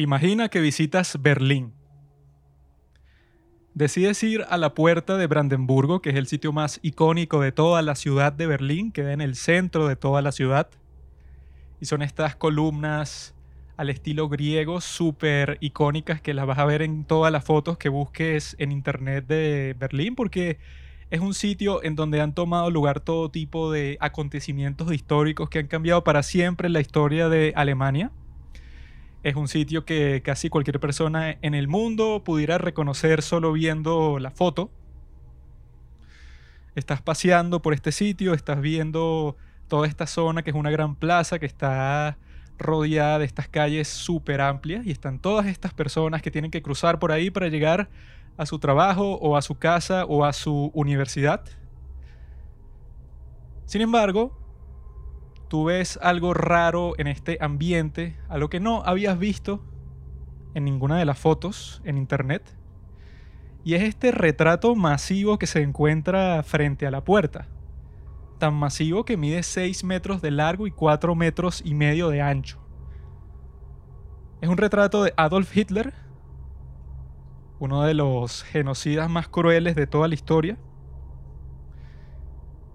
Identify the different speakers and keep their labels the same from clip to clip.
Speaker 1: Imagina que visitas Berlín. Decides ir a la puerta de Brandenburgo, que es el sitio más icónico de toda la ciudad de Berlín, queda en el centro de toda la ciudad. Y son estas columnas al estilo griego súper icónicas que las vas a ver en todas las fotos que busques en internet de Berlín, porque es un sitio en donde han tomado lugar todo tipo de acontecimientos históricos que han cambiado para siempre la historia de Alemania. Es un sitio que casi cualquier persona en el mundo pudiera reconocer solo viendo la foto. Estás paseando por este sitio, estás viendo toda esta zona que es una gran plaza que está rodeada de estas calles súper amplias y están todas estas personas que tienen que cruzar por ahí para llegar a su trabajo o a su casa o a su universidad. Sin embargo, tú ves algo raro en este ambiente, algo que no habías visto en ninguna de las fotos en internet. Y es este retrato masivo que se encuentra frente a la puerta. Tan masivo que mide 6 metros de largo y 4 metros y medio de ancho. Es un retrato de Adolf Hitler, uno de los genocidas más crueles de toda la historia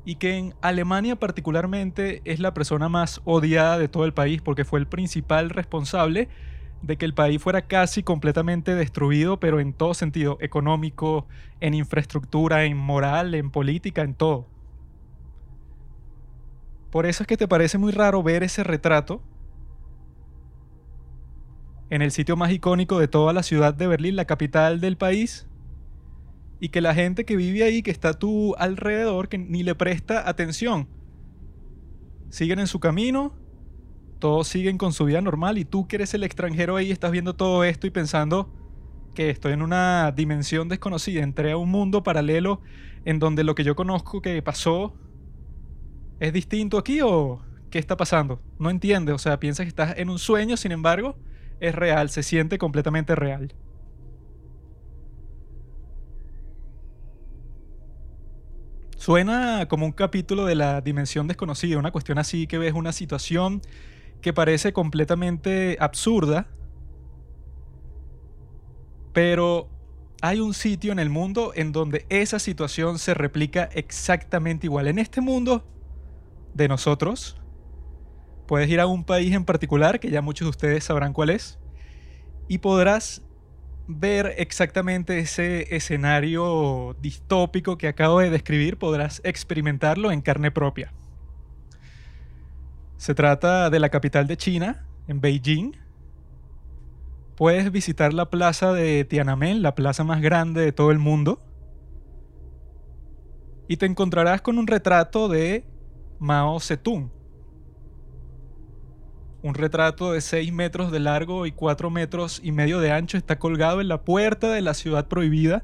Speaker 1: y que en Alemania particularmente es la persona más odiada de todo el país porque fue el principal responsable de que el país fuera casi completamente destruido, pero en todo sentido, económico, en infraestructura, en moral, en política, en todo. Por eso es que te parece muy raro ver ese retrato en el sitio más icónico de toda la ciudad de Berlín, la capital del país, y que la gente que vive ahí, que está a tu alrededor, que ni le presta atención. Siguen en su camino, todos siguen con su vida normal y tú que eres el extranjero ahí estás viendo todo esto y pensando que estoy en una dimensión desconocida, entré a un mundo paralelo en donde lo que yo conozco que pasó es distinto aquí o qué está pasando. No entiendes, o sea, piensas que estás en un sueño, sin embargo, es real, se siente completamente real. Suena como un capítulo de la dimensión desconocida, una cuestión así que ves una situación que parece completamente absurda, pero hay un sitio en el mundo en donde esa situación se replica exactamente igual. En este mundo de nosotros, puedes ir a un país en particular, que ya muchos de ustedes sabrán cuál es, y podrás ver exactamente ese escenario distópico que acabo de describir, podrás experimentarlo en carne propia. Se trata de la capital de China, en Beijing. Puedes visitar la plaza de Tiananmen, la plaza más grande de todo el mundo. Y te encontrarás con un retrato de Mao Zedong, un retrato de 6 metros de largo y 4 metros y medio de ancho. Está colgado en la puerta de la ciudad prohibida.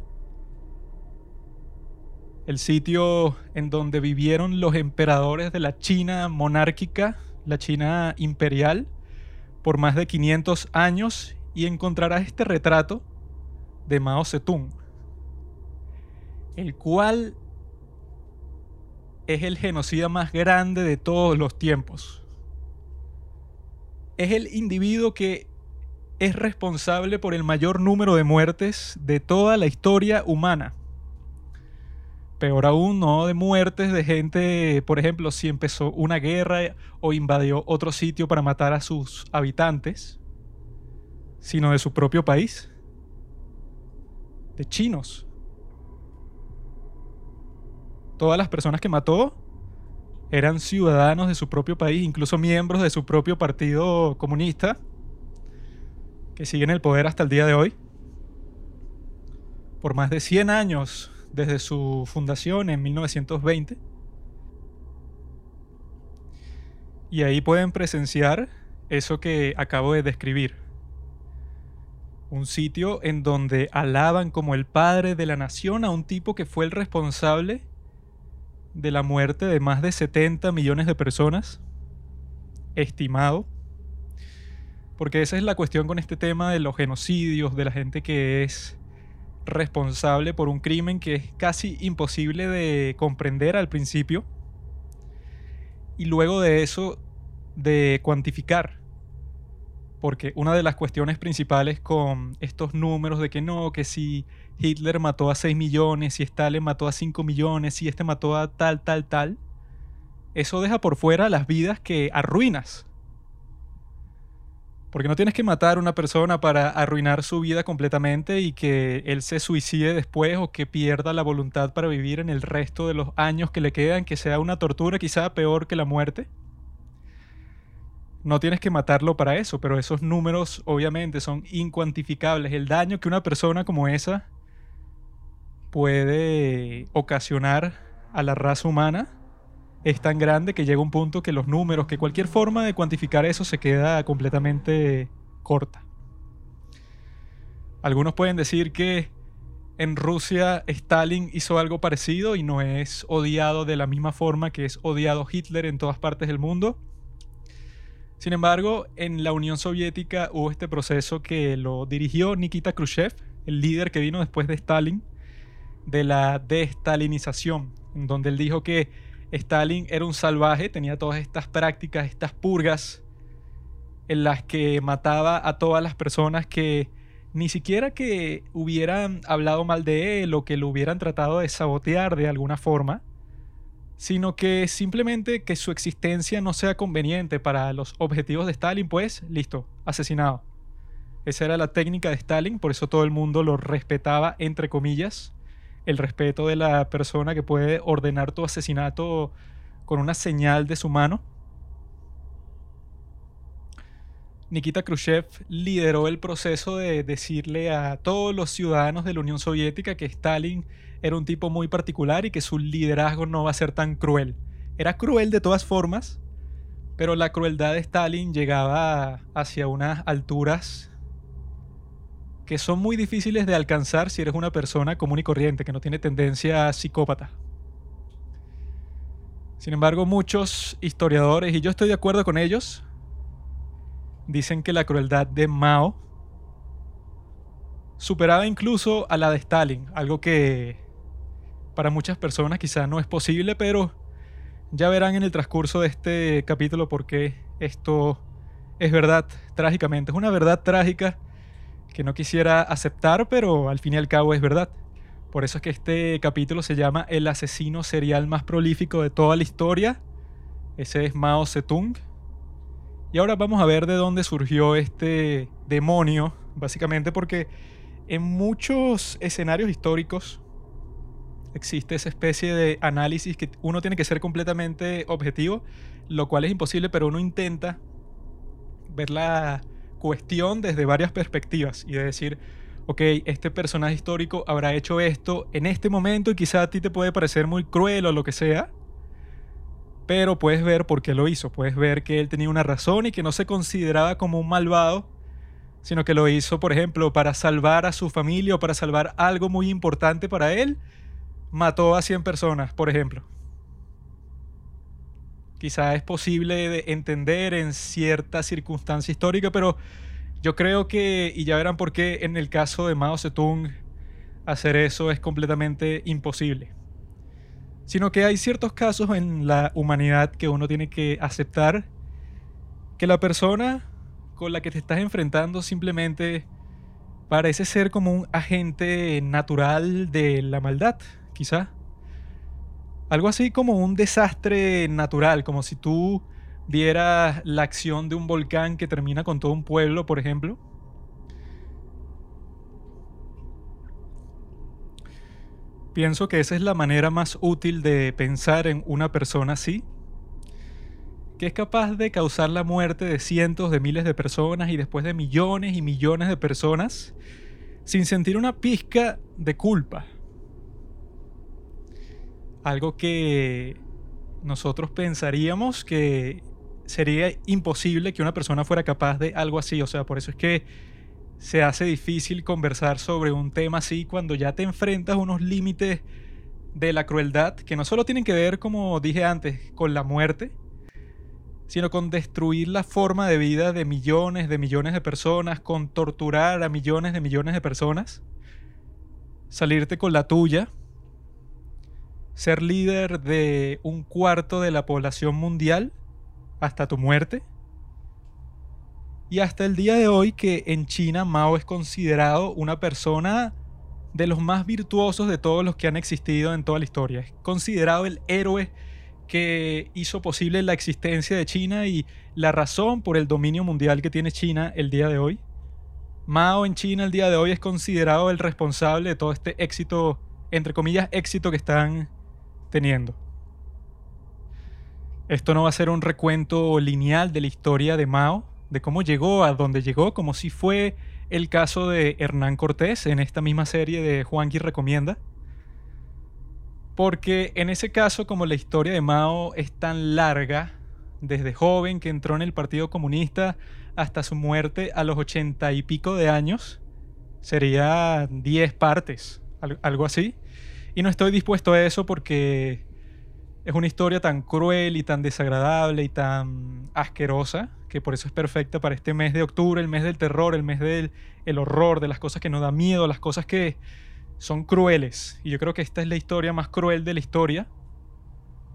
Speaker 1: El sitio en donde vivieron los emperadores de la China monárquica, la China imperial, por más de 500 años. Y encontrarás este retrato de Mao Zedong, el cual es el genocida más grande de todos los tiempos es el individuo que es responsable por el mayor número de muertes de toda la historia humana. Peor aún, no de muertes de gente, por ejemplo, si empezó una guerra o invadió otro sitio para matar a sus habitantes, sino de su propio país, de chinos. Todas las personas que mató eran ciudadanos de su propio país, incluso miembros de su propio partido comunista, que siguen el poder hasta el día de hoy. Por más de 100 años desde su fundación en 1920. Y ahí pueden presenciar eso que acabo de describir. Un sitio en donde alaban como el padre de la nación a un tipo que fue el responsable de la muerte de más de 70 millones de personas, estimado. Porque esa es la cuestión con este tema de los genocidios, de la gente que es responsable por un crimen que es casi imposible de comprender al principio. Y luego de eso, de cuantificar. Porque una de las cuestiones principales con estos números de que no, que si Hitler mató a 6 millones, si Stalin mató a 5 millones, si este mató a tal, tal, tal, eso deja por fuera las vidas que arruinas. Porque no tienes que matar a una persona para arruinar su vida completamente y que él se suicide después o que pierda la voluntad para vivir en el resto de los años que le quedan, que sea una tortura quizá peor que la muerte. No tienes que matarlo para eso, pero esos números obviamente son incuantificables. El daño que una persona como esa puede ocasionar a la raza humana es tan grande que llega un punto que los números, que cualquier forma de cuantificar eso se queda completamente corta. Algunos pueden decir que en Rusia Stalin hizo algo parecido y no es odiado de la misma forma que es odiado Hitler en todas partes del mundo. Sin embargo, en la Unión Soviética hubo este proceso que lo dirigió Nikita Khrushchev, el líder que vino después de Stalin, de la destalinización, en donde él dijo que Stalin era un salvaje, tenía todas estas prácticas, estas purgas, en las que mataba a todas las personas que ni siquiera que hubieran hablado mal de él o que lo hubieran tratado de sabotear de alguna forma, sino que simplemente que su existencia no sea conveniente para los objetivos de Stalin, pues listo, asesinado. Esa era la técnica de Stalin, por eso todo el mundo lo respetaba, entre comillas el respeto de la persona que puede ordenar tu asesinato con una señal de su mano. Nikita Khrushchev lideró el proceso de decirle a todos los ciudadanos de la Unión Soviética que Stalin era un tipo muy particular y que su liderazgo no va a ser tan cruel. Era cruel de todas formas, pero la crueldad de Stalin llegaba hacia unas alturas que son muy difíciles de alcanzar si eres una persona común y corriente, que no tiene tendencia psicópata. Sin embargo, muchos historiadores, y yo estoy de acuerdo con ellos, dicen que la crueldad de Mao superaba incluso a la de Stalin, algo que para muchas personas quizá no es posible, pero ya verán en el transcurso de este capítulo por qué esto es verdad trágicamente. Es una verdad trágica que no quisiera aceptar, pero al fin y al cabo es verdad. Por eso es que este capítulo se llama El asesino serial más prolífico de toda la historia. Ese es Mao Zedong. Y ahora vamos a ver de dónde surgió este demonio, básicamente porque en muchos escenarios históricos existe esa especie de análisis que uno tiene que ser completamente objetivo, lo cual es imposible, pero uno intenta ver la cuestión desde varias perspectivas y de decir, ok, este personaje histórico habrá hecho esto en este momento y quizá a ti te puede parecer muy cruel o lo que sea, pero puedes ver por qué lo hizo, puedes ver que él tenía una razón y que no se consideraba como un malvado, sino que lo hizo, por ejemplo, para salvar a su familia o para salvar algo muy importante para él, mató a 100 personas, por ejemplo quizá es posible de entender en cierta circunstancia histórica, pero yo creo que, y ya verán por qué en el caso de Mao Zedong, hacer eso es completamente imposible. Sino que hay ciertos casos en la humanidad que uno tiene que aceptar que la persona con la que te estás enfrentando simplemente parece ser como un agente natural de la maldad, quizá. Algo así como un desastre natural, como si tú vieras la acción de un volcán que termina con todo un pueblo, por ejemplo. Pienso que esa es la manera más útil de pensar en una persona así, que es capaz de causar la muerte de cientos de miles de personas y después de millones y millones de personas sin sentir una pizca de culpa. Algo que nosotros pensaríamos que sería imposible que una persona fuera capaz de algo así. O sea, por eso es que se hace difícil conversar sobre un tema así cuando ya te enfrentas a unos límites de la crueldad que no solo tienen que ver, como dije antes, con la muerte, sino con destruir la forma de vida de millones de millones de personas, con torturar a millones de millones de personas, salirte con la tuya ser líder de un cuarto de la población mundial hasta tu muerte Y hasta el día de hoy que en China Mao es considerado una persona de los más virtuosos de todos los que han existido en toda la historia. Es considerado el héroe que hizo posible la existencia de China y la razón por el dominio mundial que tiene China el día de hoy. Mao en China el día de hoy es considerado el responsable de todo este éxito, entre comillas, éxito que están teniendo. Esto no va a ser un recuento lineal de la historia de Mao, de cómo llegó a donde llegó, como si fue el caso de Hernán Cortés en esta misma serie de Juanqui Recomienda. Porque en ese caso, como la historia de Mao es tan larga, desde joven que entró en el Partido Comunista hasta su muerte a los ochenta y pico de años, sería diez partes, algo así. Y no estoy dispuesto a eso porque es una historia tan cruel y tan desagradable y tan asquerosa que por eso es perfecta para este mes de octubre, el mes del terror, el mes del el horror, de las cosas que nos dan miedo, las cosas que son crueles. Y yo creo que esta es la historia más cruel de la historia,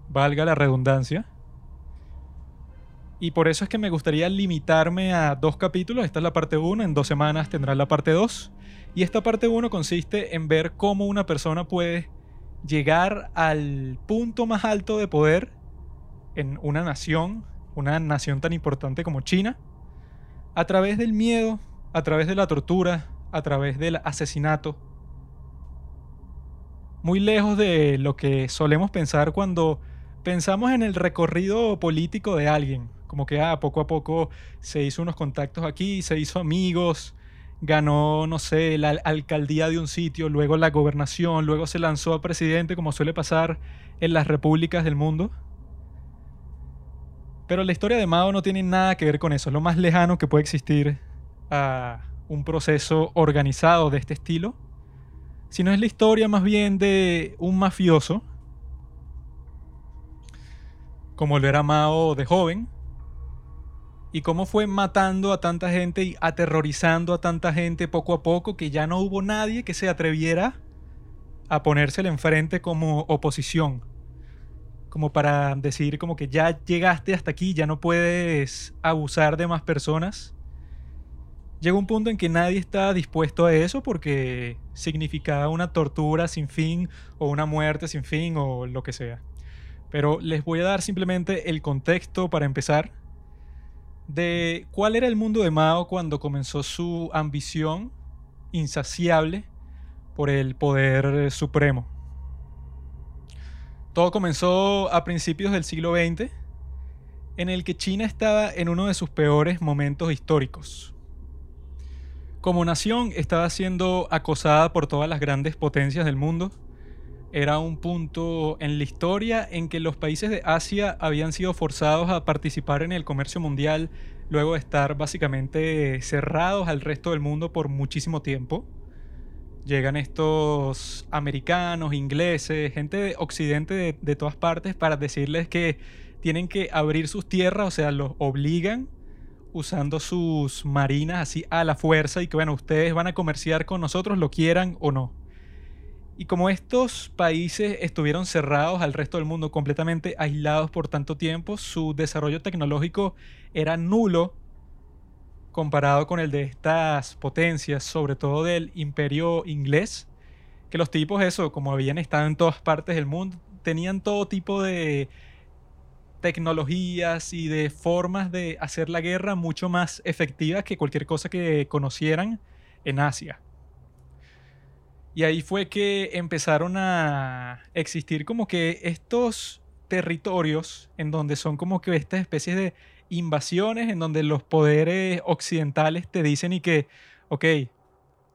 Speaker 1: valga la redundancia. Y por eso es que me gustaría limitarme a dos capítulos. Esta es la parte 1, en dos semanas tendrá la parte 2. Y esta parte 1 consiste en ver cómo una persona puede llegar al punto más alto de poder en una nación, una nación tan importante como China, a través del miedo, a través de la tortura, a través del asesinato. Muy lejos de lo que solemos pensar cuando pensamos en el recorrido político de alguien, como que ah, poco a poco se hizo unos contactos aquí, se hizo amigos, ganó, no sé, la alcaldía de un sitio, luego la gobernación, luego se lanzó a presidente, como suele pasar en las repúblicas del mundo. Pero la historia de Mao no tiene nada que ver con eso, es lo más lejano que puede existir a un proceso organizado de este estilo, sino es la historia más bien de un mafioso, como lo era Mao de joven, y cómo fue matando a tanta gente y aterrorizando a tanta gente poco a poco que ya no hubo nadie que se atreviera a ponérsele enfrente como oposición. Como para decir como que ya llegaste hasta aquí, ya no puedes abusar de más personas. Llegó un punto en que nadie estaba dispuesto a eso porque significaba una tortura sin fin o una muerte sin fin o lo que sea. Pero les voy a dar simplemente el contexto para empezar de cuál era el mundo de Mao cuando comenzó su ambición insaciable por el poder supremo. Todo comenzó a principios del siglo XX, en el que China estaba en uno de sus peores momentos históricos. Como nación estaba siendo acosada por todas las grandes potencias del mundo, era un punto en la historia en que los países de Asia habían sido forzados a participar en el comercio mundial luego de estar básicamente cerrados al resto del mundo por muchísimo tiempo. Llegan estos americanos, ingleses, gente de occidente de, de todas partes para decirles que tienen que abrir sus tierras, o sea, los obligan usando sus marinas así a la fuerza y que bueno, ustedes van a comerciar con nosotros, lo quieran o no. Y como estos países estuvieron cerrados al resto del mundo, completamente aislados por tanto tiempo, su desarrollo tecnológico era nulo comparado con el de estas potencias, sobre todo del imperio inglés, que los tipos, eso, como habían estado en todas partes del mundo, tenían todo tipo de tecnologías y de formas de hacer la guerra mucho más efectivas que cualquier cosa que conocieran en Asia. Y ahí fue que empezaron a existir como que estos territorios en donde son como que estas especies de invasiones, en donde los poderes occidentales te dicen y que, ok,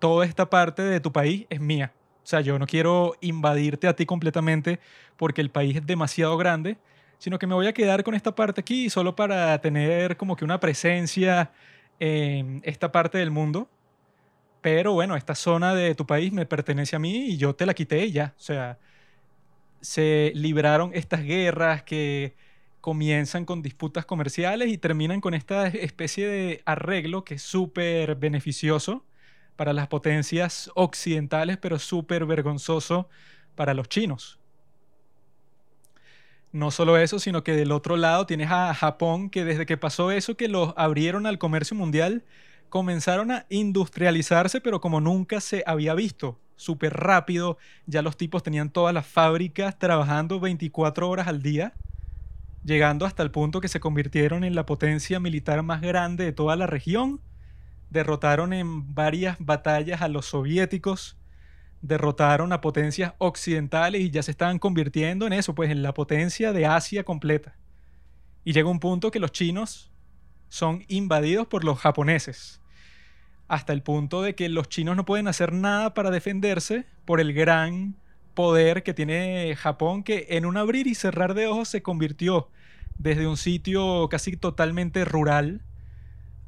Speaker 1: toda esta parte de tu país es mía. O sea, yo no quiero invadirte a ti completamente porque el país es demasiado grande, sino que me voy a quedar con esta parte aquí solo para tener como que una presencia en esta parte del mundo pero bueno, esta zona de tu país me pertenece a mí y yo te la quité ya. O sea, se libraron estas guerras que comienzan con disputas comerciales y terminan con esta especie de arreglo que es súper beneficioso para las potencias occidentales, pero súper vergonzoso para los chinos. No solo eso, sino que del otro lado tienes a Japón, que desde que pasó eso, que los abrieron al comercio mundial, comenzaron a industrializarse, pero como nunca se había visto, súper rápido, ya los tipos tenían todas las fábricas trabajando 24 horas al día, llegando hasta el punto que se convirtieron en la potencia militar más grande de toda la región, derrotaron en varias batallas a los soviéticos, derrotaron a potencias occidentales y ya se estaban convirtiendo en eso, pues en la potencia de Asia completa. Y llega un punto que los chinos son invadidos por los japoneses, hasta el punto de que los chinos no pueden hacer nada para defenderse por el gran poder que tiene Japón, que en un abrir y cerrar de ojos se convirtió desde un sitio casi totalmente rural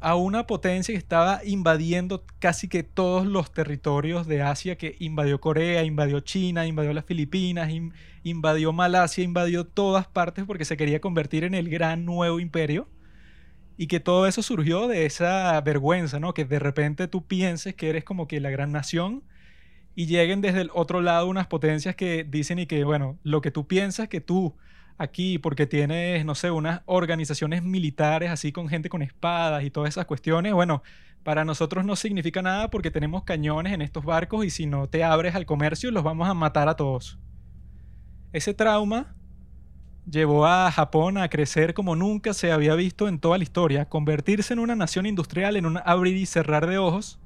Speaker 1: a una potencia que estaba invadiendo casi que todos los territorios de Asia, que invadió Corea, invadió China, invadió las Filipinas, invadió Malasia, invadió todas partes porque se quería convertir en el gran nuevo imperio. Y que todo eso surgió de esa vergüenza, ¿no? Que de repente tú pienses que eres como que la gran nación y lleguen desde el otro lado unas potencias que dicen y que, bueno, lo que tú piensas que tú aquí porque tienes, no sé, unas organizaciones militares así con gente con espadas y todas esas cuestiones, bueno, para nosotros no significa nada porque tenemos cañones en estos barcos y si no te abres al comercio los vamos a matar a todos. Ese trauma llevó a Japón a crecer como nunca se había visto en toda la historia, convertirse en una nación industrial, en un abrir y cerrar de ojos,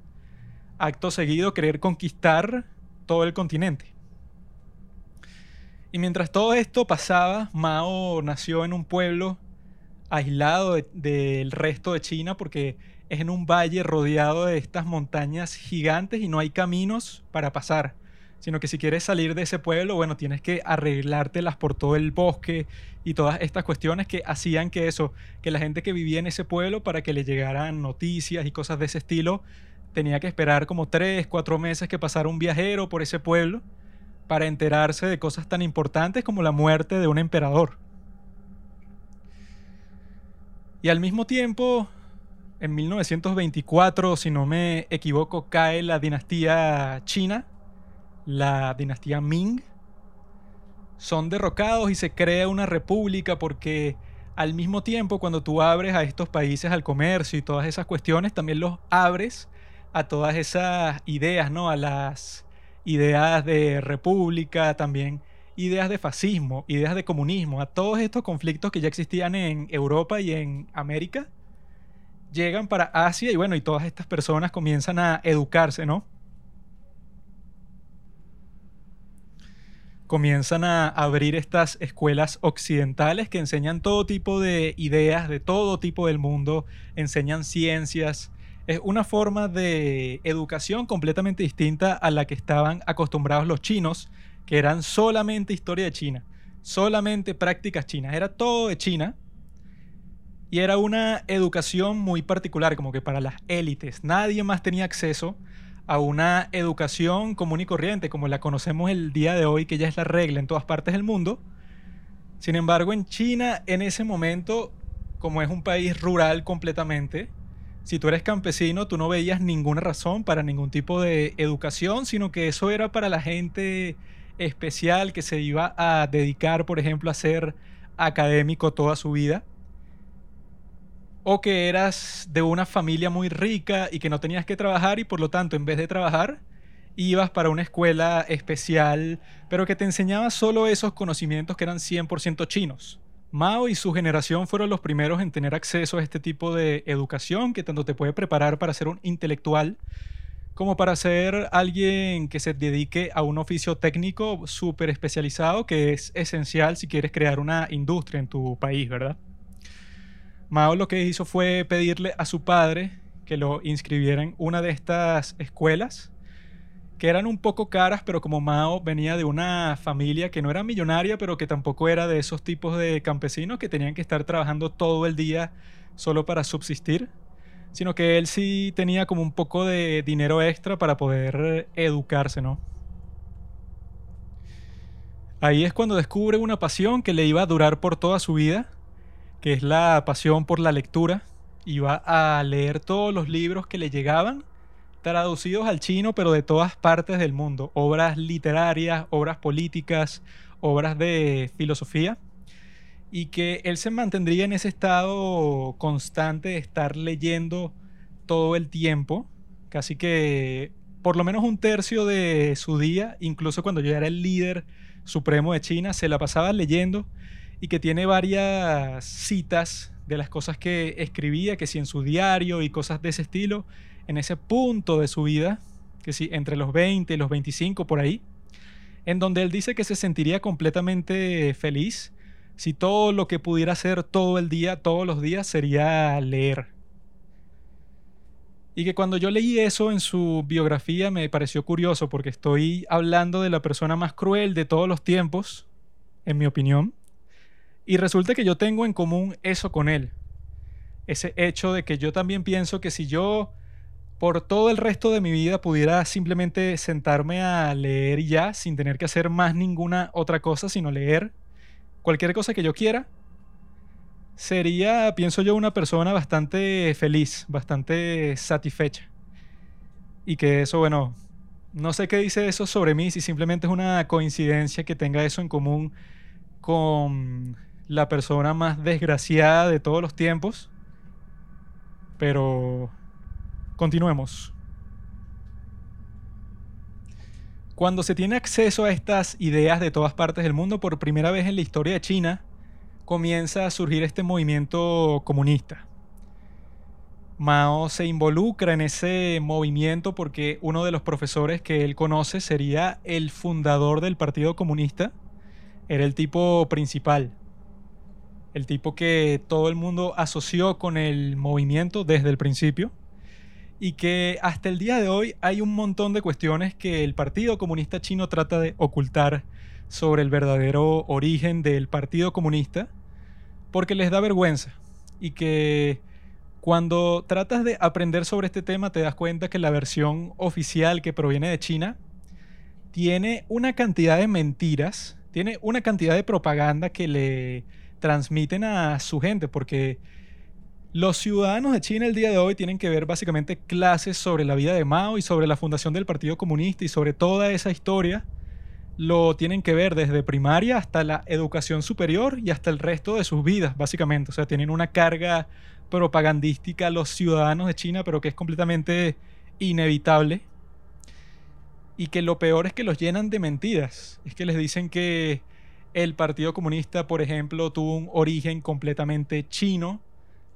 Speaker 1: acto seguido querer conquistar todo el continente. Y mientras todo esto pasaba, Mao nació en un pueblo aislado del resto de China porque es en un valle rodeado de estas montañas gigantes y no hay caminos para pasar, sino que si quieres salir de ese pueblo, bueno, tienes que arreglártelas por todo el bosque y todas estas cuestiones que hacían que eso, que la gente que vivía en ese pueblo para que le llegaran noticias y cosas de ese estilo, tenía que esperar como tres, cuatro meses que pasara un viajero por ese pueblo para enterarse de cosas tan importantes como la muerte de un emperador. Y al mismo tiempo, en 1924, si no me equivoco, cae la dinastía china, la dinastía Ming. Son derrocados y se crea una república porque al mismo tiempo cuando tú abres a estos países al comercio y todas esas cuestiones, también los abres a todas esas ideas, ¿no? A las ideas de república, también ideas de fascismo, ideas de comunismo, a todos estos conflictos que ya existían en Europa y en América, llegan para Asia y bueno, y todas estas personas comienzan a educarse, ¿no? Comienzan a abrir estas escuelas occidentales que enseñan todo tipo de ideas de todo tipo del mundo, enseñan ciencias, es una forma de educación completamente distinta a la que estaban acostumbrados los chinos, que eran solamente historia de China, solamente prácticas chinas, era todo de China. Y era una educación muy particular, como que para las élites. Nadie más tenía acceso a una educación común y corriente, como la conocemos el día de hoy, que ya es la regla en todas partes del mundo. Sin embargo, en China, en ese momento, como es un país rural completamente, si tú eres campesino, tú no veías ninguna razón para ningún tipo de educación, sino que eso era para la gente especial que se iba a dedicar, por ejemplo, a ser académico toda su vida. O que eras de una familia muy rica y que no tenías que trabajar y por lo tanto, en vez de trabajar, ibas para una escuela especial, pero que te enseñaba solo esos conocimientos que eran 100% chinos. Mao y su generación fueron los primeros en tener acceso a este tipo de educación que tanto te puede preparar para ser un intelectual como para ser alguien que se dedique a un oficio técnico súper especializado que es esencial si quieres crear una industria en tu país, ¿verdad? Mao lo que hizo fue pedirle a su padre que lo inscribiera en una de estas escuelas que eran un poco caras, pero como Mao venía de una familia que no era millonaria, pero que tampoco era de esos tipos de campesinos que tenían que estar trabajando todo el día solo para subsistir, sino que él sí tenía como un poco de dinero extra para poder educarse, ¿no? Ahí es cuando descubre una pasión que le iba a durar por toda su vida, que es la pasión por la lectura. Iba a leer todos los libros que le llegaban traducidos al chino, pero de todas partes del mundo. Obras literarias, obras políticas, obras de filosofía. y que él se mantendría en ese estado constante de estar leyendo todo el tiempo, casi que por lo menos un tercio de su día, incluso cuando yo era el líder supremo de China, se la pasaba leyendo y que tiene varias citas de las cosas que escribía, que si en su diario y cosas de ese estilo, en ese punto de su vida, que si entre los 20 y los 25 por ahí, en donde él dice que se sentiría completamente feliz si todo lo que pudiera hacer todo el día, todos los días, sería leer. Y que cuando yo leí eso en su biografía me pareció curioso porque estoy hablando de la persona más cruel de todos los tiempos, en mi opinión, y resulta que yo tengo en común eso con él. Ese hecho de que yo también pienso que si yo por todo el resto de mi vida pudiera simplemente sentarme a leer ya, sin tener que hacer más ninguna otra cosa, sino leer cualquier cosa que yo quiera, sería, pienso yo, una persona bastante feliz, bastante satisfecha. Y que eso, bueno, no sé qué dice eso sobre mí, si simplemente es una coincidencia que tenga eso en común con la persona más desgraciada de todos los tiempos. Pero continuemos. Cuando se tiene acceso a estas ideas de todas partes del mundo, por primera vez en la historia de China, comienza a surgir este movimiento comunista. Mao se involucra en ese movimiento porque uno de los profesores que él conoce sería el fundador del Partido Comunista, era el tipo principal el tipo que todo el mundo asoció con el movimiento desde el principio y que hasta el día de hoy hay un montón de cuestiones que el Partido Comunista Chino trata de ocultar sobre el verdadero origen del Partido Comunista porque les da vergüenza y que cuando tratas de aprender sobre este tema te das cuenta que la versión oficial que proviene de China tiene una cantidad de mentiras, tiene una cantidad de propaganda que le transmiten a su gente, porque los ciudadanos de China el día de hoy tienen que ver básicamente clases sobre la vida de Mao y sobre la fundación del Partido Comunista y sobre toda esa historia. Lo tienen que ver desde primaria hasta la educación superior y hasta el resto de sus vidas, básicamente. O sea, tienen una carga propagandística los ciudadanos de China, pero que es completamente inevitable. Y que lo peor es que los llenan de mentiras. Es que les dicen que el Partido Comunista, por ejemplo, tuvo un origen completamente chino.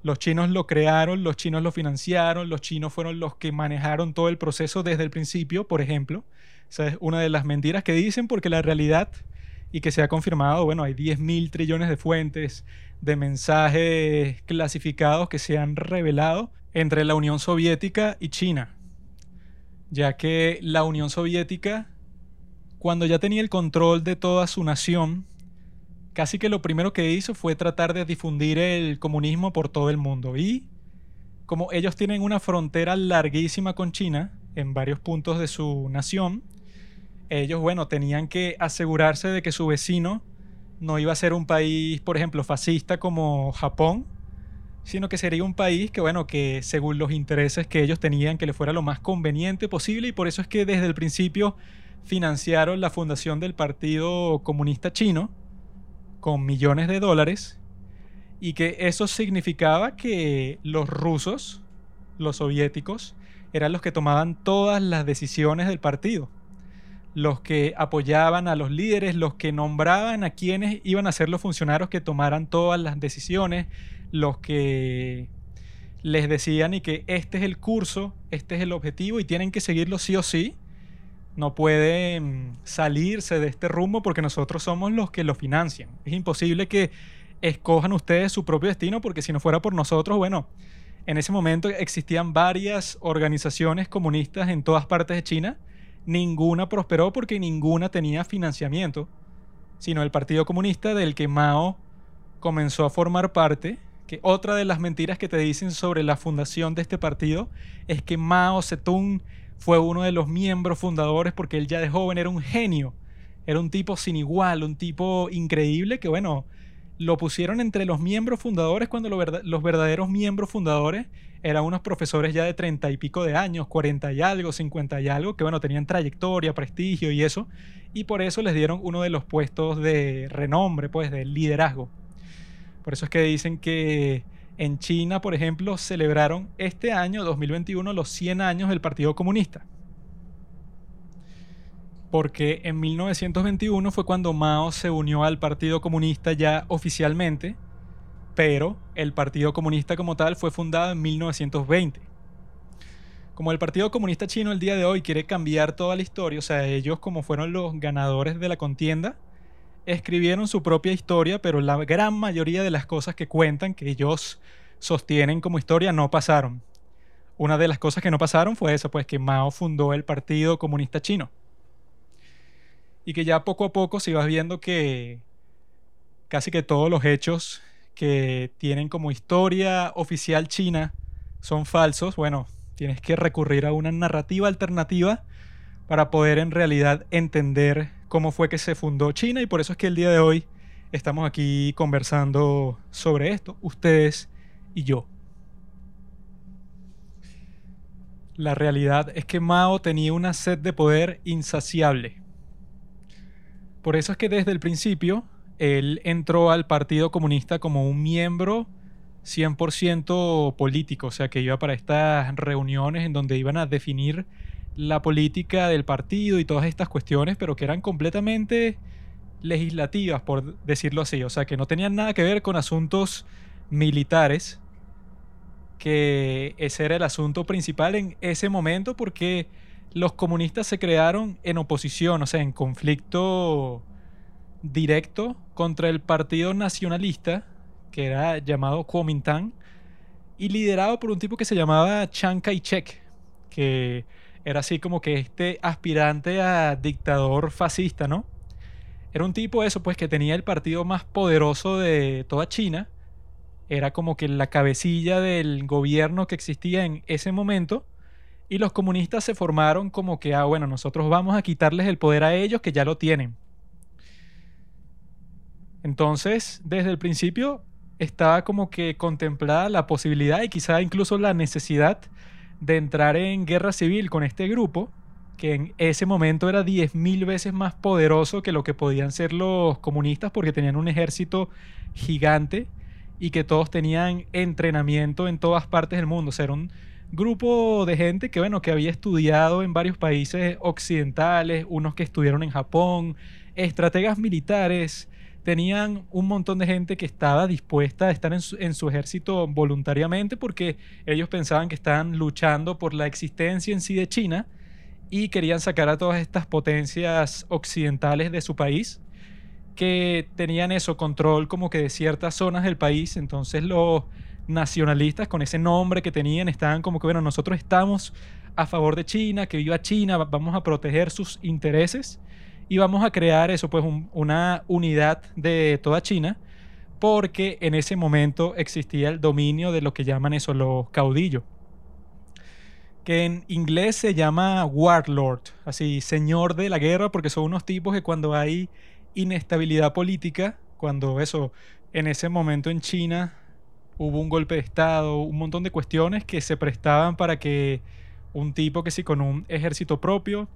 Speaker 1: Los chinos lo crearon, los chinos lo financiaron, los chinos fueron los que manejaron todo el proceso desde el principio, por ejemplo. Esa es una de las mentiras que dicen porque la realidad, y que se ha confirmado, bueno, hay 10 mil trillones de fuentes de mensajes clasificados que se han revelado entre la Unión Soviética y China, ya que la Unión Soviética cuando ya tenía el control de toda su nación, casi que lo primero que hizo fue tratar de difundir el comunismo por todo el mundo. Y como ellos tienen una frontera larguísima con China, en varios puntos de su nación, ellos, bueno, tenían que asegurarse de que su vecino no iba a ser un país, por ejemplo, fascista como Japón, sino que sería un país que, bueno, que según los intereses que ellos tenían, que le fuera lo más conveniente posible, y por eso es que desde el principio financiaron la fundación del Partido Comunista Chino con millones de dólares y que eso significaba que los rusos, los soviéticos, eran los que tomaban todas las decisiones del partido, los que apoyaban a los líderes, los que nombraban a quienes iban a ser los funcionarios que tomaran todas las decisiones, los que les decían y que este es el curso, este es el objetivo y tienen que seguirlo sí o sí no pueden salirse de este rumbo porque nosotros somos los que lo financian. Es imposible que escojan ustedes su propio destino porque si no fuera por nosotros, bueno, en ese momento existían varias organizaciones comunistas en todas partes de China. Ninguna prosperó porque ninguna tenía financiamiento, sino el Partido Comunista del que Mao comenzó a formar parte. Que otra de las mentiras que te dicen sobre la fundación de este partido es que Mao Zedong fue uno de los miembros fundadores porque él ya de joven era un genio, era un tipo sin igual, un tipo increíble que bueno, lo pusieron entre los miembros fundadores cuando los verdaderos miembros fundadores eran unos profesores ya de treinta y pico de años, cuarenta y algo, cincuenta y algo, que bueno, tenían trayectoria, prestigio y eso, y por eso les dieron uno de los puestos de renombre, pues de liderazgo. Por eso es que dicen que en China, por ejemplo, celebraron este año, 2021, los 100 años del Partido Comunista. Porque en 1921 fue cuando Mao se unió al Partido Comunista ya oficialmente, pero el Partido Comunista como tal fue fundado en 1920. Como el Partido Comunista Chino el día de hoy quiere cambiar toda la historia, o sea, ellos como fueron los ganadores de la contienda, escribieron su propia historia, pero la gran mayoría de las cosas que cuentan, que ellos sostienen como historia, no pasaron. Una de las cosas que no pasaron fue esa, pues que Mao fundó el Partido Comunista Chino. Y que ya poco a poco se iba viendo que casi que todos los hechos que tienen como historia oficial china son falsos, bueno, tienes que recurrir a una narrativa alternativa para poder en realidad entender cómo fue que se fundó China y por eso es que el día de hoy estamos aquí conversando sobre esto, ustedes y yo. La realidad es que Mao tenía una sed de poder insaciable. Por eso es que desde el principio él entró al Partido Comunista como un miembro 100% político, o sea que iba para estas reuniones en donde iban a definir la política del partido y todas estas cuestiones, pero que eran completamente legislativas, por decirlo así. O sea, que no tenían nada que ver con asuntos militares, que ese era el asunto principal en ese momento, porque los comunistas se crearon en oposición, o sea, en conflicto directo contra el Partido Nacionalista, que era llamado Kuomintang, y liderado por un tipo que se llamaba Chiang Kai-shek, que era así como que este aspirante a dictador fascista, ¿no? Era un tipo eso, pues que tenía el partido más poderoso de toda China. Era como que la cabecilla del gobierno que existía en ese momento. Y los comunistas se formaron como que, ah, bueno, nosotros vamos a quitarles el poder a ellos que ya lo tienen. Entonces, desde el principio estaba como que contemplada la posibilidad y quizá incluso la necesidad de entrar en guerra civil con este grupo, que en ese momento era 10.000 veces más poderoso que lo que podían ser los comunistas porque tenían un ejército gigante y que todos tenían entrenamiento en todas partes del mundo. O sea, era un grupo de gente que, bueno, que había estudiado en varios países occidentales, unos que estudiaron en Japón, estrategas militares, tenían un montón de gente que estaba dispuesta a estar en su, ejército voluntariamente porque ellos pensaban que estaban luchando por la existencia en sí de China y querían sacar a todas estas potencias occidentales de su país que tenían eso, control como que de ciertas zonas del país. Entonces los nacionalistas con ese nombre que tenían estaban como que, bueno, nosotros estamos a favor de China, que viva China, vamos a proteger sus intereses y vamos a crear eso, pues una unidad de toda China, porque en ese momento existía el dominio de lo que llaman eso los caudillos, que en inglés se llama warlord, así señor de la guerra, porque son unos tipos que cuando hay inestabilidad política, cuando eso, en ese momento en China hubo un golpe de Estado, un montón de cuestiones que se prestaban para que un tipo que sí con un ejército propio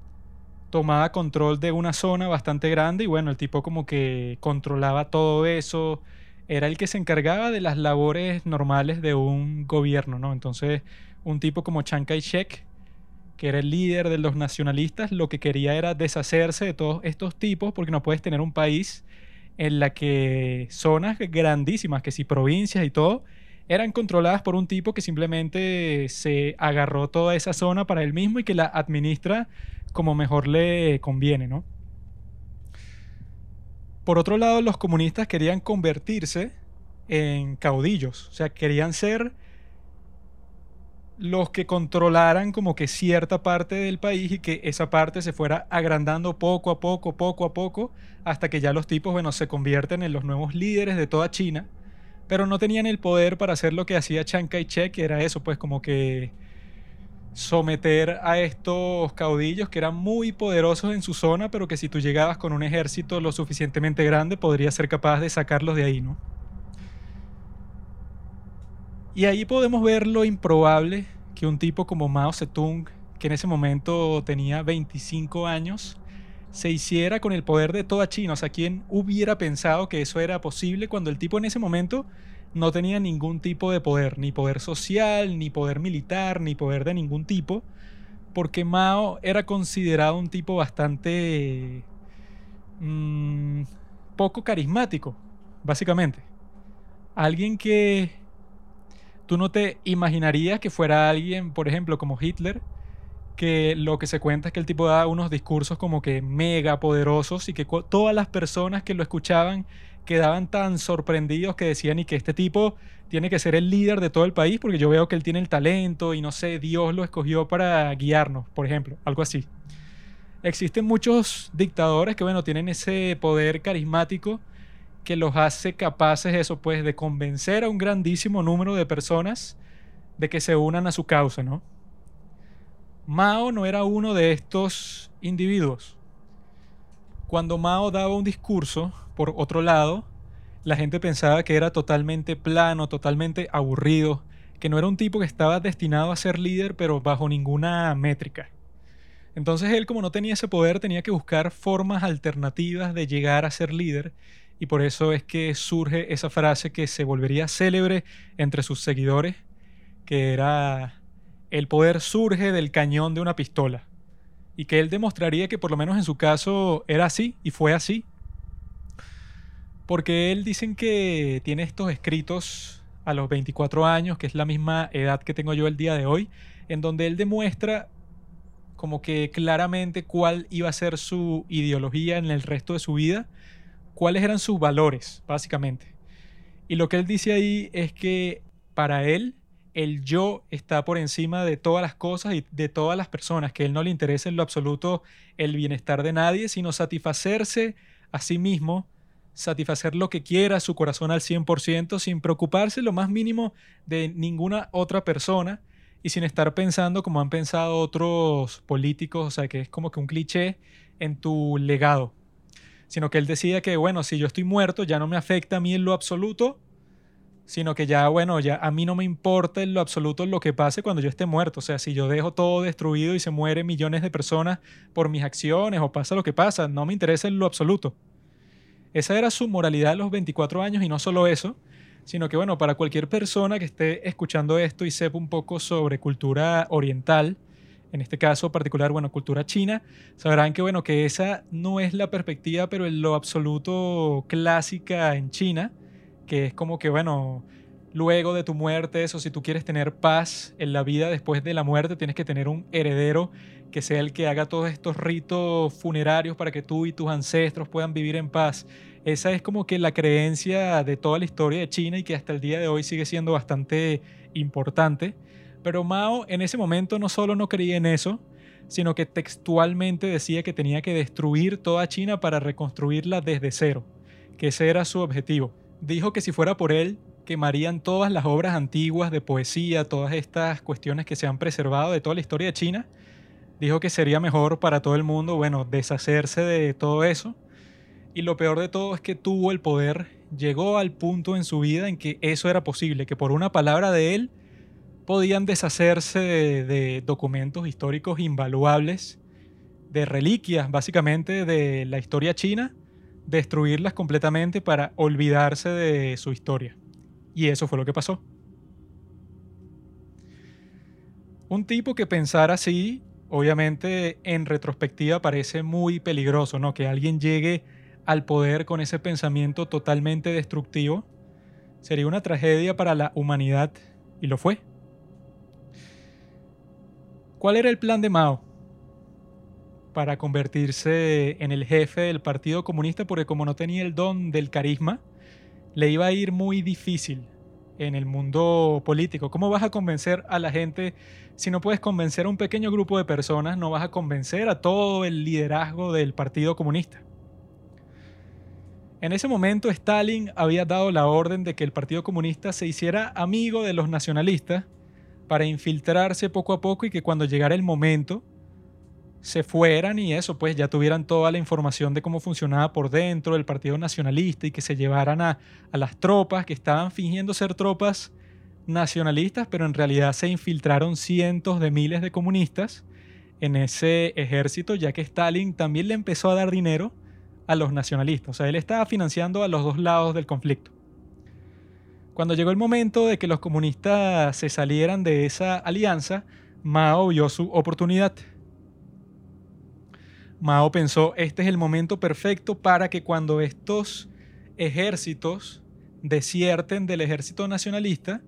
Speaker 1: tomaba control de una zona bastante grande y bueno, el tipo como que controlaba todo eso, era el que se encargaba de las labores normales de un gobierno, ¿no? Entonces, un tipo como Chiang Kai-shek, que era el líder de los nacionalistas, lo que quería era deshacerse de todos estos tipos porque no puedes tener un país en la que zonas grandísimas, que si provincias y todo, eran controladas por un tipo que simplemente se agarró toda esa zona para él mismo y que la administra como mejor le conviene, ¿no? Por otro lado, los comunistas querían convertirse en caudillos, o sea, querían ser los que controlaran como que cierta parte del país y que esa parte se fuera agrandando poco a poco, poco a poco, hasta que ya los tipos, bueno, se convierten en los nuevos líderes de toda China, pero no tenían el poder para hacer lo que hacía Chiang Kai-shek, que era eso, pues como que someter a estos caudillos que eran muy poderosos en su zona, pero que si tú llegabas con un ejército lo suficientemente grande, podrías ser capaz de sacarlos de ahí, ¿no? Y ahí podemos ver lo improbable que un tipo como Mao Zedong, que en ese momento tenía 25 años, se hiciera con el poder de toda China. O sea, ¿quién hubiera pensado que eso era posible cuando el tipo en ese momento no tenía ningún tipo de poder, ni poder social, ni poder militar, ni poder de ningún tipo? Porque Mao era considerado un tipo bastante mmm, poco carismático, básicamente. Alguien que tú no te imaginarías que fuera alguien, por ejemplo, como Hitler, que lo que se cuenta es que el tipo da unos discursos como que mega poderosos y que todas las personas que lo escuchaban quedaban tan sorprendidos que decían y que este tipo tiene que ser el líder de todo el país porque yo veo que él tiene el talento y no sé, Dios lo escogió para guiarnos, por ejemplo, algo así. Existen muchos dictadores que, bueno, tienen ese poder carismático que los hace capaces, eso, pues, de convencer a un grandísimo número de personas de que se unan a su causa, ¿no? Mao no era uno de estos individuos. Cuando Mao daba un discurso, por otro lado, la gente pensaba que era totalmente plano, totalmente aburrido, que no era un tipo que estaba destinado a ser líder, pero bajo ninguna métrica. Entonces él, como no tenía ese poder, tenía que buscar formas alternativas de llegar a ser líder, y por eso es que surge esa frase que se volvería célebre entre sus seguidores, que era el poder surge del cañón de una pistola. Y que él demostraría que por lo menos en su caso era así y fue así. Porque él dicen que tiene estos escritos a los 24 años, que es la misma edad que tengo yo el día de hoy, en donde él demuestra como que claramente cuál iba a ser su ideología en el resto de su vida, cuáles eran sus valores, básicamente. Y lo que él dice ahí es que para él el yo está por encima de todas las cosas y de todas las personas, que a él no le interesa en lo absoluto el bienestar de nadie, sino satisfacerse a sí mismo, satisfacer lo que quiera, su corazón al 100%, sin preocuparse lo más mínimo de ninguna otra persona y sin estar pensando como han pensado otros políticos, o sea, que es como que un cliché en tu legado, sino que él decía que, bueno, si yo estoy muerto, ya no me afecta a mí en lo absoluto sino que ya, bueno, ya a mí no me importa en lo absoluto lo que pase cuando yo esté muerto. O sea, si yo dejo todo destruido y se mueren millones de personas por mis acciones o pasa lo que pasa, no me interesa en lo absoluto. Esa era su moralidad a los 24 años y no solo eso, sino que, bueno, para cualquier persona que esté escuchando esto y sepa un poco sobre cultura oriental, en este caso particular, bueno, cultura china, sabrán que, bueno, que esa no es la perspectiva, pero en lo absoluto clásica en China que es como que, bueno, luego de tu muerte, eso, si tú quieres tener paz en la vida después de la muerte, tienes que tener un heredero que sea el que haga todos estos ritos funerarios para que tú y tus ancestros puedan vivir en paz. Esa es como que la creencia de toda la historia de China y que hasta el día de hoy sigue siendo bastante importante. Pero Mao en ese momento no solo no creía en eso, sino que textualmente decía que tenía que destruir toda China para reconstruirla desde cero, que ese era su objetivo dijo que si fuera por él, quemarían todas las obras antiguas de poesía, todas estas cuestiones que se han preservado de toda la historia de China. Dijo que sería mejor para todo el mundo, bueno, deshacerse de todo eso. Y lo peor de todo es que tuvo el poder, llegó al punto en su vida en que eso era posible, que por una palabra de él podían deshacerse de, de documentos históricos invaluables, de reliquias básicamente de la historia china, destruirlas completamente para olvidarse de su historia. Y eso fue lo que pasó. Un tipo que pensara así, obviamente en retrospectiva parece muy peligroso, ¿no? Que alguien llegue al poder con ese pensamiento totalmente destructivo sería una tragedia para la humanidad y lo fue. ¿Cuál era el plan de Mao? Para convertirse en el jefe del Partido Comunista porque como no tenía el don del carisma, le iba a ir muy difícil en el mundo político. ¿Cómo vas a convencer a la gente si no puedes convencer a un pequeño grupo de personas? No vas a convencer a todo el liderazgo del Partido Comunista. En ese momento Stalin había dado la orden de que el Partido Comunista se hiciera amigo de los nacionalistas para infiltrarse poco a poco y que cuando llegara el momento se fueran y eso, pues ya tuvieran toda la información de cómo funcionaba por dentro el Partido Nacionalista y que se llevaran a, a las tropas que estaban fingiendo ser tropas nacionalistas, pero en realidad se infiltraron cientos de miles de comunistas en ese ejército, ya que Stalin también le empezó a dar dinero a los nacionalistas. O sea, él estaba financiando a los dos lados del conflicto. Cuando llegó el momento de que los comunistas se salieran de esa alianza, Mao vio su oportunidad. Mao pensó, este es el momento perfecto para que cuando estos ejércitos desierten del ejército nacionalista,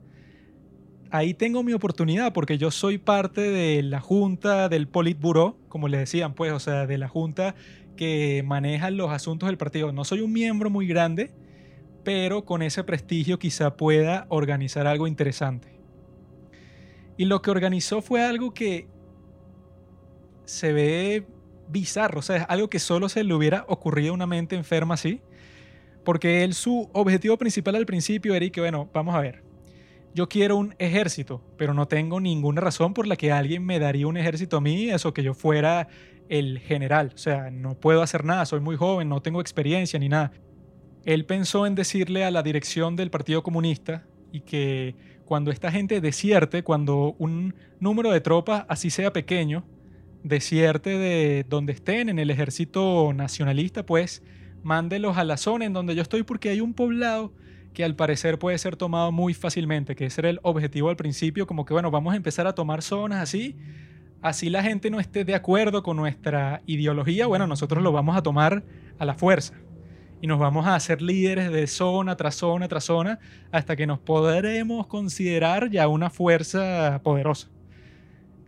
Speaker 1: ahí tengo mi oportunidad porque yo soy parte de la junta del Politburo, como le decían, pues, o sea, de la junta que maneja los asuntos del partido. No soy un miembro muy grande, pero con ese prestigio quizá pueda organizar algo interesante. Y lo que organizó fue algo que se ve bizarro, o sea, es algo que solo se le hubiera ocurrido a una mente enferma así, porque él su objetivo principal al principio era que, bueno, vamos a ver, yo quiero un ejército, pero no tengo ninguna razón por la que alguien me daría un ejército a mí, eso que yo fuera el general. O sea, no puedo hacer nada, soy muy joven, no tengo experiencia ni nada. Él pensó en decirle a la dirección del Partido Comunista y que cuando esta gente desierte, cuando un número de tropas, así sea pequeño, desierte de donde estén en el ejército nacionalista, pues mándelos a la zona en donde yo estoy porque hay un poblado que al parecer puede ser tomado muy fácilmente, que ese era el objetivo al principio, como que bueno, vamos a empezar a tomar zonas así, así la gente no esté de acuerdo con nuestra ideología, bueno, nosotros lo vamos a tomar a la fuerza y nos vamos a hacer líderes de zona tras zona tras zona hasta que nos podremos considerar ya una fuerza poderosa.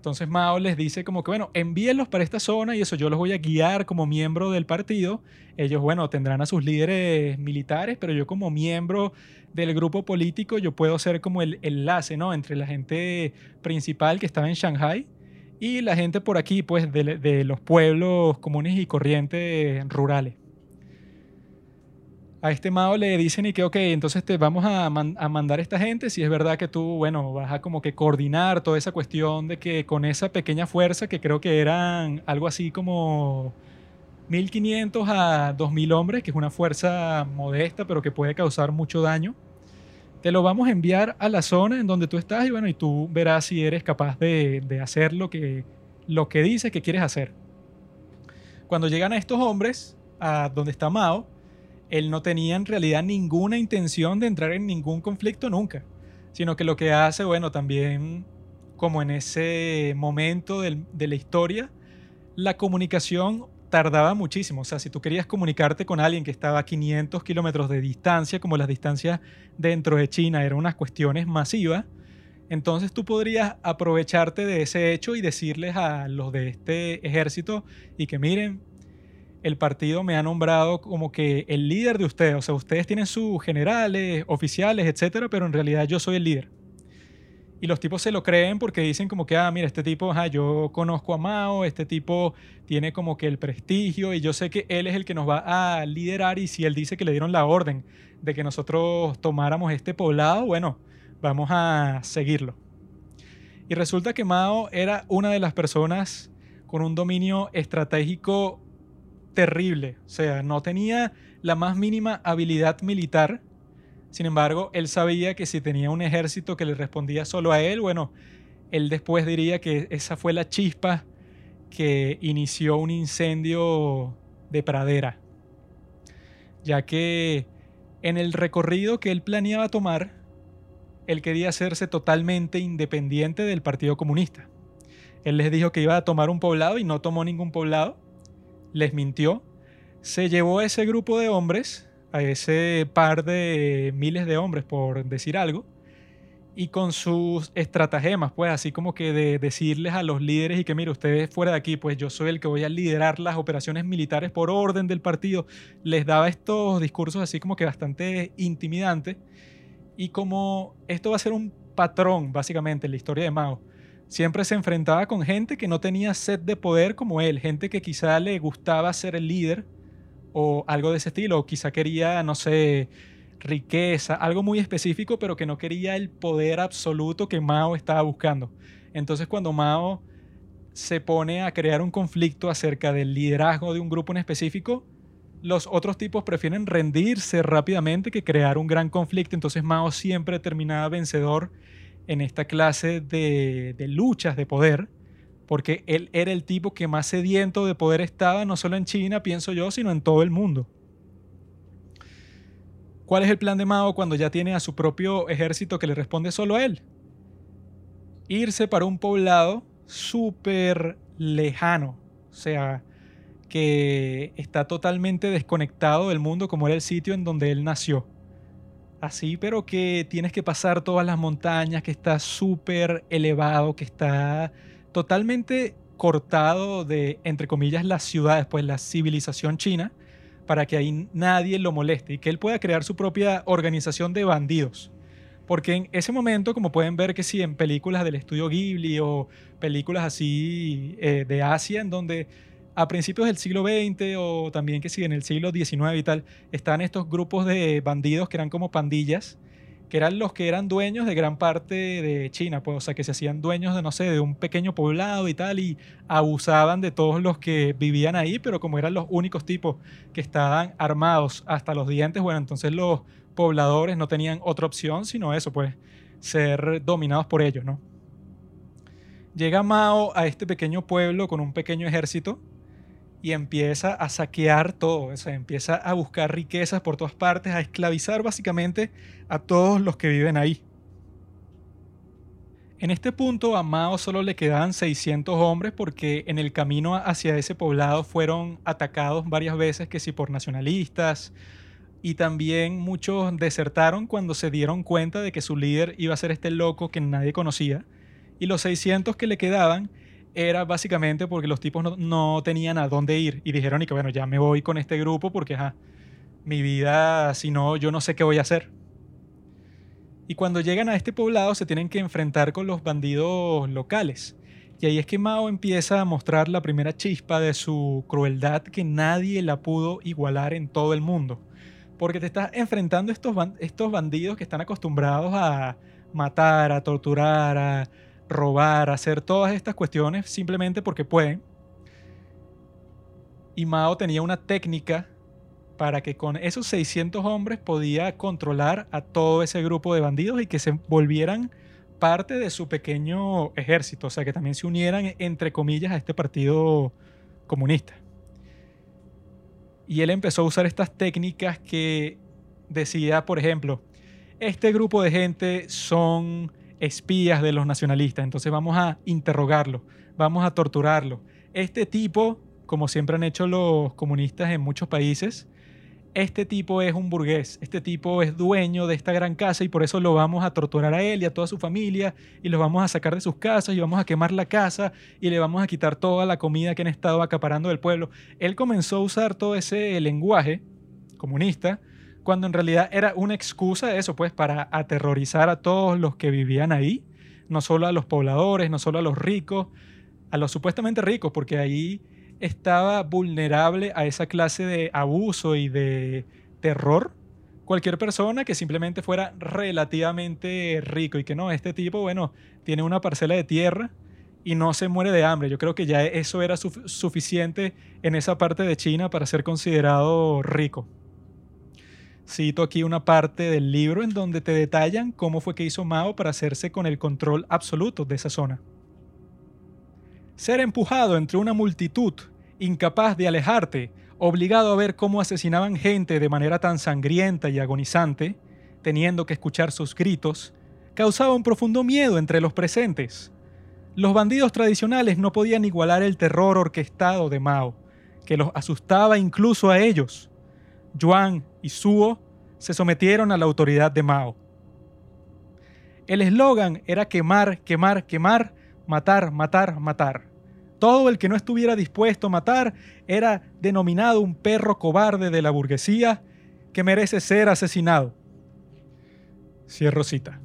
Speaker 1: Entonces Mao les dice como que, bueno, envíenlos para esta zona y eso yo los voy a guiar como miembro del partido. Ellos, bueno, tendrán a sus líderes militares, pero yo como miembro del grupo político, yo puedo ser como el enlace, ¿no? Entre la gente principal que estaba en Shanghai y la gente por aquí, pues, de, de los pueblos comunes y corrientes rurales a este Mao le dicen y que, ok, entonces te vamos a, mandar esta gente, si es verdad que tú, bueno, vas a como que coordinar toda esa cuestión de que con esa pequeña fuerza, que creo que eran algo así como 1500 a 2000 hombres, que es una fuerza modesta, pero que puede causar mucho daño, te lo vamos a enviar a la zona en donde tú estás y bueno, y tú verás si eres capaz de, de hacer lo que, lo que dices que quieres hacer. Cuando llegan a estos hombres, a donde está Mao, él no tenía en realidad ninguna intención de entrar en ningún conflicto nunca, sino que lo que hace, bueno, también como en ese momento de la historia, la comunicación tardaba muchísimo. O sea, si tú querías comunicarte con alguien que estaba a 500 kilómetros de distancia, como las distancias dentro de China eran unas cuestiones masivas, entonces tú podrías aprovecharte de ese hecho y decirles a los de este ejército y que miren, el partido me ha nombrado como que el líder de ustedes. O sea, ustedes tienen sus generales, oficiales, etcétera, pero en realidad yo soy el líder. Y los tipos se lo creen porque dicen como que, ah, mira, este tipo, yo conozco a Mao, este tipo tiene como que el prestigio y yo sé que él es el que nos va a liderar y si él dice que le dieron la orden de que nosotros tomáramos este poblado, bueno, vamos a seguirlo. Y resulta que Mao era una de las personas con un dominio estratégico terrible. O sea, no tenía la más mínima habilidad militar. Sin embargo, él sabía que si tenía un ejército que le respondía solo a él, bueno, él después diría que esa fue la chispa que inició un incendio de pradera. Ya que en el recorrido que él planeaba tomar, él quería hacerse totalmente independiente del Partido Comunista. Él les dijo que iba a tomar un poblado y no tomó ningún poblado les mintió, se llevó a ese grupo de hombres, a ese par de miles de hombres, por decir algo, y con sus estratagemas, pues así como que de decirles a los líderes y que mire, ustedes fuera de aquí, pues yo soy el que voy a liderar las operaciones militares por orden del partido, les daba estos discursos así como que bastante intimidantes. Y como esto va a ser un patrón básicamente en la historia de Mao, siempre se enfrentaba con gente que no tenía sed de poder como él, gente que quizá le gustaba ser el líder o algo de ese estilo, o quizá quería, no sé, riqueza, algo muy específico, pero que no quería el poder absoluto que Mao estaba buscando. Entonces cuando Mao se pone a crear un conflicto acerca del liderazgo de un grupo en específico, los otros tipos prefieren rendirse rápidamente que crear un gran conflicto. Entonces Mao siempre terminaba vencedor en esta clase de, luchas de poder, porque él era el tipo que más sediento de poder estaba, no solo en China, pienso yo, sino en todo el mundo. ¿Cuál es el plan de Mao cuando ya tiene a su propio ejército que le responde solo a él? Irse para un poblado súper lejano, o sea, que está totalmente desconectado del mundo como era el sitio en donde él nació. Así, pero que tienes que pasar todas las montañas, que está súper elevado, que está totalmente cortado de, entre comillas, las ciudades, pues la civilización china, para que ahí nadie lo moleste y que él pueda crear su propia organización de bandidos. Porque en ese momento, como pueden ver que sí, en películas del estudio Ghibli o películas así eh, de Asia, en donde a principios del siglo XX o también que sí, en el siglo XIX y tal, están estos grupos de bandidos que eran como pandillas, que eran los que eran dueños de gran parte de China, pues, o sea, que se hacían dueños de, no sé, de un pequeño poblado y tal, y abusaban de todos los que vivían ahí, pero como eran los únicos tipos que estaban armados hasta los dientes, bueno, entonces los pobladores no tenían otra opción sino eso, pues, ser dominados por ellos, ¿no? Llega Mao a este pequeño pueblo con un pequeño ejército y empieza a saquear todo, o sea, empieza a buscar riquezas por todas partes, a esclavizar básicamente a todos los que viven ahí. En este punto a Mao solo le quedaban 600 hombres porque en el camino hacia ese poblado fueron atacados varias veces que sí por nacionalistas y también muchos desertaron cuando se dieron cuenta de que su líder iba a ser este loco que nadie conocía y los 600 que le quedaban era básicamente porque los tipos no, tenían a dónde ir y dijeron y que bueno, ya me voy con este grupo porque mi vida, si no, yo no sé qué voy a hacer. Y cuando llegan a este poblado se tienen que enfrentar con los bandidos locales. Y ahí es que Mao empieza a mostrar la primera chispa de su crueldad que nadie la pudo igualar en todo el mundo. Porque te estás enfrentando a estos bandidos que están acostumbrados a matar, a torturar, a, robar, hacer todas estas cuestiones simplemente porque pueden. Y Mao tenía una técnica para que con esos 600 hombres podía controlar a todo ese grupo de bandidos y que se volvieran parte de su pequeño ejército, o sea, que también se unieran, entre comillas, a este partido comunista. Y él empezó a usar estas técnicas que decía, por ejemplo, este grupo de gente son espías de los nacionalistas. Entonces vamos a interrogarlo, vamos a torturarlo. Este tipo, como siempre han hecho los comunistas en muchos países, este tipo es un burgués, este tipo es dueño de esta gran casa y por eso lo vamos a torturar a él y a toda su familia y los vamos a sacar de sus casas y vamos a quemar la casa y le vamos a quitar toda la comida que han estado acaparando del pueblo. Él comenzó a usar todo ese lenguaje comunista cuando en realidad era una excusa eso, pues, para aterrorizar a todos los que vivían ahí, no solo a los pobladores, no solo a los ricos, a los supuestamente ricos, porque ahí estaba vulnerable a esa clase de abuso y de terror cualquier persona que simplemente fuera relativamente rico y que no, este tipo, bueno, tiene una parcela de tierra y no se muere de hambre. Yo creo que ya eso era suficiente en esa parte de China para ser considerado rico. Cito aquí una parte del libro en donde te detallan cómo fue que hizo Mao para hacerse con el control absoluto de esa zona. Ser empujado entre una multitud, incapaz de alejarte, obligado a ver cómo asesinaban gente de manera tan sangrienta y agonizante, teniendo que escuchar sus gritos, causaba un profundo miedo entre los presentes. Los bandidos tradicionales no podían igualar el terror orquestado de Mao, que los asustaba incluso a ellos. Yuan y Suo se sometieron a la autoridad de Mao. El eslogan era quemar, quemar, quemar, matar, matar, matar. Todo el que no estuviera dispuesto a matar era denominado un perro cobarde de la burguesía que merece ser asesinado. Cierro cita.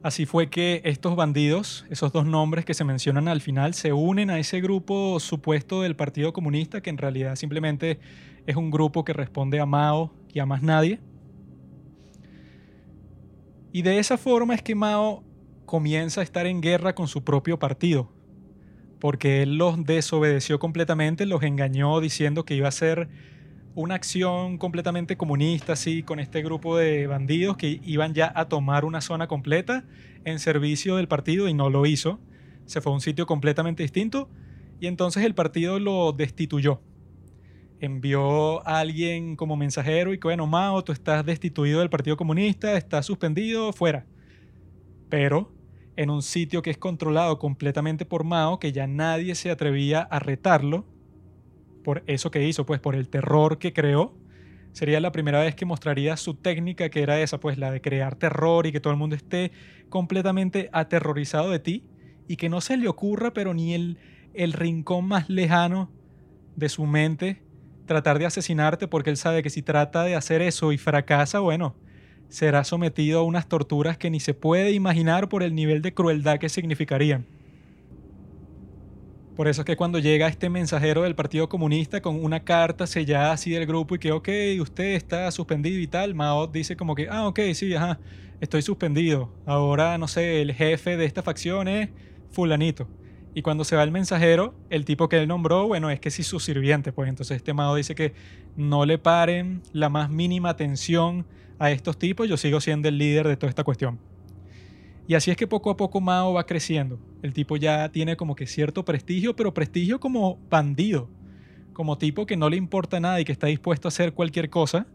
Speaker 1: Así fue que estos bandidos, esos dos nombres que se mencionan al final, se unen a ese grupo supuesto del Partido Comunista, que en realidad simplemente es un grupo que responde a Mao y a más nadie. Y de esa forma es que Mao comienza a estar en guerra con su propio partido, porque él los desobedeció completamente, los engañó diciendo que iba a ser una acción completamente comunista, así, con este grupo de bandidos que iban ya a tomar una zona completa en servicio del partido y no lo hizo, Se fue a un sitio completamente distinto y entonces el partido lo destituyó. Envió a alguien como mensajero y que, bueno, Mao, tú estás destituido del Partido Comunista, estás suspendido, fuera. Pero en un sitio que es controlado completamente por Mao, que ya nadie se atrevía a retarlo, por eso que hizo, pues por el terror que creó, sería la primera vez que mostraría su técnica, que era esa, pues la de crear terror y que todo el mundo esté completamente aterrorizado de ti y que no se le ocurra, pero ni el, el rincón más lejano de su mente, tratar de asesinarte porque él sabe que si trata de hacer eso y fracasa, bueno, será sometido a unas torturas que ni se puede imaginar por el nivel de crueldad que significarían. Por eso es que cuando llega este mensajero del Partido Comunista con una carta sellada así del grupo y que, ok, usted está suspendido y tal, Mao dice como que, ah, ok, sí, ajá, estoy suspendido. Ahora, no sé, el jefe de esta facción es fulanito. Y cuando se va el mensajero, el tipo que él nombró, bueno, es que sí su sirviente, pues entonces este Mao dice que no le paren la más mínima atención a estos tipos, yo sigo siendo el líder de toda esta cuestión. Y así es que poco a poco Mao va creciendo. El tipo ya tiene como que cierto prestigio, pero prestigio como bandido, como tipo que no le importa nada y que está dispuesto a hacer cualquier cosa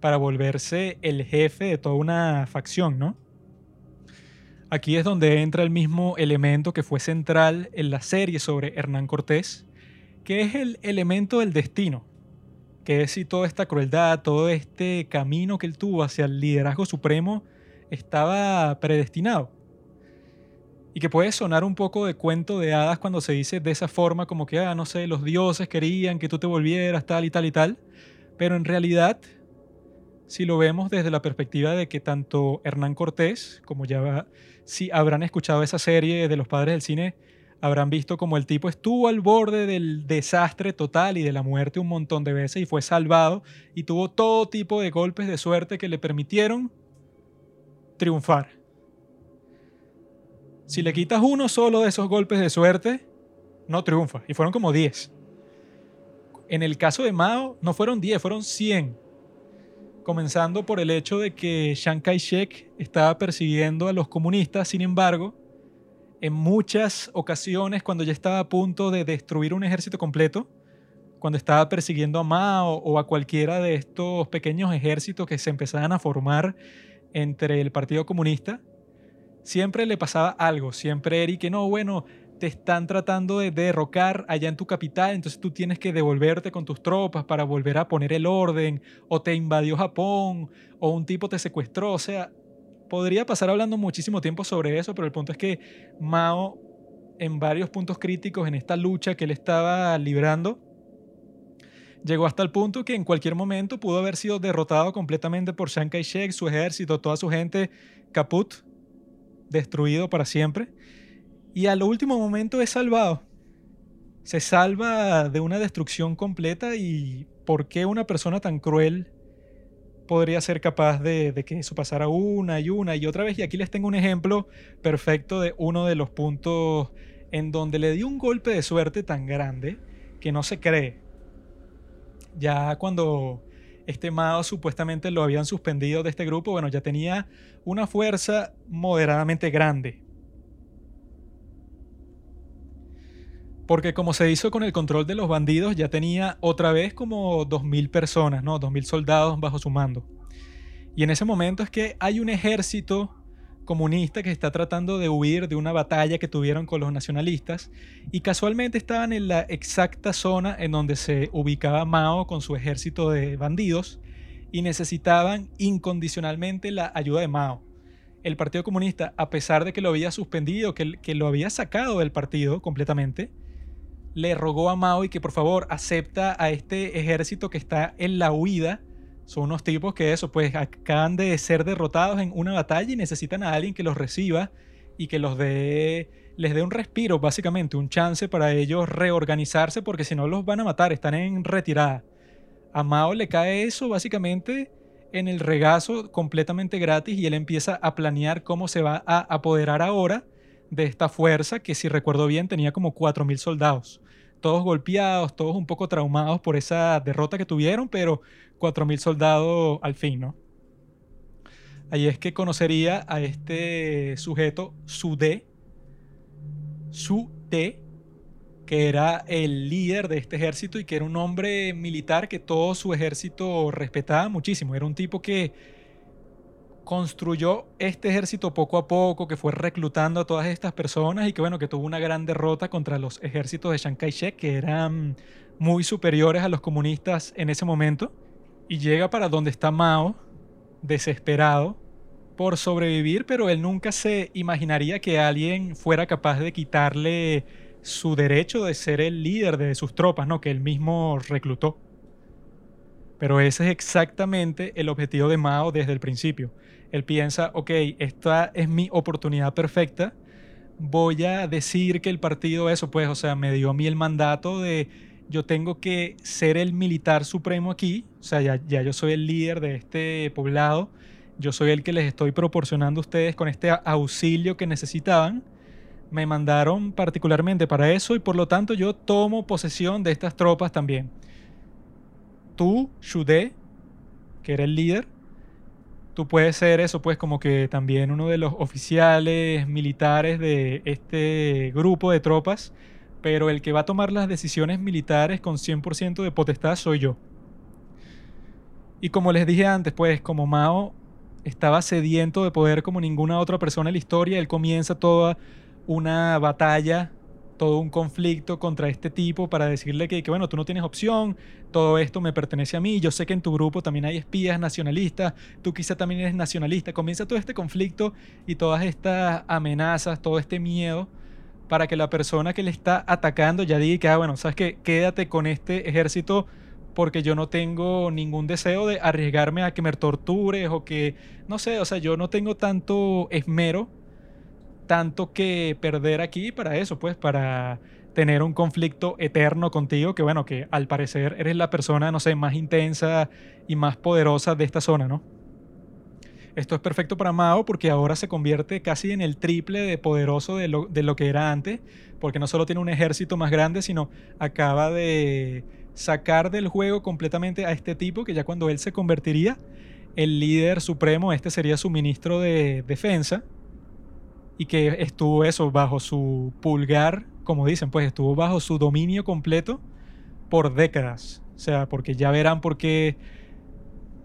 Speaker 1: para volverse el jefe de toda una facción, ¿no? Aquí es donde entra el mismo elemento que fue central en la serie sobre Hernán Cortés, que es el elemento del destino, que es si toda esta crueldad, todo este camino que él tuvo hacia el liderazgo supremo, estaba predestinado. Y que puede sonar un poco de cuento de hadas cuando se dice de esa forma, como que, ah, no sé, los dioses querían que tú te volvieras tal y tal y tal. Pero en realidad, si lo vemos desde la perspectiva de que tanto Hernán Cortés, como ya si habrán escuchado esa serie de los padres del cine, habrán visto como el tipo estuvo al borde del desastre total y de la muerte un montón de veces y fue salvado y tuvo todo tipo de golpes de suerte que le permitieron triunfar. Si le quitas uno solo de esos golpes de suerte, no triunfa. Y fueron como 10. En el caso de Mao, no fueron 10, fueron 100. Comenzando por el hecho de que Chiang Kai-shek estaba persiguiendo a los comunistas, sin embargo, en muchas ocasiones, cuando ya estaba a punto de destruir un ejército completo, cuando estaba persiguiendo a Mao o a cualquiera de estos pequeños ejércitos que se empezaban a formar entre el Partido Comunista, siempre le pasaba algo, siempre era y que no, bueno, te están tratando de derrocar allá en tu capital, entonces tú tienes que devolverte con tus tropas para volver a poner el orden, o te invadió Japón, o un tipo te secuestró, o sea, podría pasar hablando muchísimo tiempo sobre eso, pero el punto es que Mao, en varios puntos críticos en esta lucha que él estaba librando, Llegó hasta el punto que en cualquier momento pudo haber sido derrotado completamente por Chiang Kai-shek, su ejército, toda su gente, caput, destruido para siempre. Y al último momento es salvado. Se salva de una destrucción completa y ¿por qué una persona tan cruel podría ser capaz de, de, que eso pasara una y una y otra vez? Y aquí les tengo un ejemplo perfecto de uno de los puntos en donde le dio un golpe de suerte tan grande que no se cree ya cuando este Mao supuestamente lo habían suspendido de este grupo, bueno, ya tenía una fuerza moderadamente grande. Porque como se hizo con el control de los bandidos, ya tenía otra vez como 2.000 personas, ¿no? 2.000 soldados bajo su mando. Y en ese momento es que hay un ejército comunista que está tratando de huir de una batalla que tuvieron con los nacionalistas y casualmente estaban en la exacta zona en donde se ubicaba Mao con su ejército de bandidos y necesitaban incondicionalmente la ayuda de Mao. El Partido Comunista, a pesar de que lo había suspendido, que, lo había sacado del partido completamente, le rogó a Mao y que por favor acepta a este ejército que está en la huida son unos tipos que eso, pues acaban de ser derrotados en una batalla y necesitan a alguien que los reciba y que los dé, les dé un respiro, básicamente, un chance para ellos reorganizarse porque si no los van a matar, están en retirada. A Mao le cae eso básicamente en el regazo completamente gratis y él empieza a planear cómo se va a apoderar ahora de esta fuerza que si recuerdo bien tenía como 4.000 soldados todos golpeados, todos un poco traumados por esa derrota que tuvieron, pero 4.000 soldados al fin, ¿no? Ahí es que conocería a este sujeto, Sudé. Su Te, que era el líder de este ejército y que era un hombre militar que todo su ejército respetaba muchísimo. Era un tipo que construyó este ejército poco a poco, que fue reclutando a todas estas personas y que bueno, que tuvo una gran derrota contra los ejércitos de Chiang Kai-shek, que eran muy superiores a los comunistas en ese momento. Y llega para donde está Mao, desesperado por sobrevivir, pero él nunca se imaginaría que alguien fuera capaz de quitarle su derecho de ser el líder de sus tropas, ¿no? Que él mismo reclutó. Pero ese es exactamente el objetivo de Mao desde el principio. Él piensa, ok, esta es mi oportunidad perfecta. Voy a decir que el partido, eso pues, o sea, me dio a mí el mandato de yo tengo que ser el militar supremo aquí. O sea, ya, yo soy el líder de este poblado. Yo soy el que les estoy proporcionando a ustedes con este auxilio que necesitaban. Me mandaron particularmente para eso y por lo tanto yo tomo posesión de estas tropas también tú, Shude, que era el líder, tú puedes ser eso, pues como que también uno de los oficiales militares de este grupo de tropas, pero el que va a tomar las decisiones militares con 100% de potestad soy yo. Y como les dije antes, pues como Mao estaba sediento de poder como ninguna otra persona en la historia, él comienza toda una batalla todo un conflicto contra este tipo para decirle que, bueno, tú no tienes opción, todo esto me pertenece a mí, yo sé que en tu grupo también hay espías nacionalistas, tú quizá también eres nacionalista, comienza todo este conflicto y todas estas amenazas, todo este miedo para que la persona que le está atacando ya diga que, ah, bueno, sabes que quédate con este ejército porque yo no tengo ningún deseo de arriesgarme a que me tortures o que, no sé, o sea, yo no tengo tanto esmero tanto que perder aquí para eso, pues para tener un conflicto eterno contigo, que bueno, que al parecer eres la persona, no sé, más intensa y más poderosa de esta zona, ¿no? Esto es perfecto para Mao porque ahora se convierte casi en el triple de poderoso de lo, de lo que era antes, porque no solo tiene un ejército más grande, sino acaba de sacar del juego completamente a este tipo que ya cuando él se convertiría el líder supremo, este sería su ministro de defensa, y que estuvo eso bajo su pulgar, como dicen, pues estuvo bajo su dominio completo por décadas. O sea, porque ya verán por qué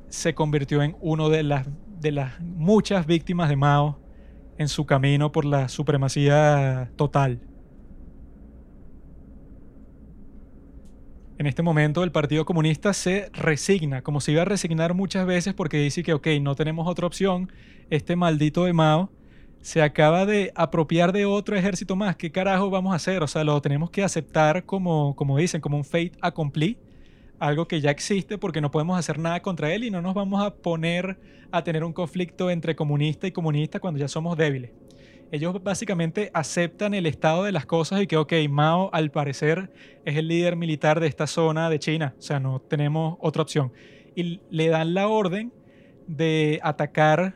Speaker 1: se convirtió en uno de las, de las muchas víctimas de Mao en su camino por la supremacía total. En este momento el Partido Comunista se resigna, como se iba a resignar muchas veces porque dice que, ok, no tenemos otra opción, este maldito de Mao se acaba de apropiar de otro ejército más. ¿Qué carajo vamos a hacer? O sea, lo tenemos que aceptar como, como dicen, como un fate accompli, algo que ya existe porque no podemos hacer nada contra él y no nos vamos a poner a tener un conflicto entre comunista y comunista cuando ya somos débiles. Ellos básicamente aceptan el estado de las cosas y que, ok, Mao al parecer es el líder militar de esta zona de China, o sea, no tenemos otra opción. Y le dan la orden de atacar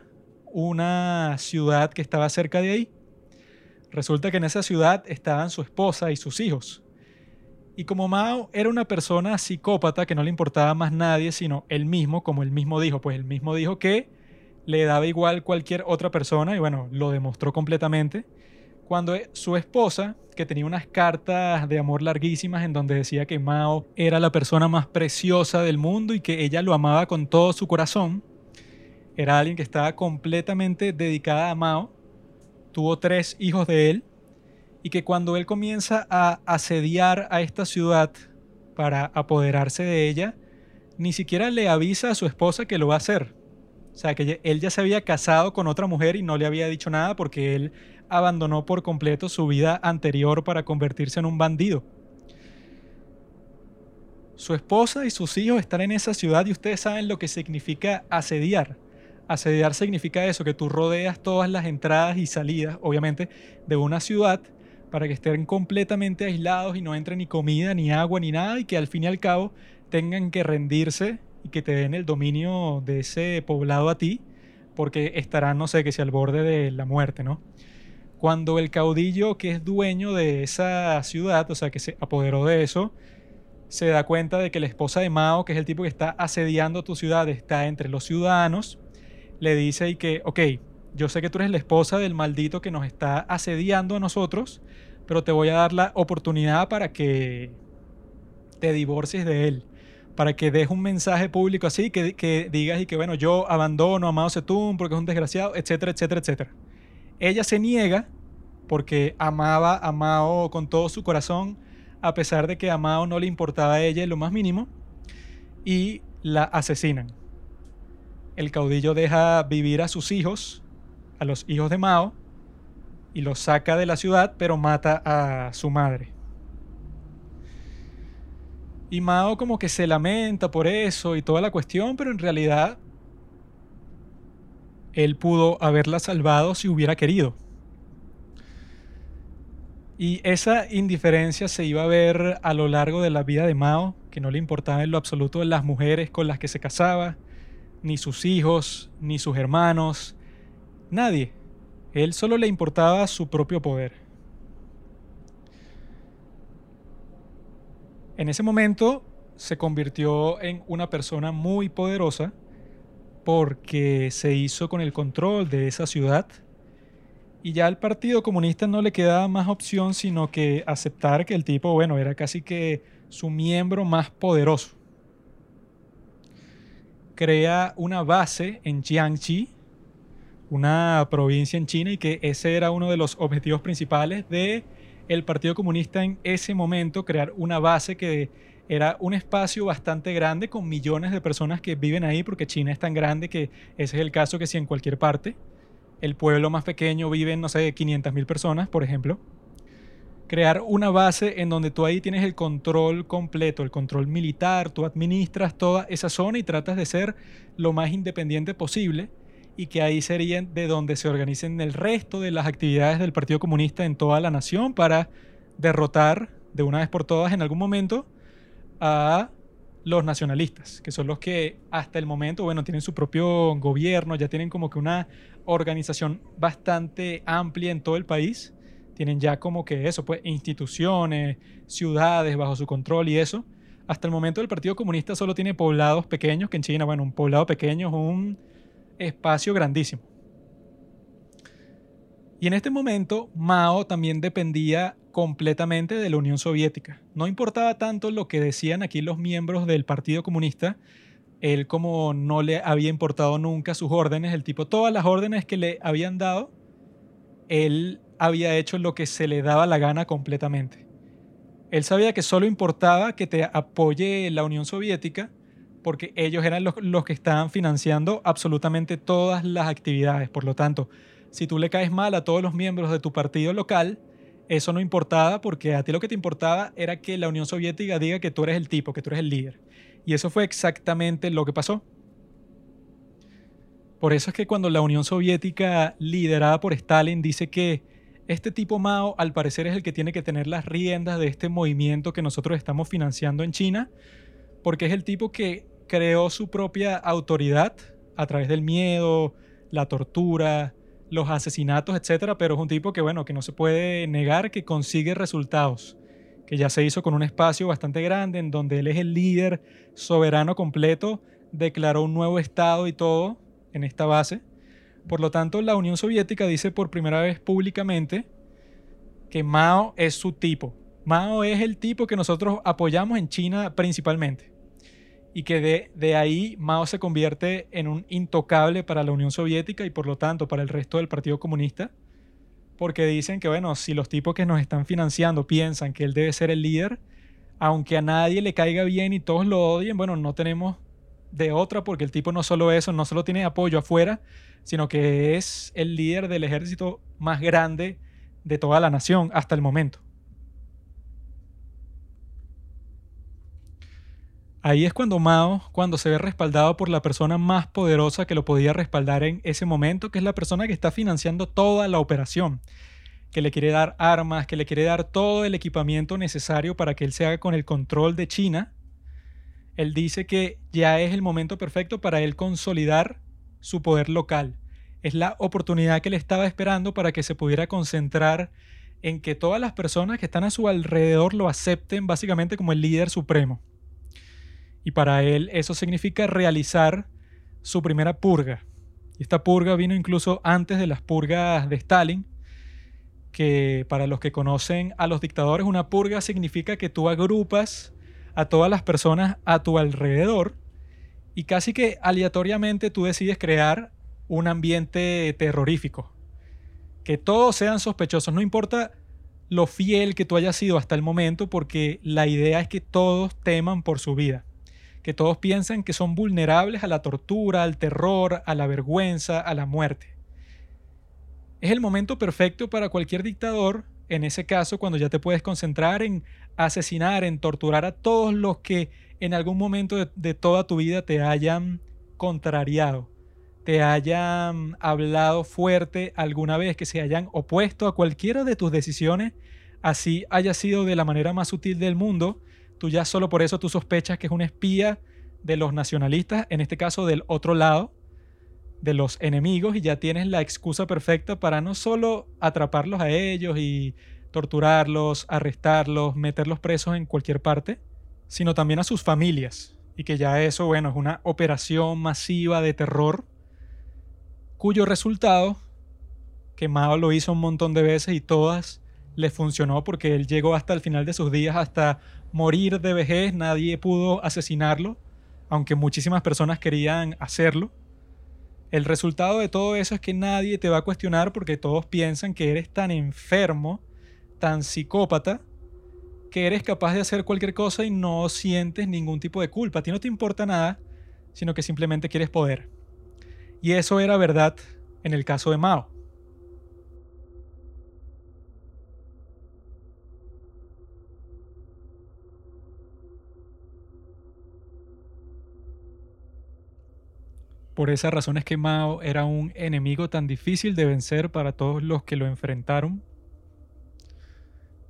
Speaker 1: una ciudad que estaba cerca de ahí. Resulta que en esa ciudad estaban su esposa y sus hijos. Y como Mao era una persona psicópata que no le importaba más nadie sino él mismo, como él mismo dijo, pues él mismo dijo que le daba igual cualquier otra persona y bueno, lo demostró completamente. Cuando su esposa, que tenía unas cartas de amor larguísimas en donde decía que Mao era la persona más preciosa del mundo y que ella lo amaba con todo su corazón, era alguien que estaba completamente dedicada a Mao, tuvo tres hijos de él, y que cuando él comienza a asediar a esta ciudad para apoderarse de ella, ni siquiera le avisa a su esposa que lo va a hacer. O sea, que él ya se había casado con otra mujer y no le había dicho nada porque él abandonó por completo su vida anterior para convertirse en un bandido. Su esposa y sus hijos están en esa ciudad y ustedes saben lo que significa asediar. Asediar significa eso, que tú rodeas todas las entradas y salidas, obviamente, de una ciudad para que estén completamente aislados y no entre ni comida, ni agua, ni nada, y que al fin y al cabo tengan que rendirse y que te den el dominio de ese poblado a ti, porque estarán, no sé, que sea al borde de la muerte, ¿no? Cuando el caudillo que es dueño de esa ciudad, o sea, que se apoderó de eso, se da cuenta de que la esposa de Mao, que es el tipo que está asediando tu ciudad, está entre los ciudadanos, le dice y que, ok, yo sé que tú eres la esposa del maldito que nos está asediando a nosotros, pero te voy a dar la oportunidad para que te divorcies de él, para que des un mensaje público así, que, que digas y que, bueno, yo abandono a Mao Zedong porque es un desgraciado, etcétera, etcétera, etcétera. Ella se niega porque amaba a Mao con todo su corazón, a pesar de que a Mao no le importaba a ella lo más mínimo, y la asesinan. El caudillo deja vivir a sus hijos, a los hijos de Mao, y los saca de la ciudad, pero mata a su madre. Y Mao como que se lamenta por eso y toda la cuestión, pero en realidad él pudo haberla salvado si hubiera querido. Y esa indiferencia se iba a ver a lo largo de la vida de Mao, que no le importaba en lo absoluto las mujeres con las que se casaba, ni sus hijos, ni sus hermanos, nadie. Él solo le importaba su propio poder. En ese momento se convirtió en una persona muy poderosa porque se hizo con el control de esa ciudad y ya al Partido Comunista no le quedaba más opción sino que aceptar que el tipo, bueno, era casi que su miembro más poderoso. Crea una base en Jiangxi, una provincia en China, y que ese era uno de los objetivos principales de Partido Comunista en ese momento, crear una base que era un espacio bastante grande con millones de personas que viven ahí, porque China es tan grande que ese es el caso que si en cualquier parte el pueblo más pequeño vive, no sé, 500.000 personas, por ejemplo. Crear una base en donde tú ahí tienes el control completo, el control militar, tú administras toda esa zona y tratas de ser lo más independiente posible y que ahí serían de donde se organicen el resto de las actividades del Partido Comunista en toda la nación para derrotar de una vez por todas en algún momento a los nacionalistas, que son los que hasta el momento, bueno, tienen su propio gobierno, ya tienen como que una organización bastante amplia en todo el país. Tienen ya como que eso, pues instituciones, ciudades bajo su control y eso. Hasta el momento el Partido Comunista solo tiene poblados pequeños, que en China, bueno, un poblado pequeño es un espacio grandísimo. Y en este momento Mao también dependía completamente de la Unión Soviética. No importaba tanto lo que decían aquí los miembros del Partido Comunista, él como no le había importado nunca sus órdenes, el tipo, todas las órdenes que le habían dado, él había hecho lo que se le daba la gana completamente. Él sabía que solo importaba que te apoye la Unión Soviética porque ellos eran los, los, que estaban financiando absolutamente todas las actividades. Por lo tanto, si tú le caes mal a todos los miembros de tu partido local, eso no importaba porque a ti lo que te importaba era que la Unión Soviética diga que tú eres el tipo, que tú eres el líder. Y eso fue exactamente lo que pasó. Por eso es que cuando la Unión Soviética, liderada por Stalin, dice que este tipo Mao al parecer es el que tiene que tener las riendas de este movimiento que nosotros estamos financiando en China, porque es el tipo que creó su propia autoridad a través del miedo, la tortura, los asesinatos, etcétera, pero es un tipo que bueno, que no se puede negar que consigue resultados que ya se hizo con un espacio bastante grande en donde él es el líder soberano completo, declaró un nuevo estado y todo en esta base. Por lo tanto, la Unión Soviética dice por primera vez públicamente que Mao es su tipo. Mao es el tipo que nosotros apoyamos en China principalmente. Y que de, de ahí Mao se convierte en un intocable para la Unión Soviética y por lo tanto para el resto del Partido Comunista porque dicen que, bueno, si los tipos que nos están financiando piensan que él debe ser el líder, aunque a nadie le caiga bien y todos lo odien, bueno, no tenemos de otra porque el tipo no solo eso, no solo tiene apoyo afuera, sino que es el líder del ejército más grande de toda la nación hasta el momento. Ahí es cuando Mao, cuando se ve respaldado por la persona más poderosa que lo podía respaldar en ese momento, que es la persona que está financiando toda la operación, que le quiere dar armas, que le quiere dar todo el equipamiento necesario para que él se haga con el control de China, él dice que ya es el momento perfecto para él consolidar su poder local. Es la oportunidad que él estaba esperando para que se pudiera concentrar en que todas las personas que están a su alrededor lo acepten básicamente como el líder supremo. Y para él eso significa realizar su primera purga. Esta purga vino incluso antes de las purgas de Stalin. que para los que conocen a los dictadores, una purga significa que tú agrupas a todas las personas a tu alrededor y casi que aleatoriamente tú decides crear un ambiente terrorífico. Que todos sean sospechosos, no importa lo fiel que tú hayas sido hasta el momento, porque la idea es que todos teman por su vida. Que todos piensen que son vulnerables a la tortura, al terror, a la vergüenza, a la muerte. Es el momento perfecto para cualquier dictador, en ese caso, cuando ya te puedes concentrar en asesinar, en torturar a todos los que en algún momento de, toda tu vida te hayan contrariado, te hayan hablado fuerte alguna vez, que se hayan opuesto a cualquiera de tus decisiones, así haya sido de la manera más sutil del mundo, tú ya solo por eso tú sospechas que es un espía de los nacionalistas, en este caso del otro lado, de los enemigos, y ya tienes la excusa perfecta para no solo atraparlos a ellos y torturarlos, arrestarlos, meterlos presos en cualquier parte, sino también a sus familias. Y que ya eso, bueno, es una operación masiva de terror, cuyo resultado, que Mao lo hizo un montón de veces y todas le funcionó porque él llegó hasta el final de sus días, hasta morir de vejez, nadie pudo asesinarlo, aunque muchísimas personas querían hacerlo. El resultado de todo eso es que nadie te va a cuestionar porque todos piensan que eres tan enfermo, tan psicópata, que eres capaz de hacer cualquier cosa y no sientes ningún tipo de culpa. A ti no te importa nada, sino que simplemente quieres poder. Y eso era verdad en el caso de Mao. Por esa razón es que Mao era un enemigo tan difícil de vencer para todos los que lo enfrentaron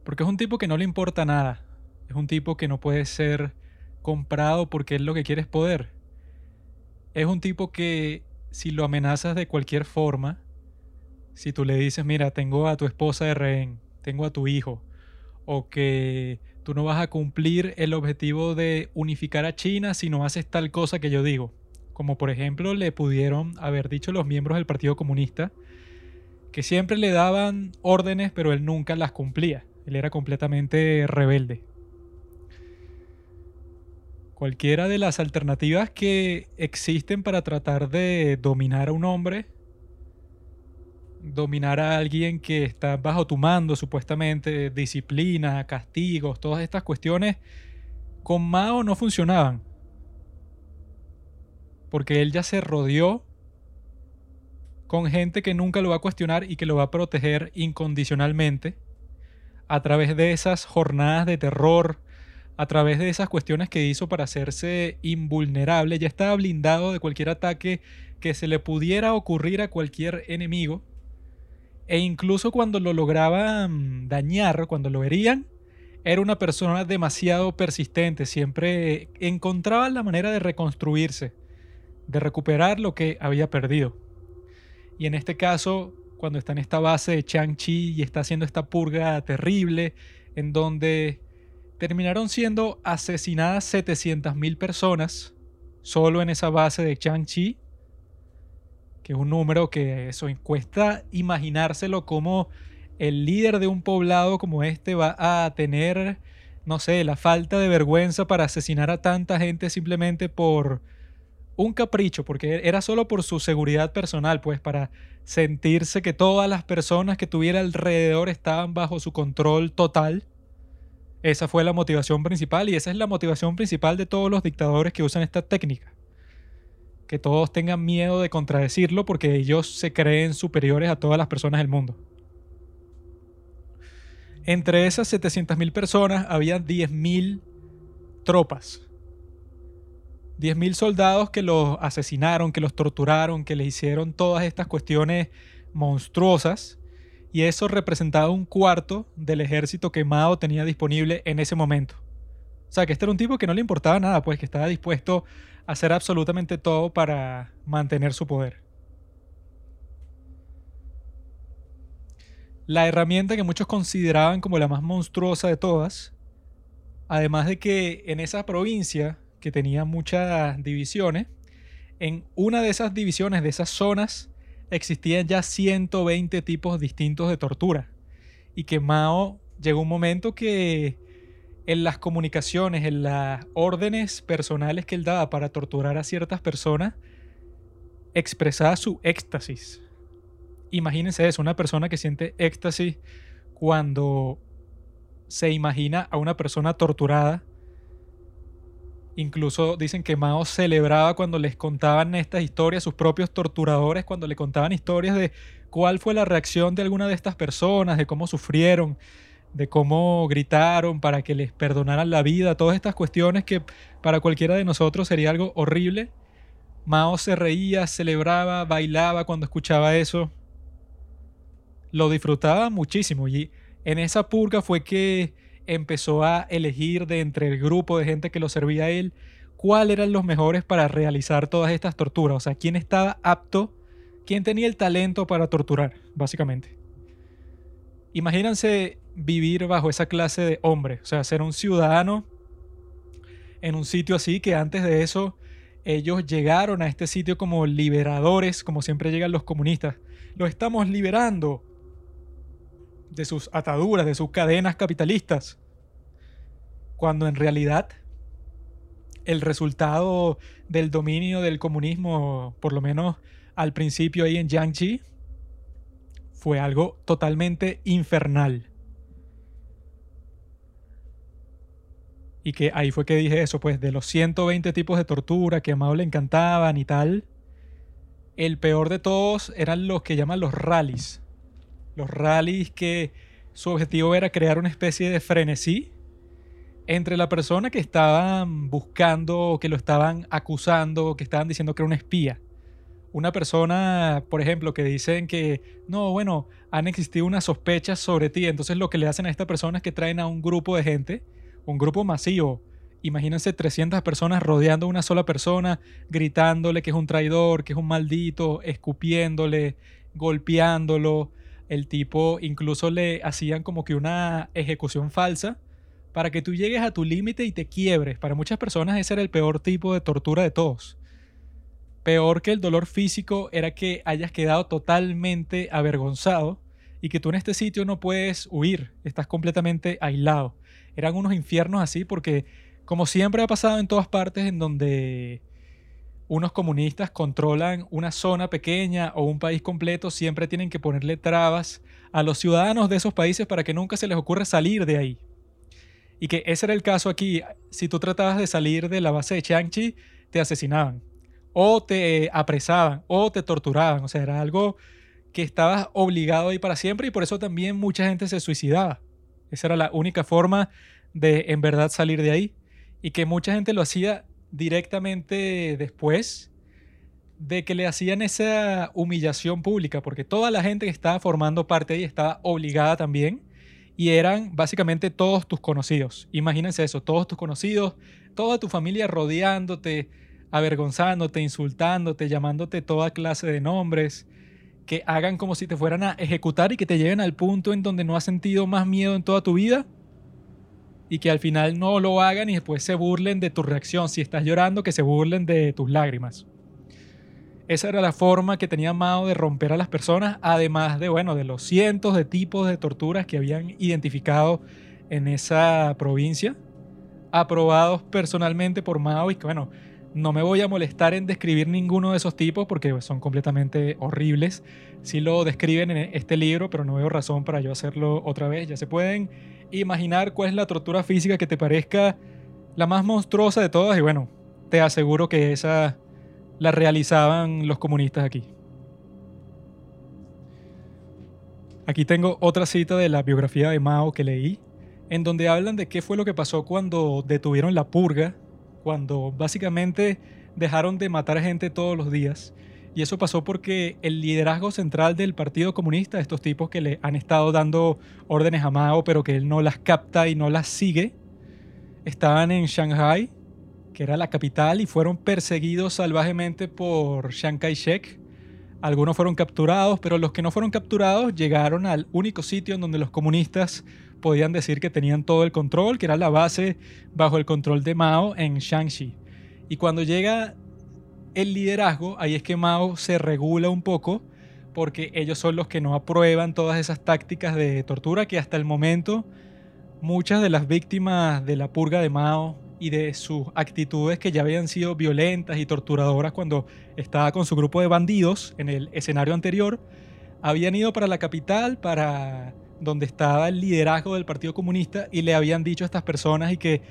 Speaker 1: porque es un tipo que no le importa nada. Es un tipo que no puede ser comprado porque él lo que quiere es poder. Es un tipo que si lo amenazas de cualquier forma, si tú le dices, mira, tengo a tu esposa de rehén, tengo a tu hijo, o que tú no vas a cumplir el objetivo de unificar a China si no haces tal cosa que yo digo. Como por ejemplo le pudieron haber dicho los miembros del Partido Comunista, que siempre le daban órdenes pero él nunca las cumplía. Él era completamente rebelde. Cualquiera de las alternativas que existen para tratar de dominar a un hombre, dominar a alguien que está bajo tu mando, supuestamente, disciplina, castigos, todas estas cuestiones, con Mao no funcionaban. Porque él ya se rodeó con gente que nunca lo va a cuestionar y que lo va a proteger incondicionalmente a través de esas jornadas de terror, a través de esas cuestiones que hizo para hacerse invulnerable, ya estaba blindado de cualquier ataque que se le pudiera ocurrir a cualquier enemigo. E incluso cuando lo lograban dañar, cuando lo herían, era una persona demasiado persistente, siempre encontraba la manera de reconstruirse, de recuperar lo que había perdido. Y en este caso, cuando está en esta base de Chang-Chi y está haciendo esta purga terrible, en donde terminaron siendo asesinadas 700.000 personas solo en esa base de Chang-Chi, que es un número que eso cuesta imaginárselo como el líder de un poblado como este va a tener, no sé, la falta de vergüenza para asesinar a tanta gente simplemente por un capricho, porque era solo por su seguridad personal, pues para sentirse que todas las personas que tuviera alrededor estaban bajo su control total. Esa fue la motivación principal y esa es la motivación principal de todos los dictadores que usan esta técnica. Que todos tengan miedo de contradecirlo porque ellos se creen superiores a todas las personas del mundo. Entre esas 700.000 personas había 10.000 tropas 10.000 soldados que los asesinaron, que los torturaron, que les hicieron todas estas cuestiones monstruosas. Y eso representaba un cuarto del ejército que Mao tenía disponible en ese momento. O sea, que este era un tipo que no le importaba nada, pues que estaba dispuesto a hacer absolutamente todo para mantener su poder. La herramienta que muchos consideraban como la más monstruosa de todas, además de que en esa provincia que tenía muchas divisiones. En una de esas divisiones, de esas zonas, existían ya 120 tipos distintos de tortura. y que Mao llegó un momento que en las comunicaciones, en las órdenes personales que él daba para torturar a ciertas personas, expresaba su éxtasis. Imagínense eso, una persona que siente éxtasis cuando se imagina a una persona torturada. Incluso dicen que Mao celebraba cuando les contaban estas historias, sus propios torturadores, cuando le contaban historias de cuál fue la reacción de alguna de estas personas, de cómo sufrieron, de cómo gritaron para que les perdonaran la vida, todas estas cuestiones que para cualquiera de nosotros sería algo horrible. Mao se reía, celebraba, bailaba cuando escuchaba eso. Lo disfrutaba muchísimo y en esa purga fue que empezó a elegir de entre el grupo de gente que lo servía a él cuáles eran los mejores para realizar todas estas torturas, o sea, quién estaba apto, quién tenía el talento para torturar, básicamente. Imagínense vivir bajo esa clase de hombre, o sea, ser un ciudadano en un sitio así que antes de eso ellos llegaron a este sitio como liberadores, como siempre llegan los comunistas. Los estamos liberando de sus ataduras, de sus cadenas capitalistas. Cuando en realidad el resultado del dominio del comunismo, por lo menos al principio ahí en Jiangxi, fue algo totalmente infernal. Y que ahí fue que dije eso, pues de los 120 tipos de tortura que a Mao le encantaban y tal, el peor de todos eran los que llaman los rallies. Los rallies que su objetivo era crear una especie de frenesí entre la persona que estaban buscando, que lo estaban acusando, que estaban diciendo que era un espía. Una persona, por ejemplo, que dicen que, no, bueno, han existido unas sospechas sobre ti, entonces lo que le hacen a esta persona es que traen a un grupo de gente, un grupo masivo, imagínense 300 personas rodeando a una sola persona, gritándole que es un traidor, que es un maldito, escupiéndole, golpeándolo, el tipo incluso le hacían como que una ejecución falsa para que tú llegues a tu límite y te quiebres. Para muchas personas ese era el peor tipo de tortura de todos. Peor que el dolor físico era que hayas quedado totalmente avergonzado y que tú en este sitio no puedes huir, estás completamente aislado. Eran unos infiernos así porque, como siempre ha pasado en todas partes en donde unos comunistas controlan una zona pequeña o un país completo, siempre tienen que ponerle trabas a los ciudadanos de esos países para que nunca se les ocurra salir de ahí. Y que ese era el caso aquí. Si tú tratabas de salir de la base de Changchi, te asesinaban, o te apresaban, o te torturaban. O sea, era algo que estabas obligado ahí para siempre y por eso también mucha gente se suicidaba. Esa era la única forma de en verdad salir de ahí. Y que mucha gente lo hacía directamente después de que le hacían esa humillación pública, porque toda la gente que estaba formando parte ahí estaba obligada también, y eran básicamente todos tus conocidos. Imagínense eso, todos tus conocidos, toda tu familia rodeándote, avergonzándote, insultándote, llamándote toda clase de nombres, que hagan como si te fueran a ejecutar y que te lleven al punto en donde no has sentido más miedo en toda tu vida y que al final no lo hagan y después se burlen de tu reacción. Si estás llorando, que se burlen de tus lágrimas. Esa era la forma que tenía Mao de romper a las personas, además de, bueno, de los cientos de tipos de torturas que habían identificado en esa provincia, aprobados personalmente por Mao y que, bueno, no me voy a molestar en describir ninguno de esos tipos porque son completamente horribles. Sí lo describen en este libro, pero no veo razón para yo hacerlo otra vez. Ya se pueden imaginar cuál es la tortura física que te parezca la más monstruosa de todas y bueno, te aseguro que esa la realizaban los comunistas aquí. Aquí tengo otra cita de la biografía de Mao que leí, en donde hablan de qué fue lo que pasó cuando detuvieron la purga, cuando básicamente dejaron de matar gente todos los días y eso pasó porque el liderazgo central del Partido Comunista, estos tipos que le han estado dando órdenes a Mao, pero que él no las capta y no las sigue, estaban en Shanghai, que era la capital, y fueron perseguidos salvajemente por Chiang Kai-shek. Algunos fueron capturados, pero los que no fueron capturados llegaron al único sitio en donde los comunistas podían decir que tenían todo el control, que era la base bajo el control de Mao en Shanxi. Y cuando llega el liderazgo, ahí es que Mao se regula un poco porque ellos son los que no aprueban todas esas tácticas de tortura que hasta el momento muchas de las víctimas de la purga de Mao y de sus actitudes que ya habían sido violentas y torturadoras cuando estaba con su grupo de bandidos en el escenario anterior, habían ido para la capital, para donde estaba el liderazgo del Partido Comunista y le habían dicho a estas personas y que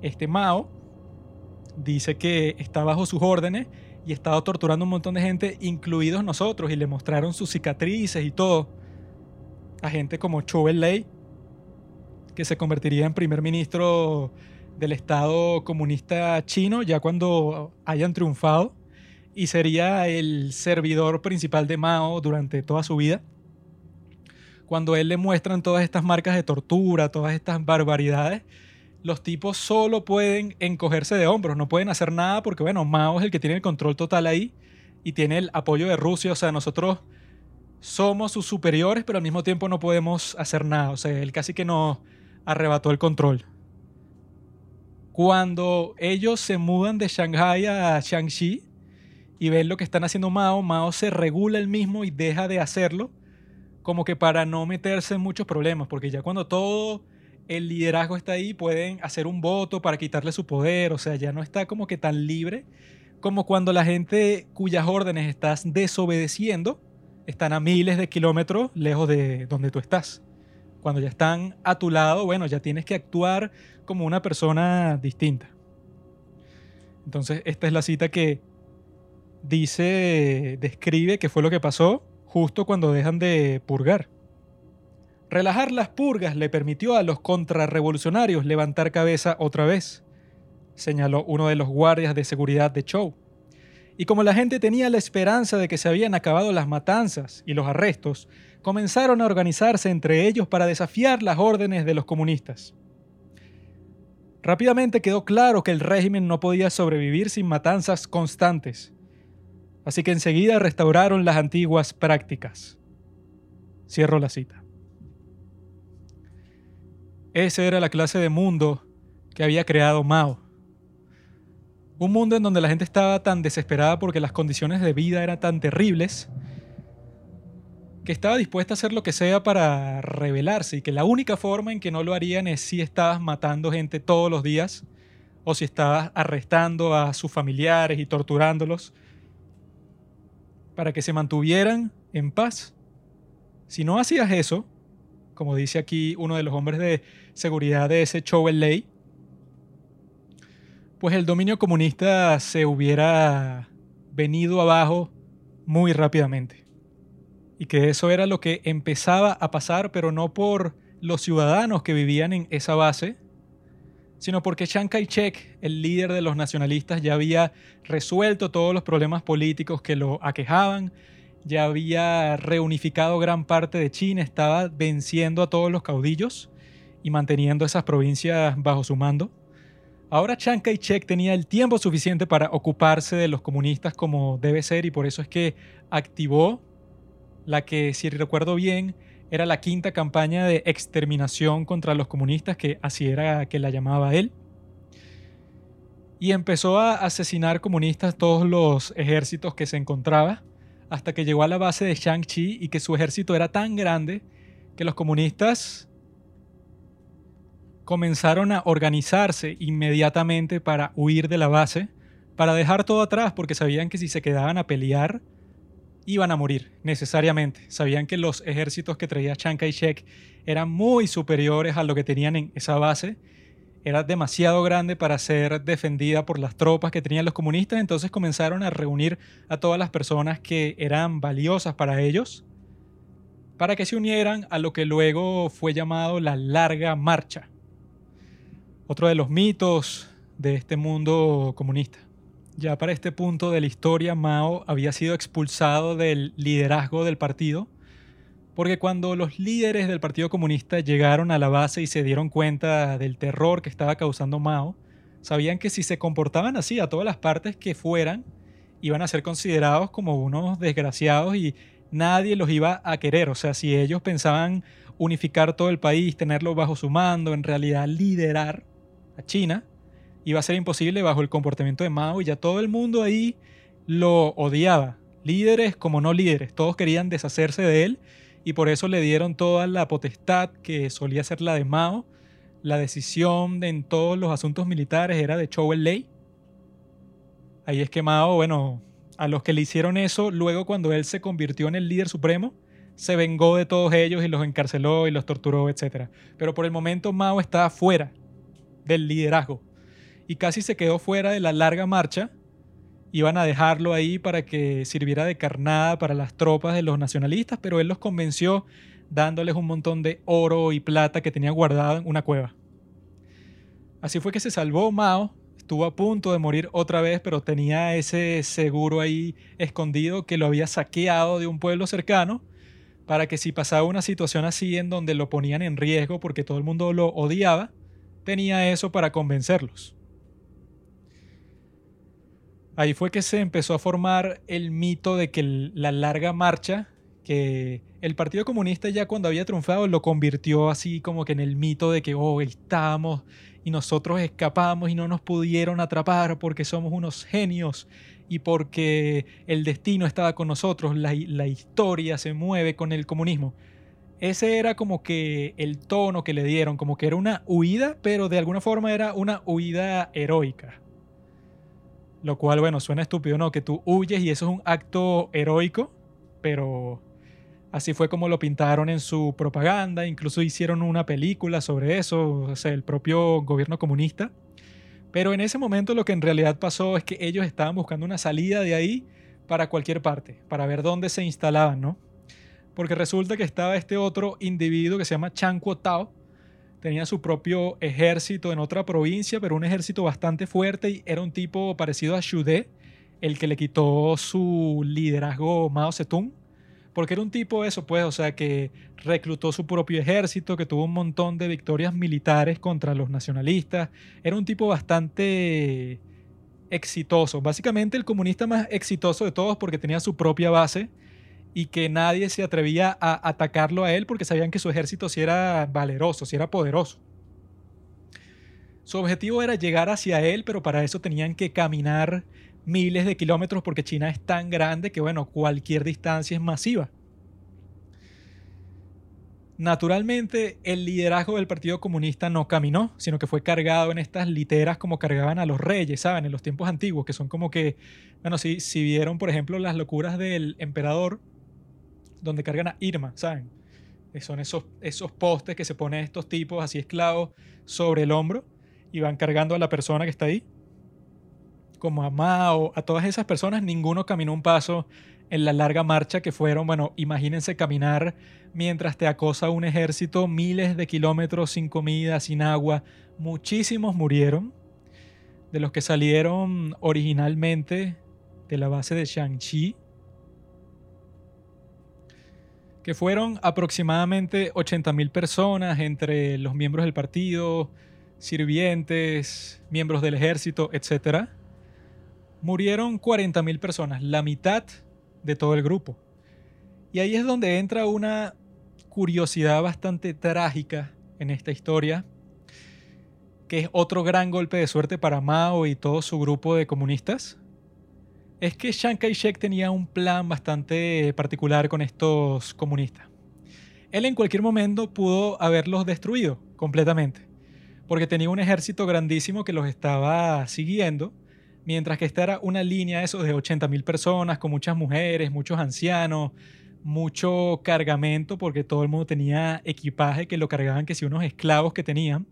Speaker 1: este Mao dice que está bajo sus órdenes y estaba torturando a un montón de gente, incluidos nosotros, y le mostraron sus cicatrices y todo. A gente como Chou Lei, que se convertiría en primer ministro del Estado comunista chino ya cuando hayan triunfado y sería el servidor principal de Mao durante toda su vida. Cuando él le muestran todas estas marcas de tortura, todas estas barbaridades, los tipos solo pueden encogerse de hombros, no pueden hacer nada porque, bueno, Mao es el que tiene el control total ahí y tiene el apoyo de Rusia. O sea, nosotros somos sus superiores, pero al mismo tiempo no podemos hacer nada. O sea, él casi que nos arrebató el control. Cuando ellos se mudan de Shanghai a Shaanxi y ven lo que están haciendo Mao, Mao se regula el mismo y deja de hacerlo, como que para no meterse en muchos problemas, porque ya cuando todo el liderazgo está ahí, pueden hacer un voto para quitarle su poder, o sea, ya no está como que tan libre como cuando la gente cuyas órdenes estás desobedeciendo están a miles de kilómetros lejos de donde tú estás. Cuando ya están a tu lado, bueno, ya tienes que actuar como una persona distinta. Entonces, esta es la cita que dice, describe qué fue lo que pasó justo cuando dejan de purgar. Relajar las purgas le permitió a los contrarrevolucionarios levantar cabeza otra vez, señaló uno de los guardias de seguridad de Chow. Y como la gente tenía la esperanza de que se habían acabado las matanzas y los arrestos, comenzaron a organizarse entre ellos para desafiar las órdenes de los comunistas. Rápidamente quedó claro que el régimen no podía sobrevivir sin matanzas constantes, así que enseguida restauraron las antiguas prácticas. Cierro la cita. Esa era la clase de mundo que había creado Mao. Un mundo en donde la gente estaba tan desesperada porque las condiciones de vida eran tan terribles que estaba dispuesta a hacer lo que sea para rebelarse y que la única forma en que no lo harían es si estabas matando gente todos los días o si estabas arrestando a sus familiares y torturándolos para que se mantuvieran en paz. Si no hacías eso, como dice aquí uno de los hombres de seguridad de ese show en ley, pues el dominio comunista se hubiera venido abajo muy rápidamente. Y que eso era lo que empezaba a pasar, pero no por los ciudadanos que vivían en esa base, sino porque Chiang Kai-shek, el líder de los nacionalistas, ya había resuelto todos los problemas políticos que lo aquejaban, ya había reunificado gran parte de China, estaba venciendo a todos los caudillos y manteniendo esas provincias bajo su mando. Ahora Chiang Kai-shek tenía el tiempo suficiente para ocuparse de los comunistas como debe ser y por eso es que activó la que, si recuerdo bien, era la quinta campaña de exterminación contra los comunistas, que así era que la llamaba él. Y empezó a asesinar comunistas todos los ejércitos que se encontraba hasta que llegó a la base de Shang-Chi y que su ejército era tan grande que los comunistas comenzaron a organizarse inmediatamente para huir de la base, para dejar todo atrás porque sabían que si se quedaban a pelear iban a morir necesariamente. Sabían que los ejércitos que traía Chiang Kai-shek eran muy superiores a lo que tenían en esa base. Era demasiado grande para ser defendida por las tropas que tenían los comunistas, entonces comenzaron a reunir a todas las personas que eran valiosas para ellos para que se unieran a lo que luego fue llamado la Larga Marcha, otro de los mitos de este mundo comunista. Ya para este punto de la historia, Mao había sido expulsado del liderazgo del partido porque cuando los líderes del Partido Comunista llegaron a la base y se dieron cuenta del terror que estaba causando Mao, sabían que si se comportaban así a todas las partes que fueran, iban a ser considerados como unos desgraciados y nadie los iba a querer. O sea, si ellos pensaban unificar todo el país, tenerlo bajo su mando, en realidad liderar a China, iba a ser imposible bajo el comportamiento de Mao y ya todo el mundo ahí lo odiaba, líderes como no líderes, todos querían deshacerse de él y por eso le dieron toda la potestad que solía ser la de Mao. La decisión en todos los asuntos militares era de Chou Lei. Ahí es que Mao, bueno, a los que le hicieron eso, luego cuando él se convirtió en el líder supremo, se vengó de todos ellos y los encarceló y los torturó, etc. Pero por el momento Mao estaba fuera del liderazgo y casi se quedó fuera de la larga marcha. Iban a dejarlo ahí para que sirviera de carnada para las tropas de los nacionalistas, pero él los convenció dándoles un montón de oro y plata que tenía guardado en una cueva. Así fue que se salvó Mao, estuvo a punto de morir otra vez, pero tenía ese seguro ahí escondido que lo había saqueado de un pueblo cercano para que si pasaba una situación así en donde lo ponían en riesgo porque todo el mundo lo odiaba, tenía eso para convencerlos. Ahí fue que se empezó a formar el mito de que la larga marcha, que el Partido Comunista ya cuando había triunfado lo convirtió así como que en el mito de que, oh, estábamos y nosotros escapamos y no nos pudieron atrapar porque somos unos genios y porque el destino estaba con nosotros, la, la historia se mueve con el comunismo. Ese era como que el tono que le dieron, como que era una huida, pero de alguna forma era una huida heroica. Lo cual, bueno, suena estúpido, ¿no? Que tú huyes y eso es un acto heroico, pero así fue como lo pintaron en su propaganda, incluso hicieron una película sobre eso, o sea, el propio gobierno comunista. Pero en ese momento lo que en realidad pasó es que ellos estaban buscando una salida de ahí para cualquier parte, para ver dónde se instalaban, ¿no? Porque resulta que estaba este otro individuo que se llama Chan Tao, tenía su propio ejército en otra provincia, pero un ejército bastante fuerte y era un tipo parecido a Xu el que le quitó su liderazgo Mao Zedong, porque era un tipo eso, pues, o sea, que reclutó su propio ejército, que tuvo un montón de victorias militares contra los nacionalistas, era un tipo bastante exitoso, básicamente el comunista más exitoso de todos porque tenía su propia base y que nadie se atrevía a atacarlo a él porque sabían que su ejército sí era valeroso, sí era poderoso. Su objetivo era llegar hacia él, pero para eso tenían que caminar miles de kilómetros porque China es tan grande que, bueno, cualquier distancia es masiva. Naturalmente, el liderazgo del Partido Comunista no caminó, sino que fue cargado en estas literas como cargaban a los reyes, ¿saben? En los tiempos antiguos, que son como que, bueno, si, si vieron, por ejemplo, las locuras del emperador, donde cargan a Irma, ¿saben? Son esos, esos postes que se ponen estos tipos así esclavos sobre el hombro y van cargando a la persona que está ahí. Como a Mao, a todas esas personas, ninguno caminó un paso en la larga marcha que fueron, bueno, imagínense caminar mientras te acosa un ejército miles de kilómetros sin comida, sin agua. Muchísimos murieron. De los que salieron originalmente de la base de Shang-Chi, que fueron aproximadamente 80.000 personas entre los miembros del partido, sirvientes, miembros del ejército, etc. Murieron 40.000 personas, la mitad de todo el grupo. Y ahí es donde entra una curiosidad bastante trágica en esta historia, que es otro gran golpe de suerte para Mao y todo su grupo de comunistas, es que Chiang Kai-shek tenía un plan bastante particular con estos comunistas. Él en cualquier momento pudo haberlos destruido completamente, porque tenía un ejército grandísimo que los estaba siguiendo, mientras que esta era una línea eso de 80.000 personas, con muchas mujeres, muchos ancianos, mucho cargamento, porque todo el mundo tenía equipaje que lo cargaban que si unos esclavos que tenían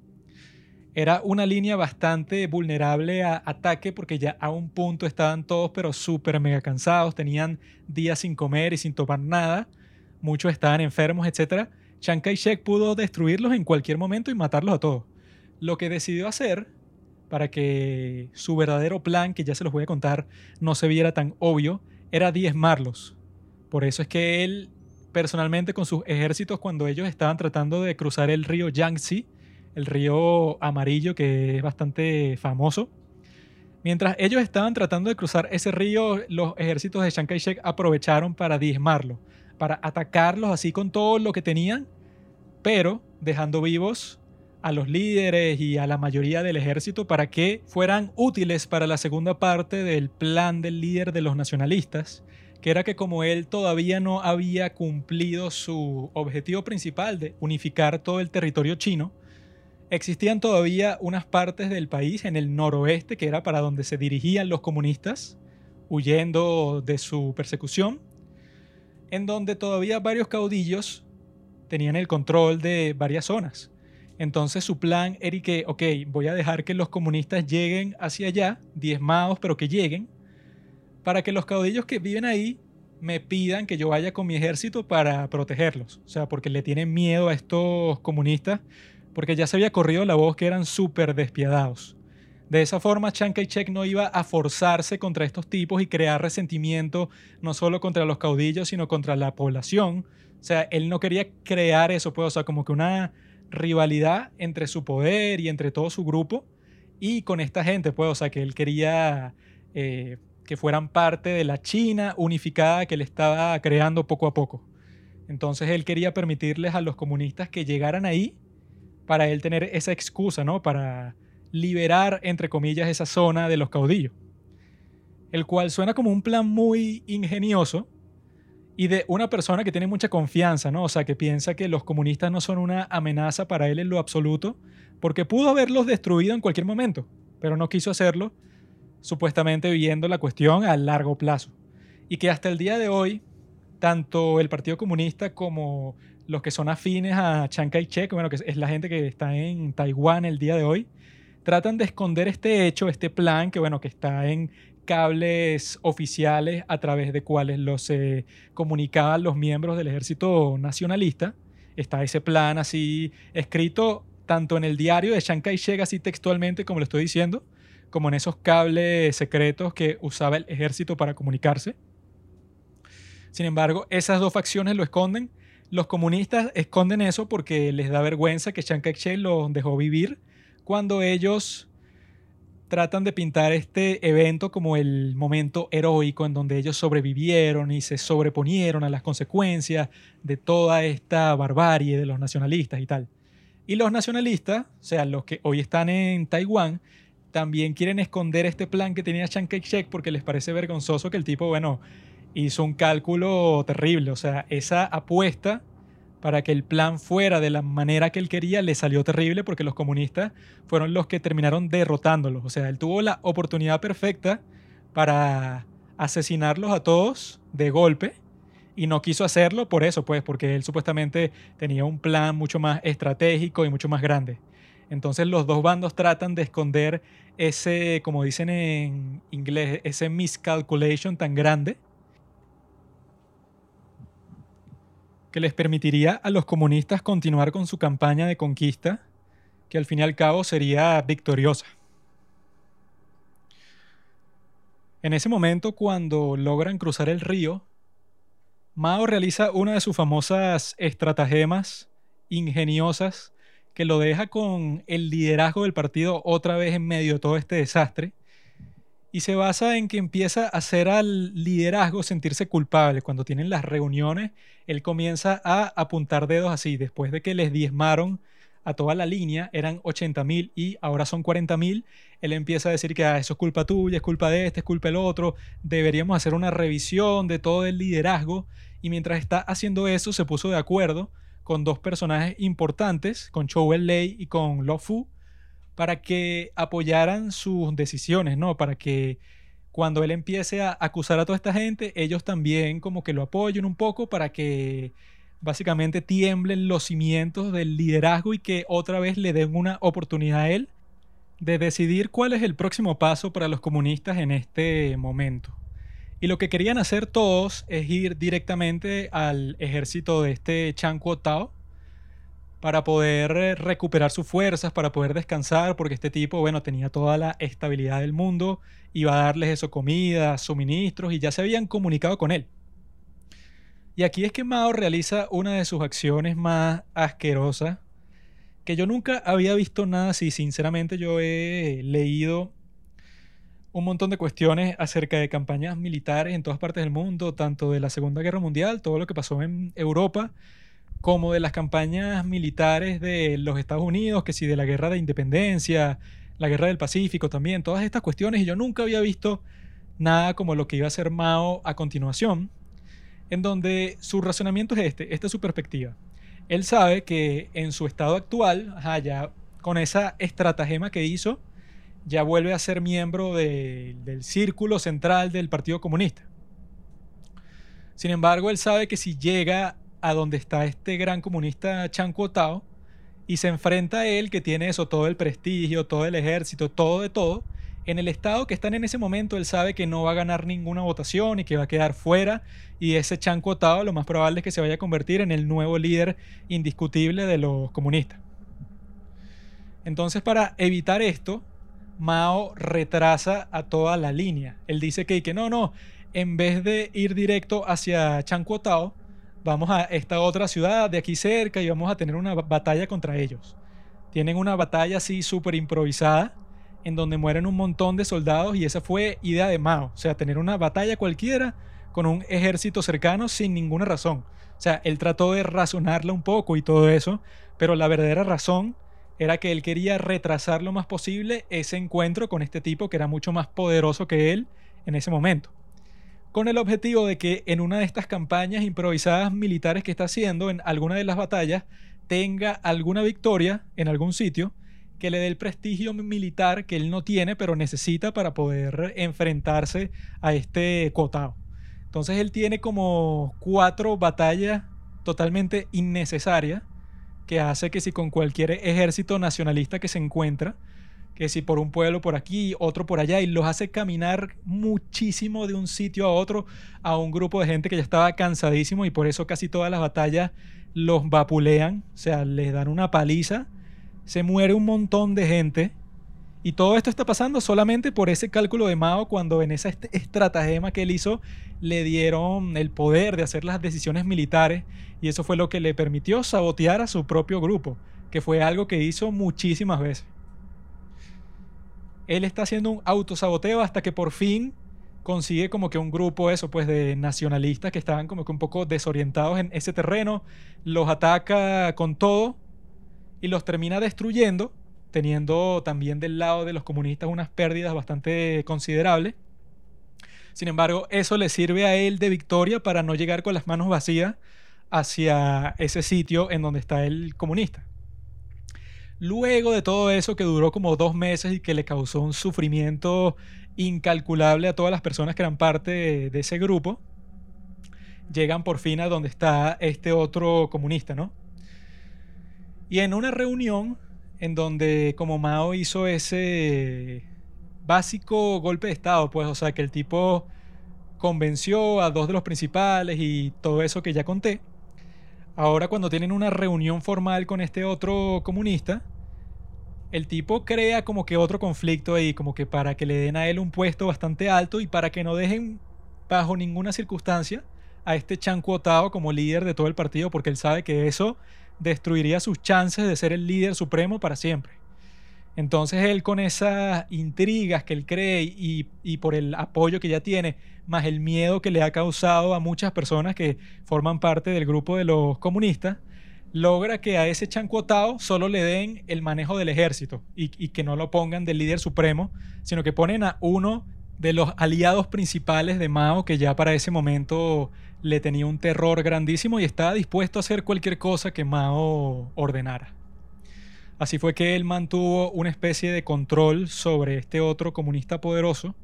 Speaker 1: era una línea bastante vulnerable a ataque porque ya a un punto estaban todos pero súper mega cansados, tenían días sin comer y sin tomar nada, muchos estaban enfermos, etc. Chiang Kai-shek pudo destruirlos en cualquier momento y matarlos a todos. Lo que decidió hacer para que su verdadero plan, que ya se los voy a contar, no se viera tan obvio, era diezmarlos. Por eso es que él personalmente con sus ejércitos cuando ellos estaban tratando de cruzar el río Yangtze, el río amarillo que es bastante famoso. Mientras ellos estaban tratando de cruzar ese río, los ejércitos de Chiang Kai-shek aprovecharon para diezmarlo, para atacarlos así con todo lo que tenían, pero dejando vivos a los líderes y a la mayoría del ejército para que fueran útiles para la segunda parte del plan del líder de los nacionalistas, que era que como él todavía no había cumplido su objetivo principal de unificar todo el territorio chino, existían todavía unas partes del país en el noroeste, que era para donde se dirigían los comunistas, huyendo de su persecución, en donde todavía varios caudillos tenían el control de varias zonas. Entonces su plan era que, ok, voy a dejar que los comunistas lleguen hacia allá, diezmados, pero que lleguen, para que los caudillos que viven ahí me pidan que yo vaya con mi ejército para protegerlos. O sea, porque le tienen miedo a estos comunistas, porque ya se había corrido la voz que eran súper despiadados. De esa forma, Chiang Kai-shek no iba a forzarse contra estos tipos y crear resentimiento no solo contra los caudillos, sino contra la población. O sea, él no quería crear eso, pues, o sea, como que una rivalidad entre su poder y entre todo su grupo y con esta gente, pues, o sea, que él quería eh, que fueran parte de la China unificada que él estaba creando poco a poco. Entonces él quería permitirles a los comunistas que llegaran ahí para él tener esa excusa, ¿no? Para liberar, entre comillas, esa zona de los caudillos. El cual suena como un plan muy ingenioso, y de una persona que tiene mucha confianza, ¿no? O sea, que piensa que los comunistas no son una amenaza para él en lo absoluto, porque pudo haberlos destruido en cualquier momento, pero no quiso hacerlo, supuestamente viendo la cuestión a largo plazo. Y que hasta el día de hoy, tanto el Partido Comunista como los que son afines a Chiang Kai-shek, bueno, que es la gente que está en Taiwán el día de hoy, tratan de esconder este hecho, este plan que, bueno, que está en cables oficiales a través de cuales los eh, comunicaban los miembros del ejército nacionalista. Está ese plan así escrito tanto en el diario de Chiang Kai-shek así textualmente como lo estoy diciendo, como en esos cables secretos que usaba el ejército para comunicarse. Sin embargo, esas dos facciones lo esconden. Los comunistas esconden eso porque les da vergüenza que Chiang Kai-shek los dejó vivir cuando ellos tratan de pintar este evento como el momento heroico en donde ellos sobrevivieron y se sobreponieron a las consecuencias de toda esta barbarie de los nacionalistas y tal. Y los nacionalistas, o sea, los que hoy están en Taiwán, también quieren esconder este plan que tenía Chiang Kai-shek porque les parece vergonzoso que el tipo, bueno, hizo un cálculo terrible. O sea, esa apuesta para que el plan fuera de la manera que él quería, le salió terrible porque los comunistas fueron los que terminaron derrotándolos. O sea, él tuvo la oportunidad perfecta para asesinarlos a todos de golpe y no quiso hacerlo por eso, pues, porque él supuestamente tenía un plan mucho más estratégico y mucho más grande. Entonces los dos bandos tratan de esconder ese, como dicen en inglés, ese miscalculation tan grande que les permitiría a los comunistas continuar con su campaña de conquista, que al fin y al cabo sería victoriosa. En ese momento, cuando logran cruzar el río, Mao realiza una de sus famosas estratagemas ingeniosas que lo deja con el liderazgo del partido otra vez en medio de todo este desastre y se basa en que empieza a hacer al liderazgo sentirse culpable. Cuando tienen las reuniones, él comienza a apuntar dedos así. Después de que les diezmaron a toda la línea, eran 80 mil y ahora son 40 mil, él empieza a decir que ah, eso es culpa tuya, es culpa de este, es culpa del otro. Deberíamos hacer una revisión de todo el liderazgo. Y mientras está haciendo eso, se puso de acuerdo con dos personajes importantes, con Chou Lei y con Lo Fu, para que apoyaran sus decisiones, ¿no? Para que cuando él empiece a acusar a toda esta gente, ellos también como que lo apoyen un poco para que básicamente tiemblen los cimientos del liderazgo y que otra vez le den una oportunidad a él de decidir cuál es el próximo paso para los comunistas en este momento. Y lo que querían hacer todos es ir directamente al ejército de este Chan Tao, para poder eh, recuperar sus fuerzas, para poder descansar, porque este tipo, bueno, tenía toda la estabilidad del mundo, iba a darles eso, comida, suministros, y ya se habían comunicado con él. Y aquí es que Mao realiza una de sus acciones más asquerosas, que yo nunca había visto nada así, sinceramente yo he leído un montón de cuestiones acerca de campañas militares en todas partes del mundo, tanto de la Segunda Guerra Mundial, todo lo que pasó en Europa, como de las campañas militares de los Estados Unidos, que si de la guerra de independencia, la guerra del Pacífico también, todas estas cuestiones, y yo nunca había visto nada como lo que iba a hacer Mao a continuación, en donde su razonamiento es este, esta es su perspectiva. Él sabe que en su estado actual, ya con esa estratagema que hizo, ya vuelve a ser miembro del círculo central del Partido Comunista. Sin embargo, él sabe que si llega a donde está este gran comunista Chan Kuo-tao y se enfrenta a él, que tiene eso, todo el prestigio, todo el ejército, todo de todo, en el estado que están en ese momento, él sabe que no va a ganar ninguna votación y que va a quedar fuera. Y ese Chan Kuo-tao lo más probable es que se vaya a convertir en el nuevo líder indiscutible de los comunistas. Entonces, para evitar esto, Mao retrasa a toda la línea. Él dice que, que no, no, en vez de ir directo hacia Chancuotao, vamos a esta otra ciudad de aquí cerca y vamos a tener una batalla contra ellos. Tienen una batalla así súper improvisada en donde mueren un montón de soldados y esa fue idea de Mao. O sea, tener una batalla cualquiera con un ejército cercano sin ninguna razón. O sea, él trató de razonarla un poco y todo eso, pero la verdadera razón era que él quería retrasar lo más posible ese encuentro con este tipo que era mucho más poderoso que él en ese momento. Con el objetivo de que en una de estas campañas improvisadas militares que está haciendo, en alguna de las batallas, tenga alguna victoria en algún sitio que le dé el prestigio militar que él no tiene, pero necesita para poder enfrentarse a este Kotao. Entonces él tiene como cuatro batallas totalmente innecesarias que hace que si con cualquier ejército nacionalista que se encuentra, que si por un pueblo por aquí, otro por allá, y los hace caminar muchísimo de un sitio a otro a un grupo de gente que ya estaba cansadísimo y por eso casi todas las batallas los vapulean, o sea, les dan una paliza, se muere un montón de gente. Y todo esto está pasando solamente por ese cálculo de Mao cuando en esa estratagema que él hizo le dieron el poder de hacer las decisiones militares y eso fue lo que le permitió sabotear a su propio grupo, que fue algo que hizo muchísimas veces. Él está haciendo un autosaboteo hasta que por fin consigue como que un grupo eso pues de nacionalistas que estaban como que un poco desorientados en ese terreno, los ataca con todo y los termina destruyendo, teniendo también del lado de los comunistas unas pérdidas bastante considerables. Sin embargo, eso le sirve a él de victoria para no llegar con las manos vacías hacia ese sitio en donde está el comunista. Luego de todo eso que duró como dos meses y que le causó un sufrimiento incalculable a todas las personas que eran parte de, ese grupo, llegan por fin a donde está este otro comunista, ¿no? Y en una reunión en donde como Mao hizo ese básico golpe de Estado, pues, o sea, que el tipo convenció a dos de los principales y todo eso que ya conté. Ahora cuando tienen una reunión formal con este otro comunista, el tipo crea como que otro conflicto ahí, como que para que le den a él un puesto bastante alto y para que no dejen bajo ninguna circunstancia a este Chan Kuotao como líder de todo el partido, porque él sabe que eso destruiría sus chances de ser el líder supremo para siempre. Entonces él con esas intrigas que él cree y, por el apoyo que ya tiene, más el miedo que le ha causado a muchas personas que forman parte del grupo de los comunistas, logra que a ese chancuotao solo le den el manejo del ejército y, y que no lo pongan del líder supremo, sino que ponen a uno de los aliados principales de Mao que ya para ese momento le tenía un terror grandísimo y estaba dispuesto a hacer cualquier cosa que Mao ordenara. Así fue que él mantuvo una especie de control sobre este otro comunista poderoso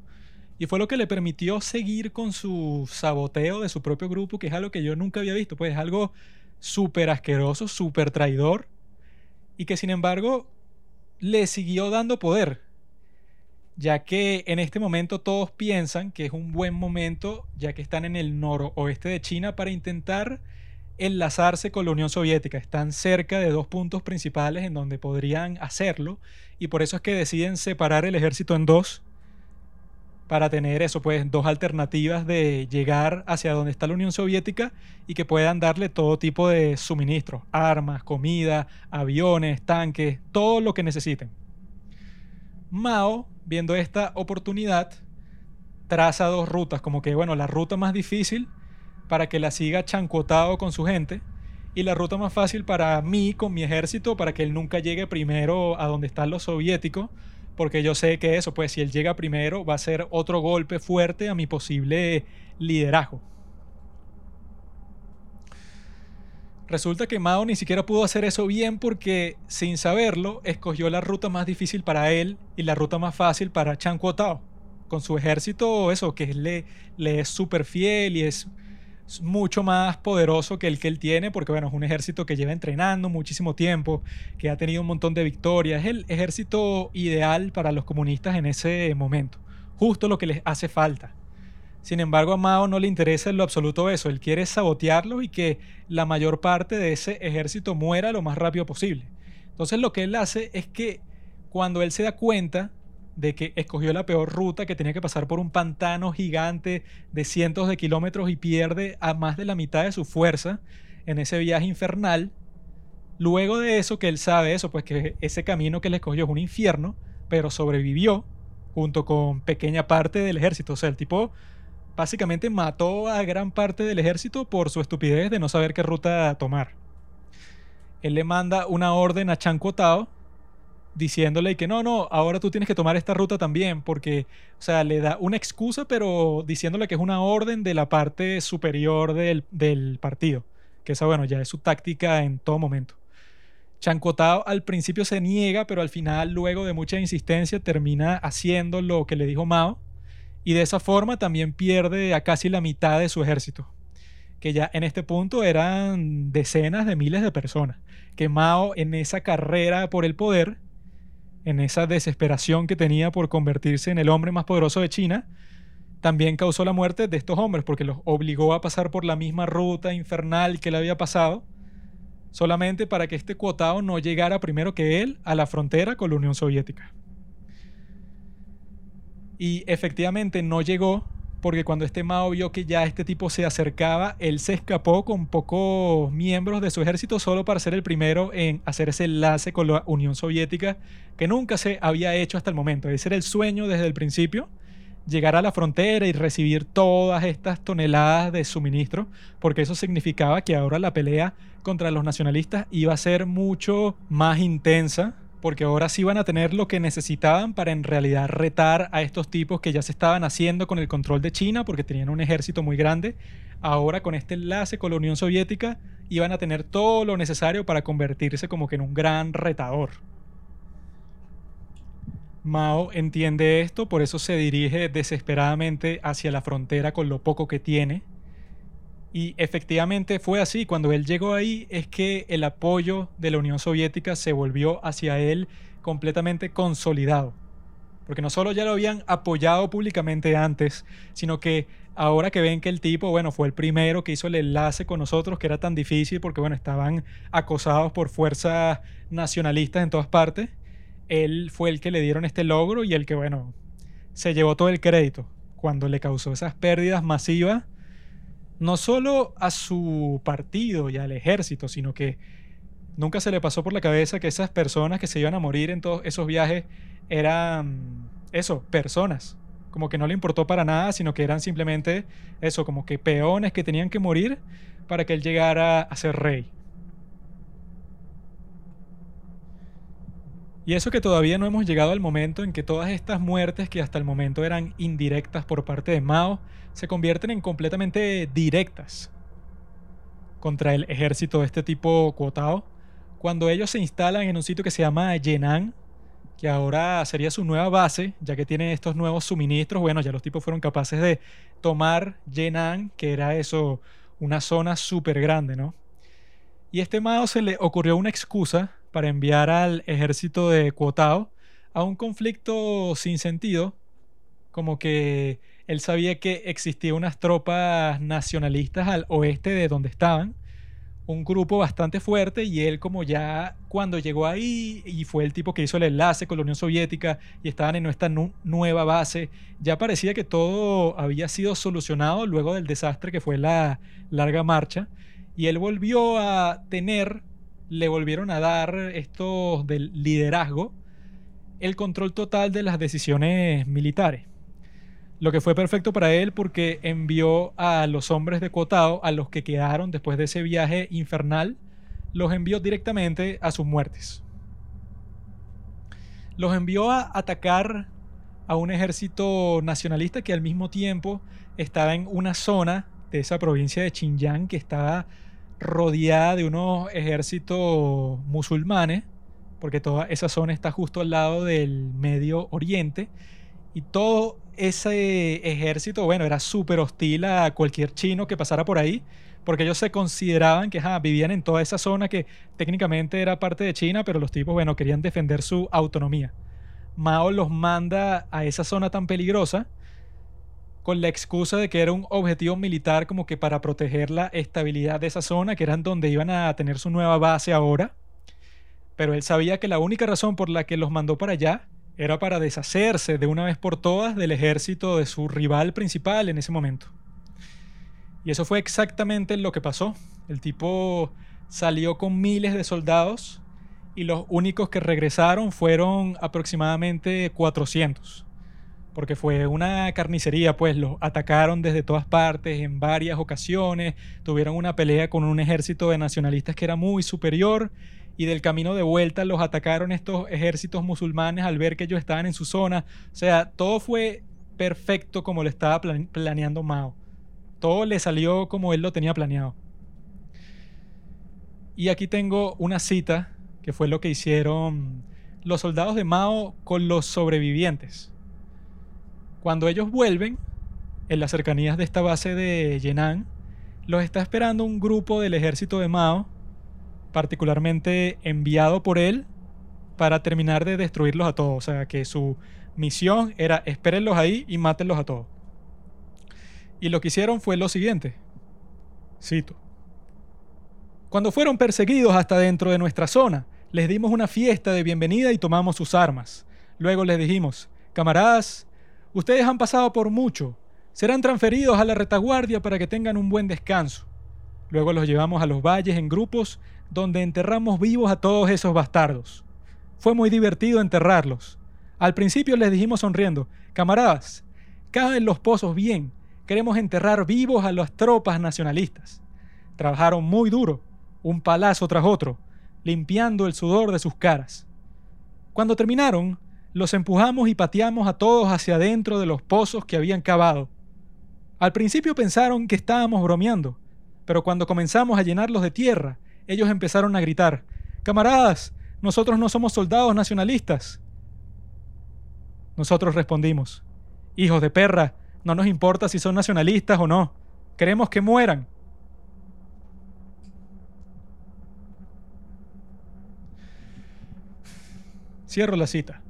Speaker 1: y fue lo que le permitió seguir con su saboteo de su propio grupo, que es algo que yo nunca había visto, pues es algo súper asqueroso, súper traidor y que sin embargo le siguió dando poder, ya que en este momento todos piensan que es un buen momento, ya que están en el noroeste de China, para intentar enlazarse con la Unión Soviética. Están cerca de dos puntos principales en donde podrían hacerlo y por eso es que deciden separar el ejército en dos para tener eso, pues dos alternativas de llegar hacia donde está la Unión Soviética y que puedan darle todo tipo de suministros, armas, comida, aviones, tanques, todo lo que necesiten. Mao, viendo esta oportunidad, traza dos rutas, como que, bueno, la ruta más difícil para que la siga chancotado con su gente. Y la ruta más fácil para mí, con mi ejército, para que él nunca llegue primero a donde están los soviéticos, porque yo sé que eso, pues si él llega primero, va a ser otro golpe fuerte a mi posible liderazgo. Resulta que Mao ni siquiera pudo hacer eso bien porque, sin saberlo, escogió la ruta más difícil para él y la ruta más fácil para Chan Kuo-tao. Con su ejército, eso, que le, le es súper fiel y es mucho más poderoso que el que él tiene, porque bueno, es un ejército que lleva entrenando muchísimo tiempo, que ha tenido un montón de victorias, es el ejército ideal para los comunistas en ese momento, justo lo que les hace falta. Sin embargo, a Mao no le interesa en lo absoluto eso, él quiere sabotearlo y que la mayor parte de ese ejército muera lo más rápido posible. Entonces lo que él hace es que cuando él se da cuenta de que escogió la peor ruta, que tenía que pasar por un pantano gigante de cientos de kilómetros y pierde a más de la mitad de su fuerza en ese viaje infernal. Luego de eso, que él sabe eso, pues que ese camino que le escogió es un infierno, pero sobrevivió junto con pequeña parte del ejército. O sea, el tipo básicamente mató a gran parte del ejército por su estupidez de no saber qué ruta tomar. Él le manda una orden a Chan diciéndole que no, no, ahora tú tienes que tomar esta ruta también, porque, o sea, le da una excusa, pero diciéndole que es una orden de la parte superior del, partido, que esa, bueno, ya es su táctica en todo momento. Chancotao al principio se niega, pero al final, luego de mucha insistencia, termina haciendo lo que le dijo Mao, y de esa forma también pierde a casi la mitad de su ejército que ya en este punto eran decenas de miles de personas, que Mao en esa carrera por el poder en esa desesperación que tenía por convertirse en el hombre más poderoso de China, también causó la muerte de estos hombres porque los obligó a pasar por la misma ruta infernal que le había pasado, solamente para que este cuotado no llegara primero que él a la frontera con la Unión Soviética. Y efectivamente no llegó porque cuando este Mao vio que ya este tipo se acercaba, él se escapó con pocos miembros de su ejército solo para ser el primero en hacer ese enlace con la Unión Soviética que nunca se había hecho hasta el momento. Ese era el sueño desde el principio, llegar a la frontera y recibir todas estas toneladas de suministro, porque eso significaba que ahora la pelea contra los nacionalistas iba a ser mucho más intensa porque ahora sí van a tener lo que necesitaban para en realidad retar a estos tipos que ya se estaban haciendo con el control de China, porque tenían un ejército muy grande. Ahora con este enlace con la Unión Soviética iban a tener todo lo necesario para convertirse como que en un gran retador. Mao entiende esto, por eso se dirige desesperadamente hacia la frontera con lo poco que tiene y efectivamente fue así. Cuando él llegó ahí es que el apoyo de la Unión Soviética se volvió hacia él completamente consolidado. Porque no solo ya lo habían apoyado públicamente antes, sino que ahora que ven que el tipo, bueno, fue el primero que hizo el enlace con nosotros, que era tan difícil porque, bueno, estaban acosados por fuerzas nacionalistas en todas partes, él fue el que le dieron este logro y el que, bueno, se llevó todo el crédito cuando le causó esas pérdidas masivas no solo a su partido y al ejército, sino que nunca se le pasó por la cabeza que esas personas que se iban a morir en todos esos viajes eran, eso, personas. Como que no le importó para nada, sino que eran simplemente eso, como que peones que tenían que morir para que él llegara a ser rey. Y eso que todavía no hemos llegado al momento en que todas estas muertes que hasta el momento eran indirectas por parte de Mao se convierten en completamente directas contra el ejército de este tipo Kuotao, cuando ellos se instalan en un sitio que se llama Yenan, que ahora sería su nueva base, ya que tienen estos nuevos suministros. Bueno, ya los tipos fueron capaces de tomar Yenan, que era eso, una zona súper grande, ¿no? Y a este Mao se le ocurrió una excusa para enviar al ejército de Kuotao a un conflicto sin sentido, como que él sabía que existía unas tropas nacionalistas al oeste de donde estaban, un grupo bastante fuerte y él como ya cuando llegó ahí y fue el tipo que hizo el enlace con la Unión Soviética y estaban en nuestra nueva base, ya parecía que todo había sido solucionado luego del desastre que fue la larga marcha y él volvió a tener, le volvieron a dar estos del liderazgo, el control total de las decisiones militares. Lo que fue perfecto para él porque envió a los hombres de Cuotao, a los que quedaron después de ese viaje infernal, los envió directamente a sus muertes. los envió a atacar a un ejército nacionalista que al mismo tiempo estaba en una zona de esa provincia de Xinjiang que estaba rodeada de unos ejércitos musulmanes, porque toda esa zona está justo al lado del Medio Oriente, y todo ese ejército, bueno, era súper hostil a cualquier chino que pasara por ahí, porque ellos se consideraban que vivían en toda esa zona que técnicamente era parte de China, pero los tipos, bueno, querían defender su autonomía. Mao los manda a esa zona tan peligrosa con la excusa de que era un objetivo militar como que para proteger la estabilidad de esa zona, que eran donde iban a tener su nueva base ahora. Pero él sabía que la única razón por la que los mandó para allá era para deshacerse de una vez por todas del ejército de su rival principal en ese momento. Y eso fue exactamente lo que pasó. El tipo salió con miles de soldados y los únicos que regresaron fueron aproximadamente 400 porque fue una carnicería, pues los atacaron desde todas partes en varias ocasiones, tuvieron una pelea con un ejército de nacionalistas que era muy superior y del camino de vuelta los atacaron estos ejércitos musulmanes al ver que ellos estaban en su zona. O sea, todo fue perfecto como lo estaba planeando Mao. Todo le salió como él lo tenía planeado. Y aquí tengo una cita que fue lo que hicieron los soldados de Mao con los sobrevivientes. Cuando ellos vuelven, en las cercanías de esta base de Yenan, los está esperando un grupo del ejército de Mao, particularmente enviado por él para terminar de destruirlos a todos. O sea, que su misión era espérenlos ahí y mátenlos a todos. Y lo que hicieron fue lo siguiente. Cito. Cuando fueron perseguidos hasta dentro de nuestra zona, les dimos una fiesta de bienvenida y tomamos sus armas. Luego les dijimos, camaradas, Ustedes han pasado por mucho. Serán transferidos a la retaguardia para que tengan un buen descanso. Luego los llevamos a los valles en grupos donde enterramos vivos a todos esos bastardos. Fue muy divertido enterrarlos. Al principio les dijimos sonriendo, camaradas, caben los pozos bien, queremos enterrar vivos a las tropas nacionalistas. Trabajaron muy duro, un palazo tras otro, limpiando el sudor de sus caras. Cuando terminaron, los empujamos y pateamos a todos hacia adentro de los pozos que habían cavado. Al principio pensaron que estábamos bromeando, pero cuando comenzamos a llenarlos de tierra, ellos empezaron a gritar, Camaradas, nosotros no somos soldados nacionalistas. Nosotros respondimos, Hijos de perra, no nos importa si son nacionalistas o no, queremos que mueran. Cierro la cita.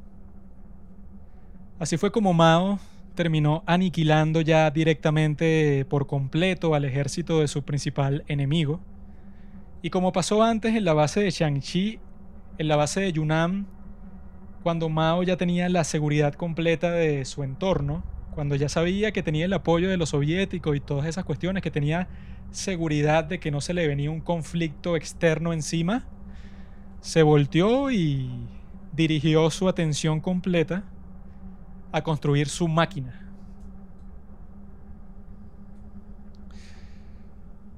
Speaker 1: Así fue como Mao terminó aniquilando ya directamente por completo al ejército de su principal enemigo. Y como pasó antes en la base de Shangxi, en la base de Yunnan, cuando Mao ya tenía la seguridad completa de su entorno, cuando ya sabía que tenía el apoyo de los soviéticos y todas esas cuestiones, que tenía seguridad de que no se le venía un conflicto externo encima, se volteó y dirigió su atención completa a construir su máquina.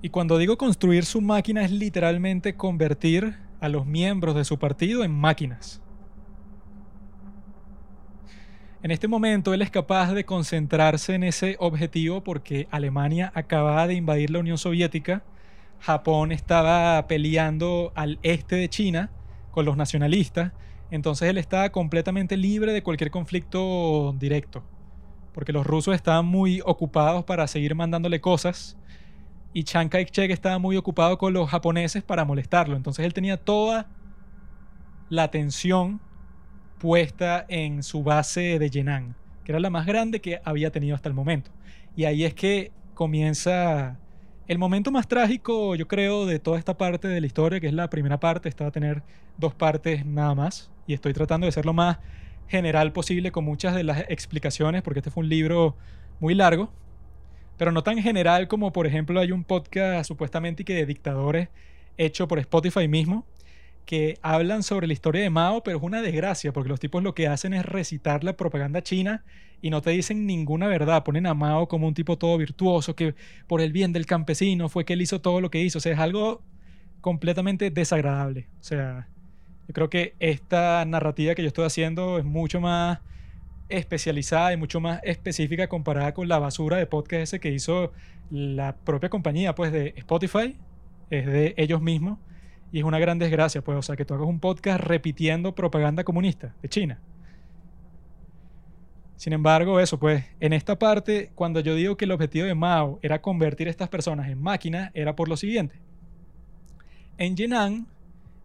Speaker 1: Y cuando digo construir su máquina es literalmente convertir a los miembros de su partido en máquinas. En este momento él es capaz de concentrarse en ese objetivo porque Alemania acababa de invadir la Unión Soviética, Japón estaba peleando al este de China con los nacionalistas, entonces él estaba completamente libre de cualquier conflicto directo, porque los rusos estaban muy ocupados para seguir mandándole cosas y Chiang Kai-shek estaba muy ocupado con los japoneses para molestarlo. Entonces él tenía toda la atención puesta en su base de Yenan, que era la más grande que había tenido hasta el momento. Y ahí es que comienza el momento más trágico, yo creo, de toda esta parte de la historia, que es la primera parte, está a tener dos partes nada más y estoy tratando de ser lo más general posible con muchas de las explicaciones, porque este fue un libro muy largo, pero no tan general como, por ejemplo, hay un podcast supuestamente que de dictadores hecho por Spotify mismo, que hablan sobre la historia de Mao, pero es una desgracia, porque los tipos lo que hacen es recitar la propaganda china y no te dicen ninguna verdad. Ponen a Mao como un tipo todo virtuoso, que por el bien del campesino fue que él hizo todo lo que hizo. O sea, es algo completamente desagradable. O sea, Yo creo que esta narrativa que yo estoy haciendo es mucho más especializada y mucho más específica comparada con la basura de podcast que hizo la propia compañía pues de Spotify, es de ellos mismos y es una gran desgracia pues, o sea, que tú hagas un podcast repitiendo propaganda comunista de China. Sin embargo, eso pues, en esta parte, cuando yo digo que el objetivo de Mao era convertir a estas personas en máquinas, era por lo siguiente. En Yenan,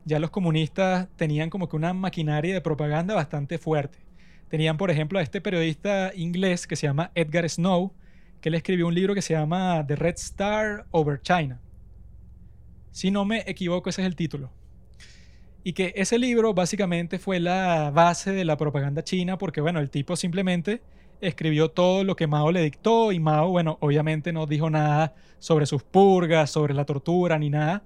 Speaker 1: ya los comunistas tenían como que una maquinaria de propaganda bastante fuerte. Tenían, por ejemplo, a este periodista inglés que se llama Edgar Snow, que le escribió un libro que se llama The Red Star Over China. Si no me equivoco, ese es el título. Y que ese libro básicamente fue la base de la propaganda china porque, bueno, el tipo simplemente escribió todo lo que Mao le dictó y Mao, bueno, obviamente no dijo nada sobre sus purgas, sobre la tortura ni nada.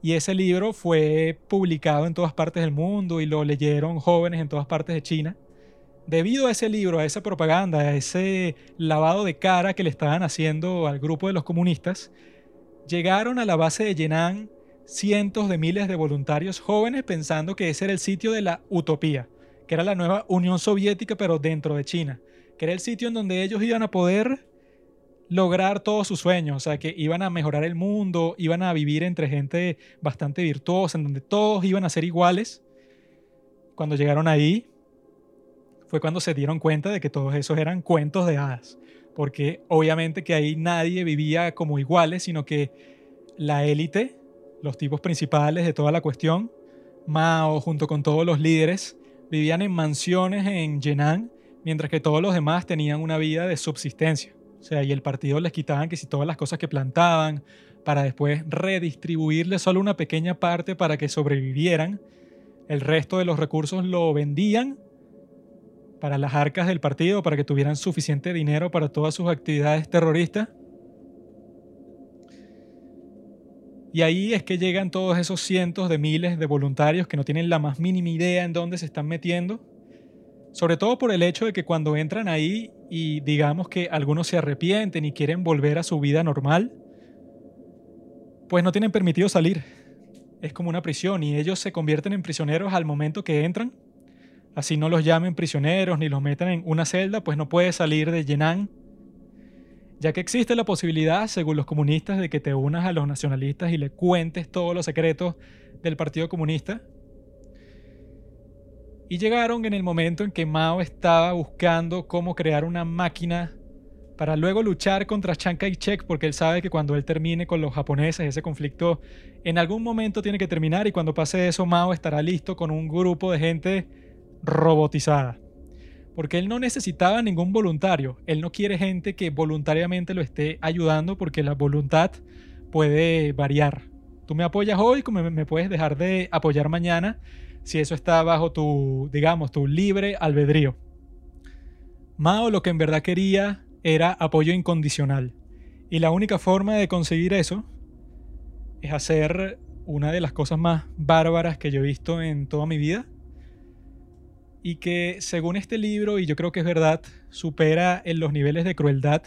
Speaker 1: Y ese libro fue publicado en todas partes del mundo y lo leyeron jóvenes en todas partes de China. Debido a ese libro, a esa propaganda, a ese lavado de cara que le estaban haciendo al grupo de los comunistas, llegaron a la base de Yenan cientos de miles de voluntarios jóvenes pensando que ese era el sitio de la utopía, que era la nueva Unión Soviética pero dentro de China, que era el sitio en donde ellos iban a poder lograr todos sus sueños, o sea, que iban a mejorar el mundo, iban a vivir entre gente bastante virtuosa, en donde todos iban a ser iguales. Cuando llegaron ahí, fue cuando se dieron cuenta de que todos esos eran cuentos de hadas, porque obviamente que ahí nadie vivía como iguales, sino que la élite los tipos principales de toda la cuestión, Mao junto con todos los líderes, vivían en mansiones en Yenan, mientras que todos los demás tenían una vida de subsistencia. O sea, y el partido les quitaban que si todas las cosas que plantaban, para después redistribuirles solo una pequeña parte para que sobrevivieran. El resto de los recursos lo vendían para las arcas del partido, para que tuvieran suficiente dinero para todas sus actividades terroristas. Y ahí es que llegan todos esos cientos de miles de voluntarios que no tienen la más mínima idea en dónde se están metiendo. Sobre todo por el hecho de que cuando entran ahí y digamos que algunos se arrepienten y quieren volver a su vida normal, pues no tienen permitido salir. Es como una prisión y ellos se convierten en prisioneros al momento que entran. Así no los llamen prisioneros ni los metan en una celda, pues no puede salir de Yenan ya que existe la posibilidad, según los comunistas, de que te unas a los nacionalistas y le cuentes todos los secretos del Partido Comunista. Y llegaron en el momento en que Mao estaba buscando cómo crear una máquina para luego luchar contra Chiang Kai-shek, porque él sabe que cuando él termine con los japoneses, ese conflicto en algún momento tiene que terminar y cuando pase eso, Mao estará listo con un grupo de gente robotizada porque él no necesitaba ningún voluntario. Él no quiere gente que voluntariamente lo esté ayudando porque la voluntad puede variar. Tú me apoyas hoy, como me puedes dejar de apoyar mañana, si eso está bajo tu, digamos, tu libre albedrío. Mao lo que en verdad quería era apoyo incondicional. Y la única forma de conseguir eso es hacer una de las cosas más bárbaras que yo he visto en toda mi vida, y que según este libro, y yo creo que es verdad, supera en los niveles de crueldad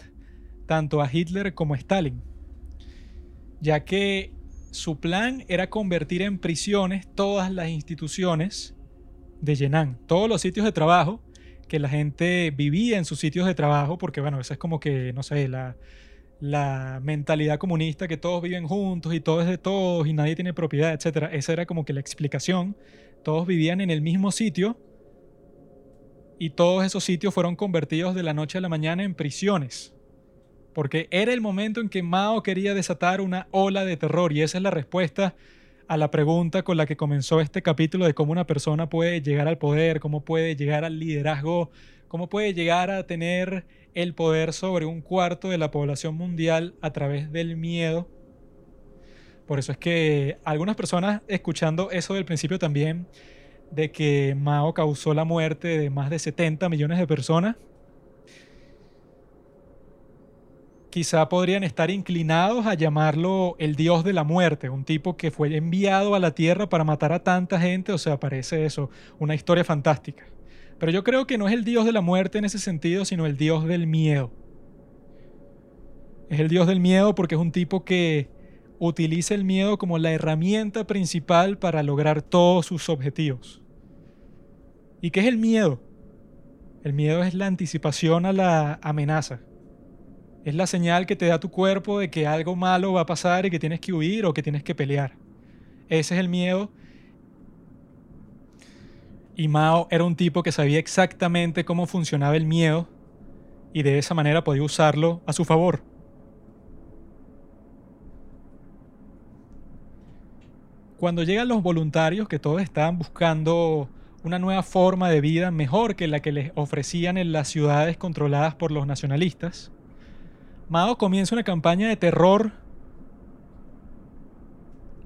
Speaker 1: tanto a Hitler como a Stalin, ya que su plan era convertir en prisiones todas las instituciones de Yenan, todos los sitios de trabajo, que la gente vivía en sus sitios de trabajo, porque bueno, esa es como que, no sé, la, la mentalidad comunista, que todos viven juntos y todo es de todos y nadie tiene propiedad, etc. Esa era como que la explicación. Todos vivían en el mismo sitio y todos esos sitios fueron convertidos de la noche a la mañana en prisiones. Porque era el momento en que Mao quería desatar una ola de terror y esa es la respuesta a la pregunta con la que comenzó este capítulo de cómo una persona puede llegar al poder, cómo puede llegar al liderazgo, cómo puede llegar a tener el poder sobre un cuarto de la población mundial a través del miedo. Por eso es que algunas personas escuchando eso del principio también de que Mao causó la muerte de más de 70 millones de personas, quizá podrían estar inclinados a llamarlo el dios de la muerte, un tipo que fue enviado a la tierra para matar a tanta gente, o sea, parece eso, una historia fantástica. Pero yo creo que no es el dios de la muerte en ese sentido, sino el dios del miedo. Es el dios del miedo porque es un tipo que utiliza el miedo como la herramienta principal para lograr todos sus objetivos. ¿Y qué es el miedo? El miedo es la anticipación a la amenaza. Es la señal que te da tu cuerpo de que algo malo va a pasar y que tienes que huir o que tienes que pelear. Ese es el miedo. Y Mao era un tipo que sabía exactamente cómo funcionaba el miedo y de esa manera podía usarlo a su favor. Cuando llegan los voluntarios que todos estaban buscando una nueva forma de vida mejor que la que les ofrecían en las ciudades controladas por los nacionalistas, Mao comienza una campaña de terror,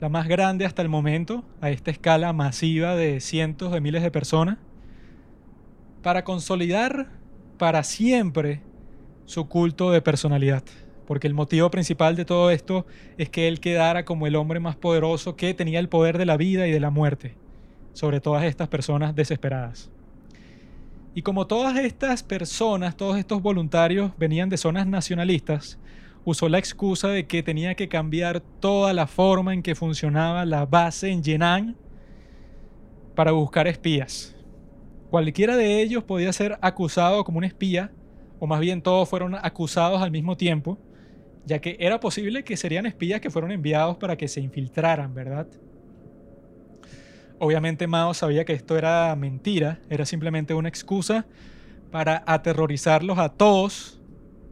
Speaker 1: la más grande hasta el momento, a esta escala masiva de cientos de miles de personas, para consolidar para siempre su culto de personalidad. Porque el motivo principal de todo esto es que él quedara como el hombre más poderoso que tenía el poder de la vida y de la muerte sobre todas estas personas desesperadas. Y como todas estas personas, todos estos voluntarios venían de zonas nacionalistas, usó la excusa de que tenía que cambiar toda la forma en que funcionaba la base en Yenan para buscar espías. Cualquiera de ellos podía ser acusado como un espía, o más bien todos fueron acusados al mismo tiempo, ya que era posible que serían espías que fueron enviados para que se infiltraran, ¿verdad? Obviamente Mao sabía que esto era mentira, era simplemente una excusa para aterrorizarlos a todos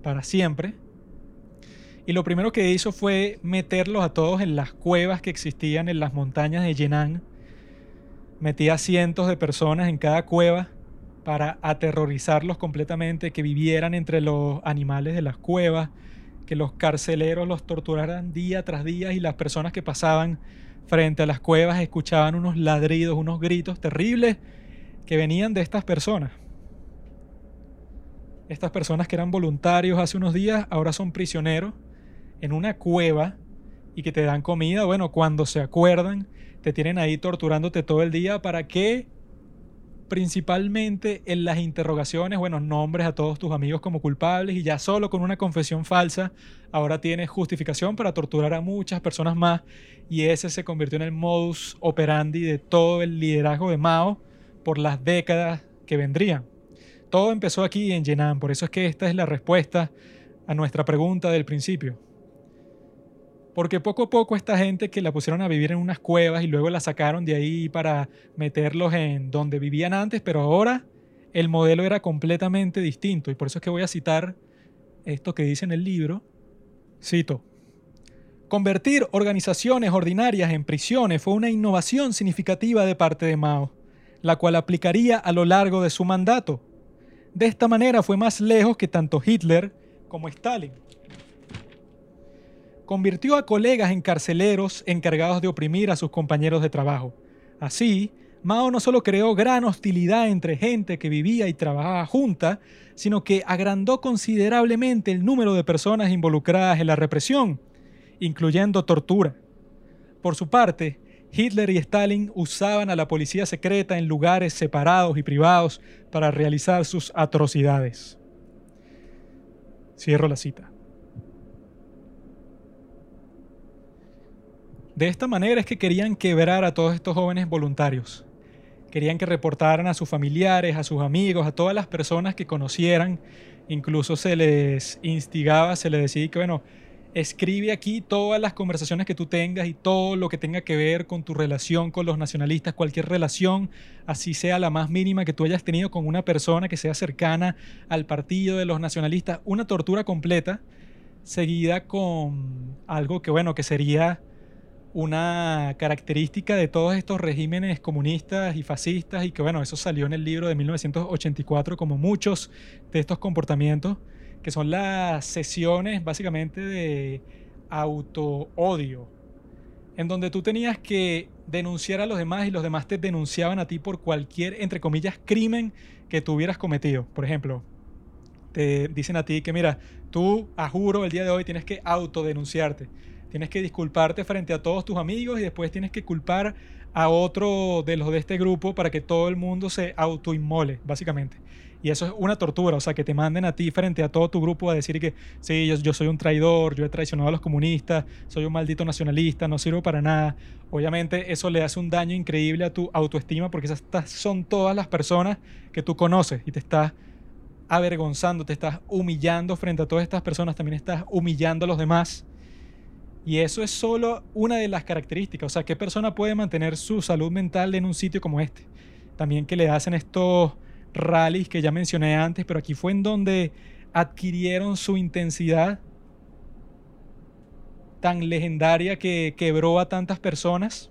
Speaker 1: para siempre. Y lo primero que hizo fue meterlos a todos en las cuevas que existían en las montañas de Yenan. Metía cientos de personas en cada cueva para aterrorizarlos completamente, que vivieran entre los animales de las cuevas, que los carceleros los torturaran día tras día y las personas que pasaban frente a las cuevas escuchaban unos ladridos, unos gritos terribles que venían de estas personas. Estas personas que eran voluntarios hace unos días ahora son prisioneros en una cueva y que te dan comida. Bueno, cuando se acuerdan, te tienen ahí torturándote todo el día para que principalmente en las interrogaciones, bueno, nombres a todos tus amigos como culpables y ya solo con una confesión falsa, ahora tienes justificación para torturar a muchas personas más y ese se convirtió en el modus operandi de todo el liderazgo de Mao por las décadas que vendrían. Todo empezó aquí en Yenan, por eso es que esta es la respuesta a nuestra pregunta del principio. Porque poco a poco esta gente que la pusieron a vivir en unas cuevas y luego la sacaron de ahí para meterlos en donde vivían antes, pero ahora el modelo era completamente distinto. Y por eso es que voy a citar esto que dice en el libro. Cito. Convertir organizaciones ordinarias en prisiones fue una innovación significativa de parte de Mao, la cual aplicaría a lo largo de su mandato. De esta manera fue más lejos que tanto Hitler como Stalin convirtió a colegas en carceleros encargados de oprimir a sus compañeros de trabajo. Así, Mao no solo creó gran hostilidad entre gente que vivía y trabajaba junta, sino que agrandó considerablemente el número de personas involucradas en la represión, incluyendo tortura. Por su parte, Hitler y Stalin usaban a la policía secreta en lugares separados y privados para realizar sus atrocidades. Cierro la cita. De esta manera es que querían quebrar a todos estos jóvenes voluntarios. Querían que reportaran a sus familiares, a sus amigos, a todas las personas que conocieran. Incluso se les instigaba, se les decía que, bueno, escribe aquí todas las conversaciones que tú tengas y todo lo que tenga que ver con tu relación con los nacionalistas, cualquier relación, así sea la más mínima que tú hayas tenido con una persona que sea cercana al partido de los nacionalistas, una tortura completa, seguida con algo que, bueno, que sería una característica de todos estos regímenes comunistas y fascistas y que bueno, eso salió en el libro de 1984 como muchos de estos comportamientos, que son las sesiones básicamente de auto-odio, en donde tú tenías que denunciar a los demás y los demás te denunciaban a ti por cualquier, entre comillas, crimen que tú hubieras cometido. Por ejemplo, te dicen a ti que mira, tú a juro el día de hoy tienes que autodenunciarte Tienes que disculparte frente a todos tus amigos y después tienes que culpar a otro de los de este grupo para que todo el mundo se autoinmole, básicamente. Y eso es una tortura, o sea, que te manden a ti frente a todo tu grupo a decir que sí, yo, soy un traidor, yo he traicionado a los comunistas, soy un maldito nacionalista, no sirvo para nada. Obviamente eso le hace un daño increíble a tu autoestima porque esas son todas las personas que tú conoces y te estás avergonzando, te estás humillando frente a todas estas personas, también estás humillando a los demás. Y eso es solo una de las características. O sea, ¿qué persona puede mantener su salud mental en un sitio como este? También que le hacen estos rallies que ya mencioné antes, pero aquí fue en donde adquirieron su intensidad tan legendaria que quebró a tantas personas,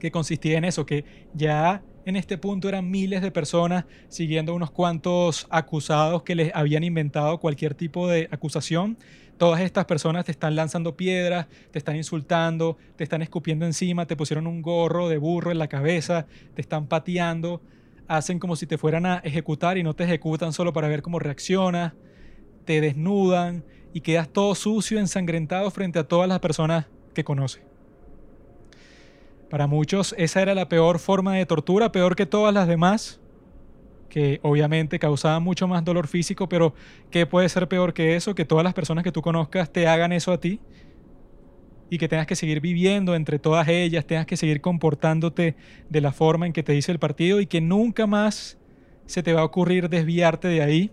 Speaker 1: que consistía en eso, que ya en este punto eran miles de personas siguiendo unos cuantos acusados que les habían inventado cualquier tipo de acusación. Todas estas personas te están lanzando piedras, te están insultando, te están escupiendo encima, te pusieron un gorro de burro en la cabeza, te están pateando, hacen como si te fueran a ejecutar y no te ejecutan solo para ver cómo reaccionas, te desnudan y quedas todo sucio, ensangrentado frente a todas las personas que conoces. Para muchos esa era la peor forma de tortura, peor que todas las demás, que obviamente causaban mucho más dolor físico, pero ¿qué puede ser peor que eso? Que todas las personas que tú conozcas te hagan eso a ti y que tengas que seguir viviendo entre todas ellas, tengas que seguir comportándote de la forma en que te dice el partido y que nunca más se te va a ocurrir desviarte de ahí.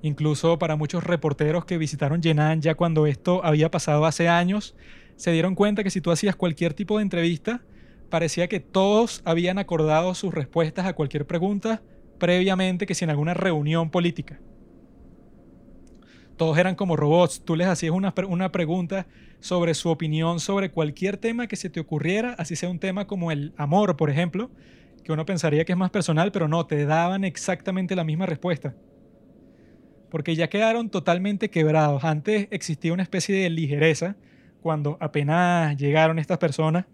Speaker 1: Incluso para muchos reporteros que visitaron Yenan ya cuando esto había pasado hace años, se dieron cuenta que si tú hacías cualquier tipo de entrevista, parecía que todos habían acordado sus respuestas a cualquier pregunta previamente que si en alguna reunión política. Todos eran como robots. Tú les hacías una, una pregunta sobre su opinión sobre cualquier tema que se te ocurriera, así sea un tema como el amor, por ejemplo, que uno pensaría que es más personal, pero no, te daban exactamente la misma respuesta. Porque ya quedaron totalmente quebrados. Antes existía una especie de ligereza cuando apenas llegaron estas personas.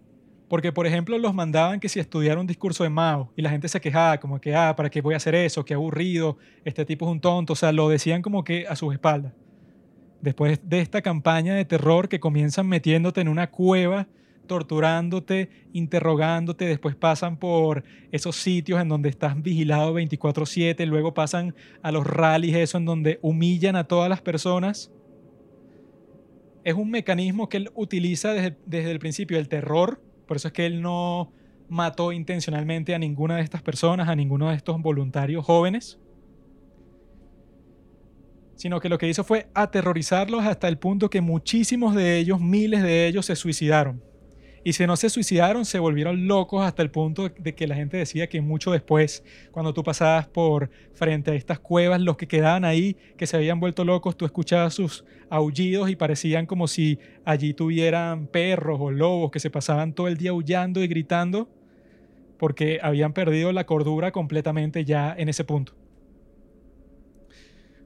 Speaker 1: Porque, por ejemplo, los mandaban que si estudiara un discurso de Mao y la gente se quejaba, como que, ah, ¿para qué voy a hacer eso? Qué aburrido, este tipo es un tonto. O sea, lo decían como que a sus espaldas después de esta campaña de terror que comienzan metiéndote en una cueva, torturándote, interrogándote, después pasan por esos sitios en donde estás vigilado 24/7, luego pasan a los rallies, eso en donde humillan a todas las personas. Es un mecanismo que él utiliza desde, desde el principio, el terror, por eso es que él no mató intencionalmente a ninguna de estas personas, a ninguno de estos voluntarios jóvenes sino que lo que hizo fue aterrorizarlos hasta el punto que muchísimos de ellos, miles de ellos, se suicidaron. Y si no se suicidaron, se volvieron locos hasta el punto de que la gente decía que mucho después, cuando tú pasabas por frente a estas cuevas, los que quedaban ahí, que se habían vuelto locos, tú escuchabas sus aullidos y parecían como si allí tuvieran perros o lobos que se pasaban todo el día aullando y gritando porque habían perdido la cordura completamente ya en ese punto.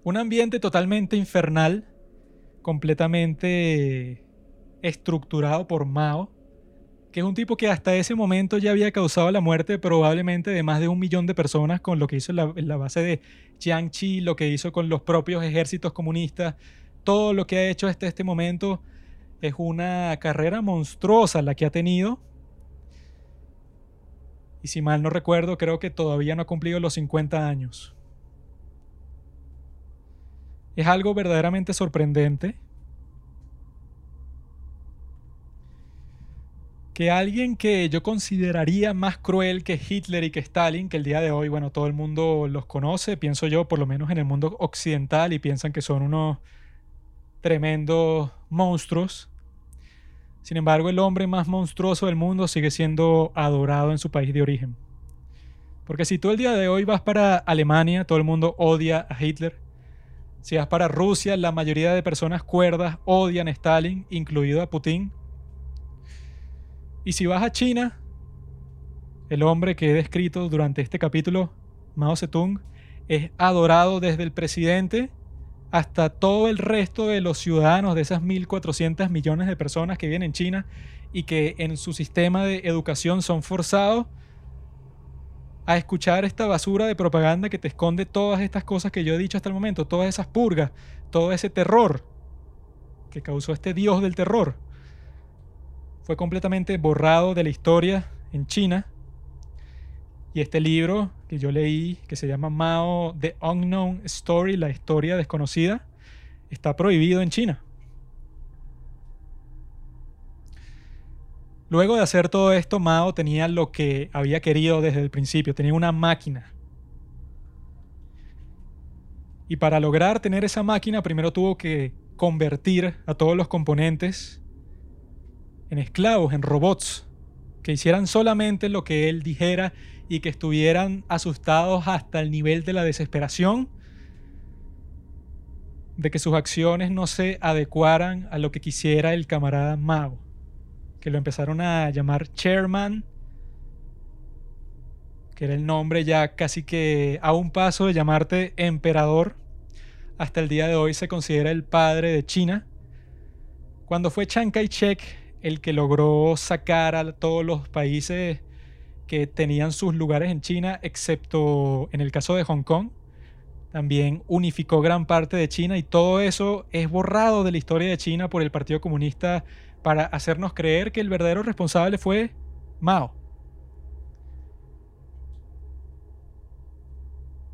Speaker 1: Un ambiente totalmente infernal, completamente estructurado por Mao, que es un tipo que hasta ese momento ya había causado la muerte probablemente de más de un millón de personas con lo que hizo en la, base de Jiangxi, lo que hizo con los propios ejércitos comunistas, todo lo que ha hecho hasta este momento es una carrera monstruosa la que ha tenido. Y si mal no recuerdo, creo que todavía no ha cumplido los 50 años. Es algo verdaderamente sorprendente que alguien que yo consideraría más cruel que Hitler y que Stalin, que el día de hoy, bueno, todo el mundo los conoce, pienso yo, por lo menos en el mundo occidental, y piensan que son unos tremendos monstruos. Sin embargo, el hombre más monstruoso del mundo sigue siendo adorado en su país de origen. Porque si tú el día de hoy vas para Alemania, todo el mundo odia a Hitler. Si vas para Rusia, la mayoría de personas cuerdas odian a Stalin, incluido a Putin. Y si vas a China, el hombre que he descrito durante este capítulo, Mao Zedong, es adorado desde el presidente hasta todo el resto de los ciudadanos de esas 1.400 millones de personas que viven en China y que en su sistema de educación son forzados a escuchar esta basura de propaganda que te esconde todas estas cosas que yo he dicho hasta el momento, todas esas purgas, todo ese terror que causó este dios del terror. Fue completamente borrado de la historia en China. Y este libro que yo leí, que se llama Mao The Unknown Story, la historia desconocida, está prohibido en China. Luego de hacer todo esto, Mao tenía lo que había querido desde el principio, tenía una máquina. Y para lograr tener esa máquina, primero tuvo que convertir a todos los componentes en esclavos, en robots, que hicieran solamente lo que él dijera y que estuvieran asustados hasta el nivel de la desesperación de que sus acciones no se adecuaran a lo que quisiera el camarada Mao, que lo empezaron a llamar chairman, que era el nombre ya casi que a un paso de llamarte emperador. Hasta el día de hoy se considera el padre de China. Cuando fue Chiang Kai-shek el que logró sacar a todos los países que tenían sus lugares en China, excepto en el caso de Hong Kong. También unificó gran parte de China y todo eso es borrado de la historia de China por el Partido Comunista para hacernos creer que el verdadero responsable fue Mao.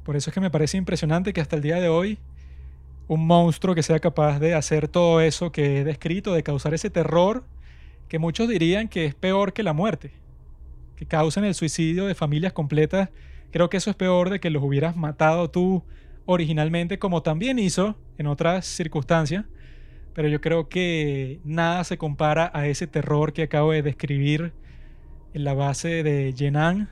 Speaker 1: Por eso es que me parece impresionante que hasta el día de hoy un monstruo que sea capaz de hacer todo eso que he descrito, de causar ese terror que muchos dirían que es peor que la muerte, que causan el suicidio de familias completas. Creo que eso es peor de que los hubieras matado tú originalmente, como también hizo en otras circunstancias. Pero yo creo que nada se compara a ese terror que acabo de describir en la base de Yenan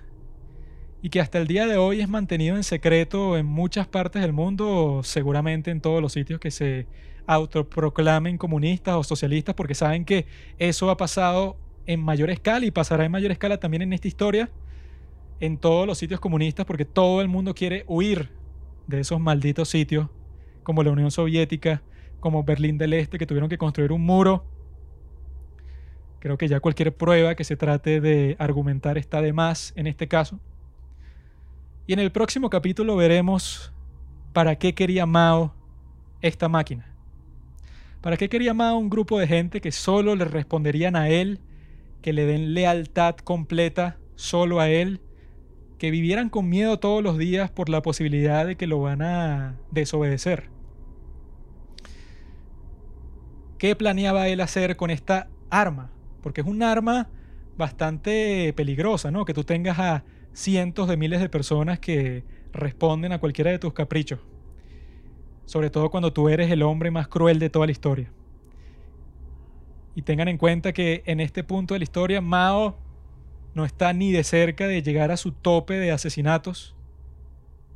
Speaker 1: y que hasta el día de hoy es mantenido en secreto en muchas partes del mundo, seguramente en todos los sitios que se autoproclamen comunistas o socialistas porque saben que eso ha pasado en mayor escala y pasará en mayor escala también en esta historia en todos los sitios comunistas porque todo el mundo quiere huir de esos malditos sitios como la Unión Soviética, como Berlín del Este que tuvieron que construir un muro. Creo que ya cualquier prueba que se trate de argumentar está de más en este caso. Y en el próximo capítulo veremos para qué quería Mao esta máquina. ¿Para qué quería Mao un grupo de gente que solo le responderían a él, que le den lealtad completa solo a él, que vivieran con miedo todos los días por la posibilidad de que lo van a desobedecer? ¿Qué planeaba él hacer con esta arma? Porque es un arma bastante peligrosa, ¿no? Que tú tengas a cientos de miles de personas que responden a cualquiera de tus caprichos sobre todo cuando tú eres el hombre más cruel de toda la historia. Y tengan en cuenta que en este punto de la historia Mao no está ni de cerca de llegar a su tope de asesinatos.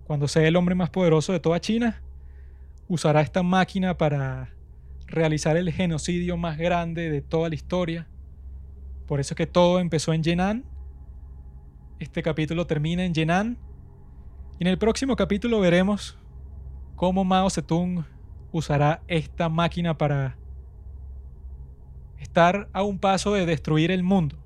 Speaker 1: Cuando sea el hombre más poderoso de toda China, usará esta máquina para realizar el genocidio más grande de toda la historia. Por eso es que todo empezó en Yenan. Este capítulo termina en Yenan. Y en el próximo capítulo veremos cómo Mao Zedong usará esta máquina para estar a un paso de destruir el mundo.